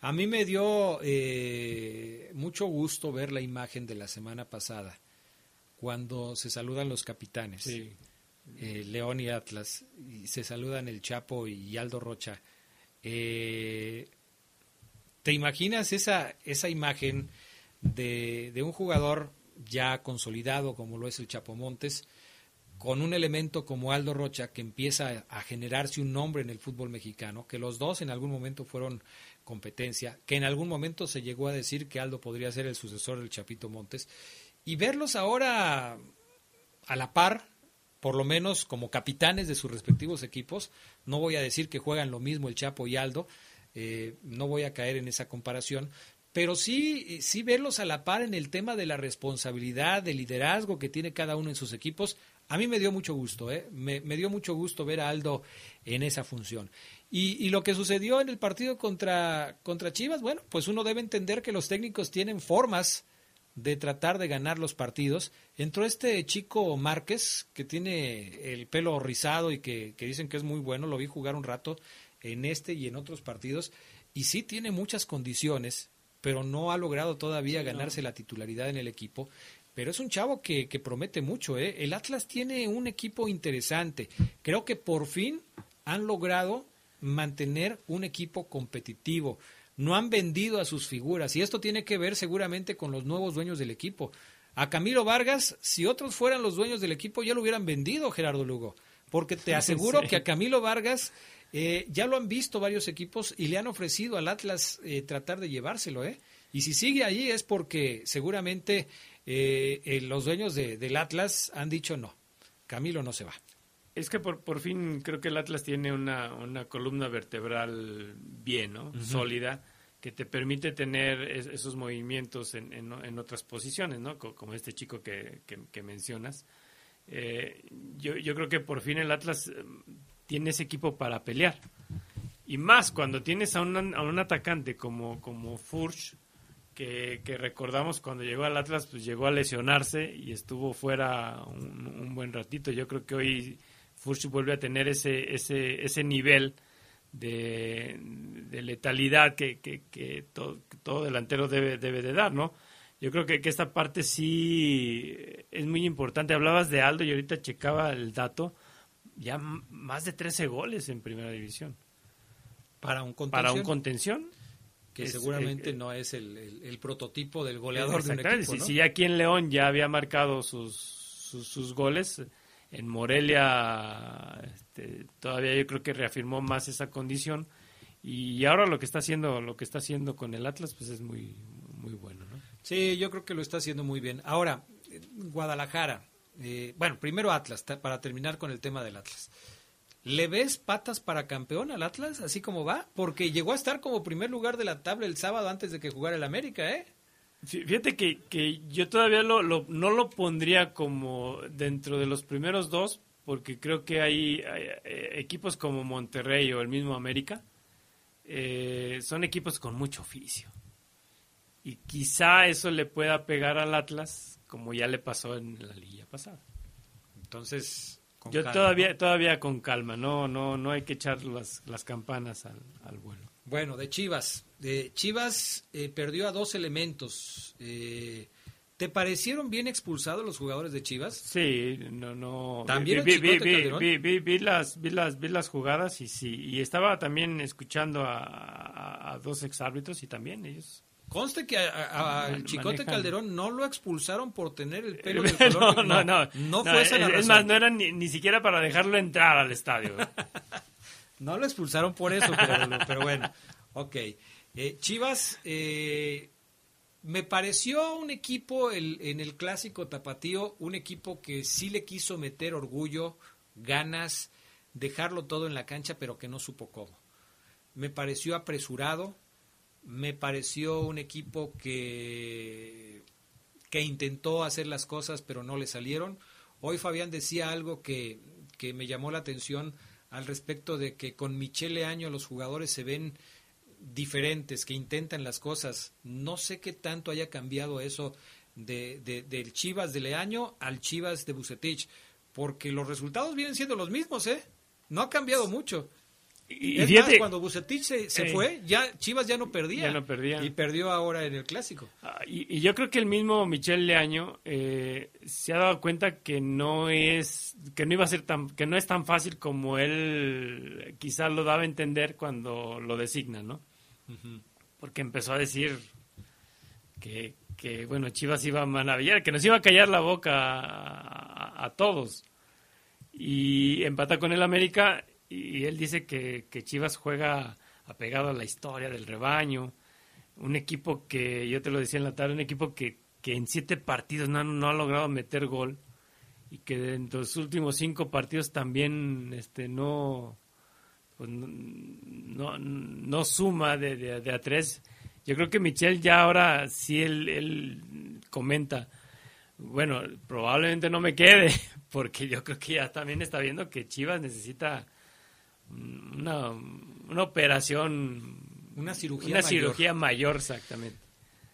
A mí me dio eh, mucho gusto ver la imagen de la semana pasada, cuando se saludan los capitanes, sí. eh, León y Atlas, y se saludan el Chapo y Aldo Rocha eh, ¿Te imaginas esa, esa imagen de, de, un jugador ya consolidado como lo es el Chapo Montes, con un elemento como Aldo Rocha que empieza a generarse un nombre en el fútbol mexicano, que los dos en algún momento fueron competencia, que en algún momento se llegó a decir que Aldo podría ser el sucesor del Chapito Montes, y verlos ahora a la par, por lo menos como capitanes de sus respectivos equipos. No voy a decir que juegan lo mismo el Chapo y Aldo, eh, no voy a caer en esa comparación, pero sí, sí verlos a la par en el tema de la responsabilidad, de liderazgo que tiene cada uno en sus equipos. A mí me dio mucho gusto, ¿eh? me, dio mucho gusto ver a Aldo en esa función. Y, y, lo que sucedió en el partido contra, contra Chivas, bueno, pues uno debe entender que los técnicos tienen formas de tratar de ganar los partidos. Entró este chico Márquez, que tiene el pelo rizado y que, dicen que es muy bueno, lo vi jugar un rato en este y en otros partidos, y sí tiene muchas condiciones, pero no ha logrado todavía ganarse la titularidad en el equipo. Pero es un chavo que, que promete mucho. ¿eh? El Atlas tiene un equipo interesante. Creo que por fin han logrado mantener un equipo competitivo no han vendido a sus figuras y esto tiene que ver seguramente con los nuevos dueños del equipo. A Camilo Vargas, si otros fueran los dueños del equipo, ya lo hubieran vendido, Gerardo Lugo, porque te aseguro que a Camilo Vargas eh, ya lo han visto varios equipos y le han ofrecido al Atlas eh, tratar de llevárselo, ¿eh? Y si sigue allí es porque seguramente eh, los dueños de, del Atlas han dicho no, Camilo no se va. Es que por, por fin creo que el Atlas tiene una, una columna vertebral bien, ¿no? Sólida, que te permite tener esos movimientos en, en, otras posiciones, ¿no? Como este chico que, que, mencionas. Eh, yo, yo creo que por fin el Atlas eh, tiene ese equipo para pelear. Y más cuando tienes a un, a un atacante como, como Furch, que, que, recordamos cuando llegó al Atlas, pues llegó a lesionarse y estuvo fuera un, un buen ratito. Yo creo que hoy Furch vuelve a tener ese, ese, ese nivel de, letalidad que, que, todo, delantero debe, debe de dar, ¿no? Yo creo que, que, esta parte sí es muy importante. Hablabas de Aldo y ahorita checaba el dato, ya más de 13 goles en primera división. Para un contención. Para un contención. Que seguramente no es el, prototipo del goleador de un equipo, ¿no? si, ya aquí en León ya había marcado sus, sus, sus goles, en Morelia este, todavía yo creo que reafirmó más esa condición y ahora lo que está haciendo lo que está haciendo con el Atlas pues es muy muy bueno ¿no? sí yo creo que lo está haciendo muy bien ahora Guadalajara eh, bueno primero Atlas para terminar con el tema del Atlas ¿Le ves patas para campeón al Atlas, así como va? Porque llegó a estar como primer lugar de la tabla el sábado antes de que jugara el América, ¿eh? Fíjate que, que yo todavía lo, no lo pondría como dentro de los primeros dos, porque creo que hay, eh, equipos como Monterrey o el mismo América, eh, son equipos con mucho oficio. Y quizá eso le pueda pegar al Atlas, como ya le pasó en la liga pasada. Entonces, yo todavía, todavía con calma, no, no, no hay que echar las, las campanas al, al vuelo. Bueno, de Chivas. De Chivas eh, perdió a dos elementos. Eh, ¿Te parecieron bien expulsados los jugadores de Chivas? Sí, no, no. También vi, vi, vi, vi, las, vi las, vi las jugadas y sí, y estaba también escuchando a, a, dos exárbitros y también ellos. Conste que al Chicote Calderón no lo expulsaron por tener el pelo del color. no, no, no, fue esa la es, más, no era ni, ni siquiera para dejarlo entrar al estadio. No lo expulsaron por eso, pero, bueno. Ok. Eh, Chivas, eh, me pareció un equipo en el clásico tapatío, un equipo que sí le quiso meter orgullo, ganas, dejarlo todo en la cancha, pero que no supo cómo. Me pareció apresurado, me pareció un equipo que, que intentó hacer las cosas, pero no le salieron. Hoy Fabián decía algo que, que me llamó la atención al respecto de que con Michele Año los jugadores se ven diferentes, que intentan las cosas. No sé qué tanto haya cambiado eso de, del Chivas de Leaño al Chivas de Bucetich, porque los resultados vienen siendo los mismos, ¿eh? No ha cambiado mucho. Y, cuando Bucetich se, fue, ya Chivas ya no perdía. no perdía. Y perdió ahora en el clásico. Ah, y, yo creo que el mismo Michel Leaño eh, se ha dado cuenta que no es que no iba a ser tan que no es tan fácil como él quizás lo daba a entender cuando lo designa, ¿no? Porque empezó a decir que, que, bueno, Chivas iba a maravillar, que nos iba a callar la boca a, todos. Y empata con el América y él dice que, Chivas juega apegado a la historia del rebaño, un equipo que, yo te lo decía en la tarde, un equipo que, que en siete partidos no, no, ha logrado meter gol y que en los últimos cinco partidos también este, no, pues, no, no, suma de, de, a tres. Yo creo que Michel ya ahora sí él, él comenta, bueno, probablemente no me quede, porque yo creo que ya también está viendo que Chivas necesita una, una operación, una cirugía, una mayor. cirugía mayor, exactamente.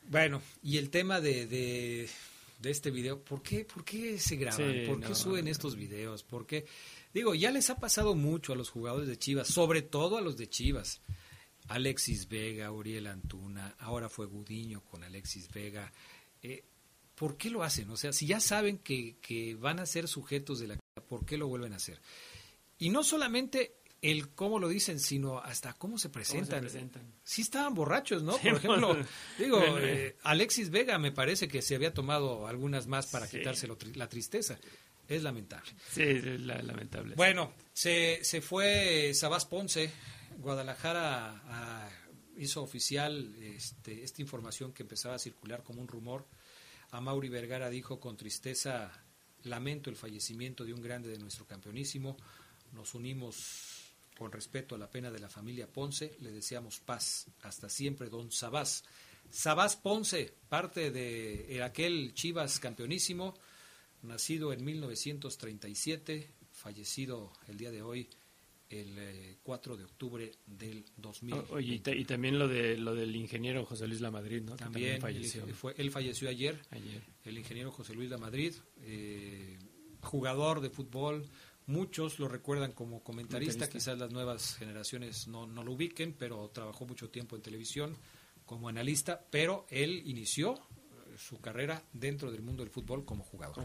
Bueno, y el tema de, de, este video, ¿por qué, por qué se graban? ¿Por qué suben estos videos? ¿Por qué? Digo, ya les ha pasado mucho a los jugadores de Chivas, sobre todo a los de Chivas. Alexis Vega, Uriel Antuna, ahora fue Gudiño con Alexis Vega. Eh, ¿Por qué lo hacen? O sea, si ya saben que, que van a ser sujetos de la... ¿Por qué lo vuelven a hacer? Y no solamente el cómo lo dicen, sino hasta cómo se presentan. Sí estaban borrachos, ¿no? Por ejemplo, digo, eh, Alexis Vega me parece que se había tomado algunas más para quitarse la tristeza. Es lamentable. Sí, es lamentable. Bueno, se, se fue Sabás Ponce, Guadalajara hizo oficial este, esta información que empezaba a circular como un rumor. A Mauri Vergara dijo con tristeza lamento el fallecimiento de un grande de nuestro campeonísimo. Nos unimos con respeto a la pena de la familia Ponce. Le deseamos paz. Hasta siempre, don Sabás. Sabás Ponce, parte de aquel Chivas campeonísimo, nacido en 1937, fallecido el día de hoy el 4 eh, de octubre del 2000. Oye, y, también lo de lo del ingeniero José Luis Lamadrid, ¿no? También, falleció. Fue, él falleció ayer, ayer, el ingeniero José Luis Lamadrid, eh, jugador de fútbol, muchos lo recuerdan como comentarista, quizás las nuevas generaciones no, no lo ubiquen, pero trabajó mucho tiempo en televisión como analista, pero él inició su carrera dentro del mundo del fútbol como jugador,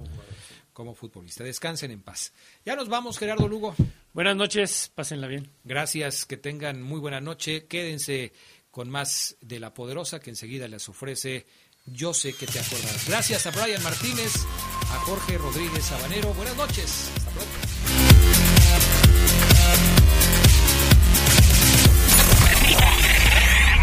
como, futbolista. Descansen en paz. Ya nos vamos, Gerardo Lugo. Buenas noches, pásenla bien. Gracias, que tengan muy buena noche. Quédense con más de La Poderosa que enseguida les ofrece Yo sé que te acordarás. Gracias a Brian Martínez, a Jorge Rodríguez Sabanero. Buenas noches. Hasta pronto.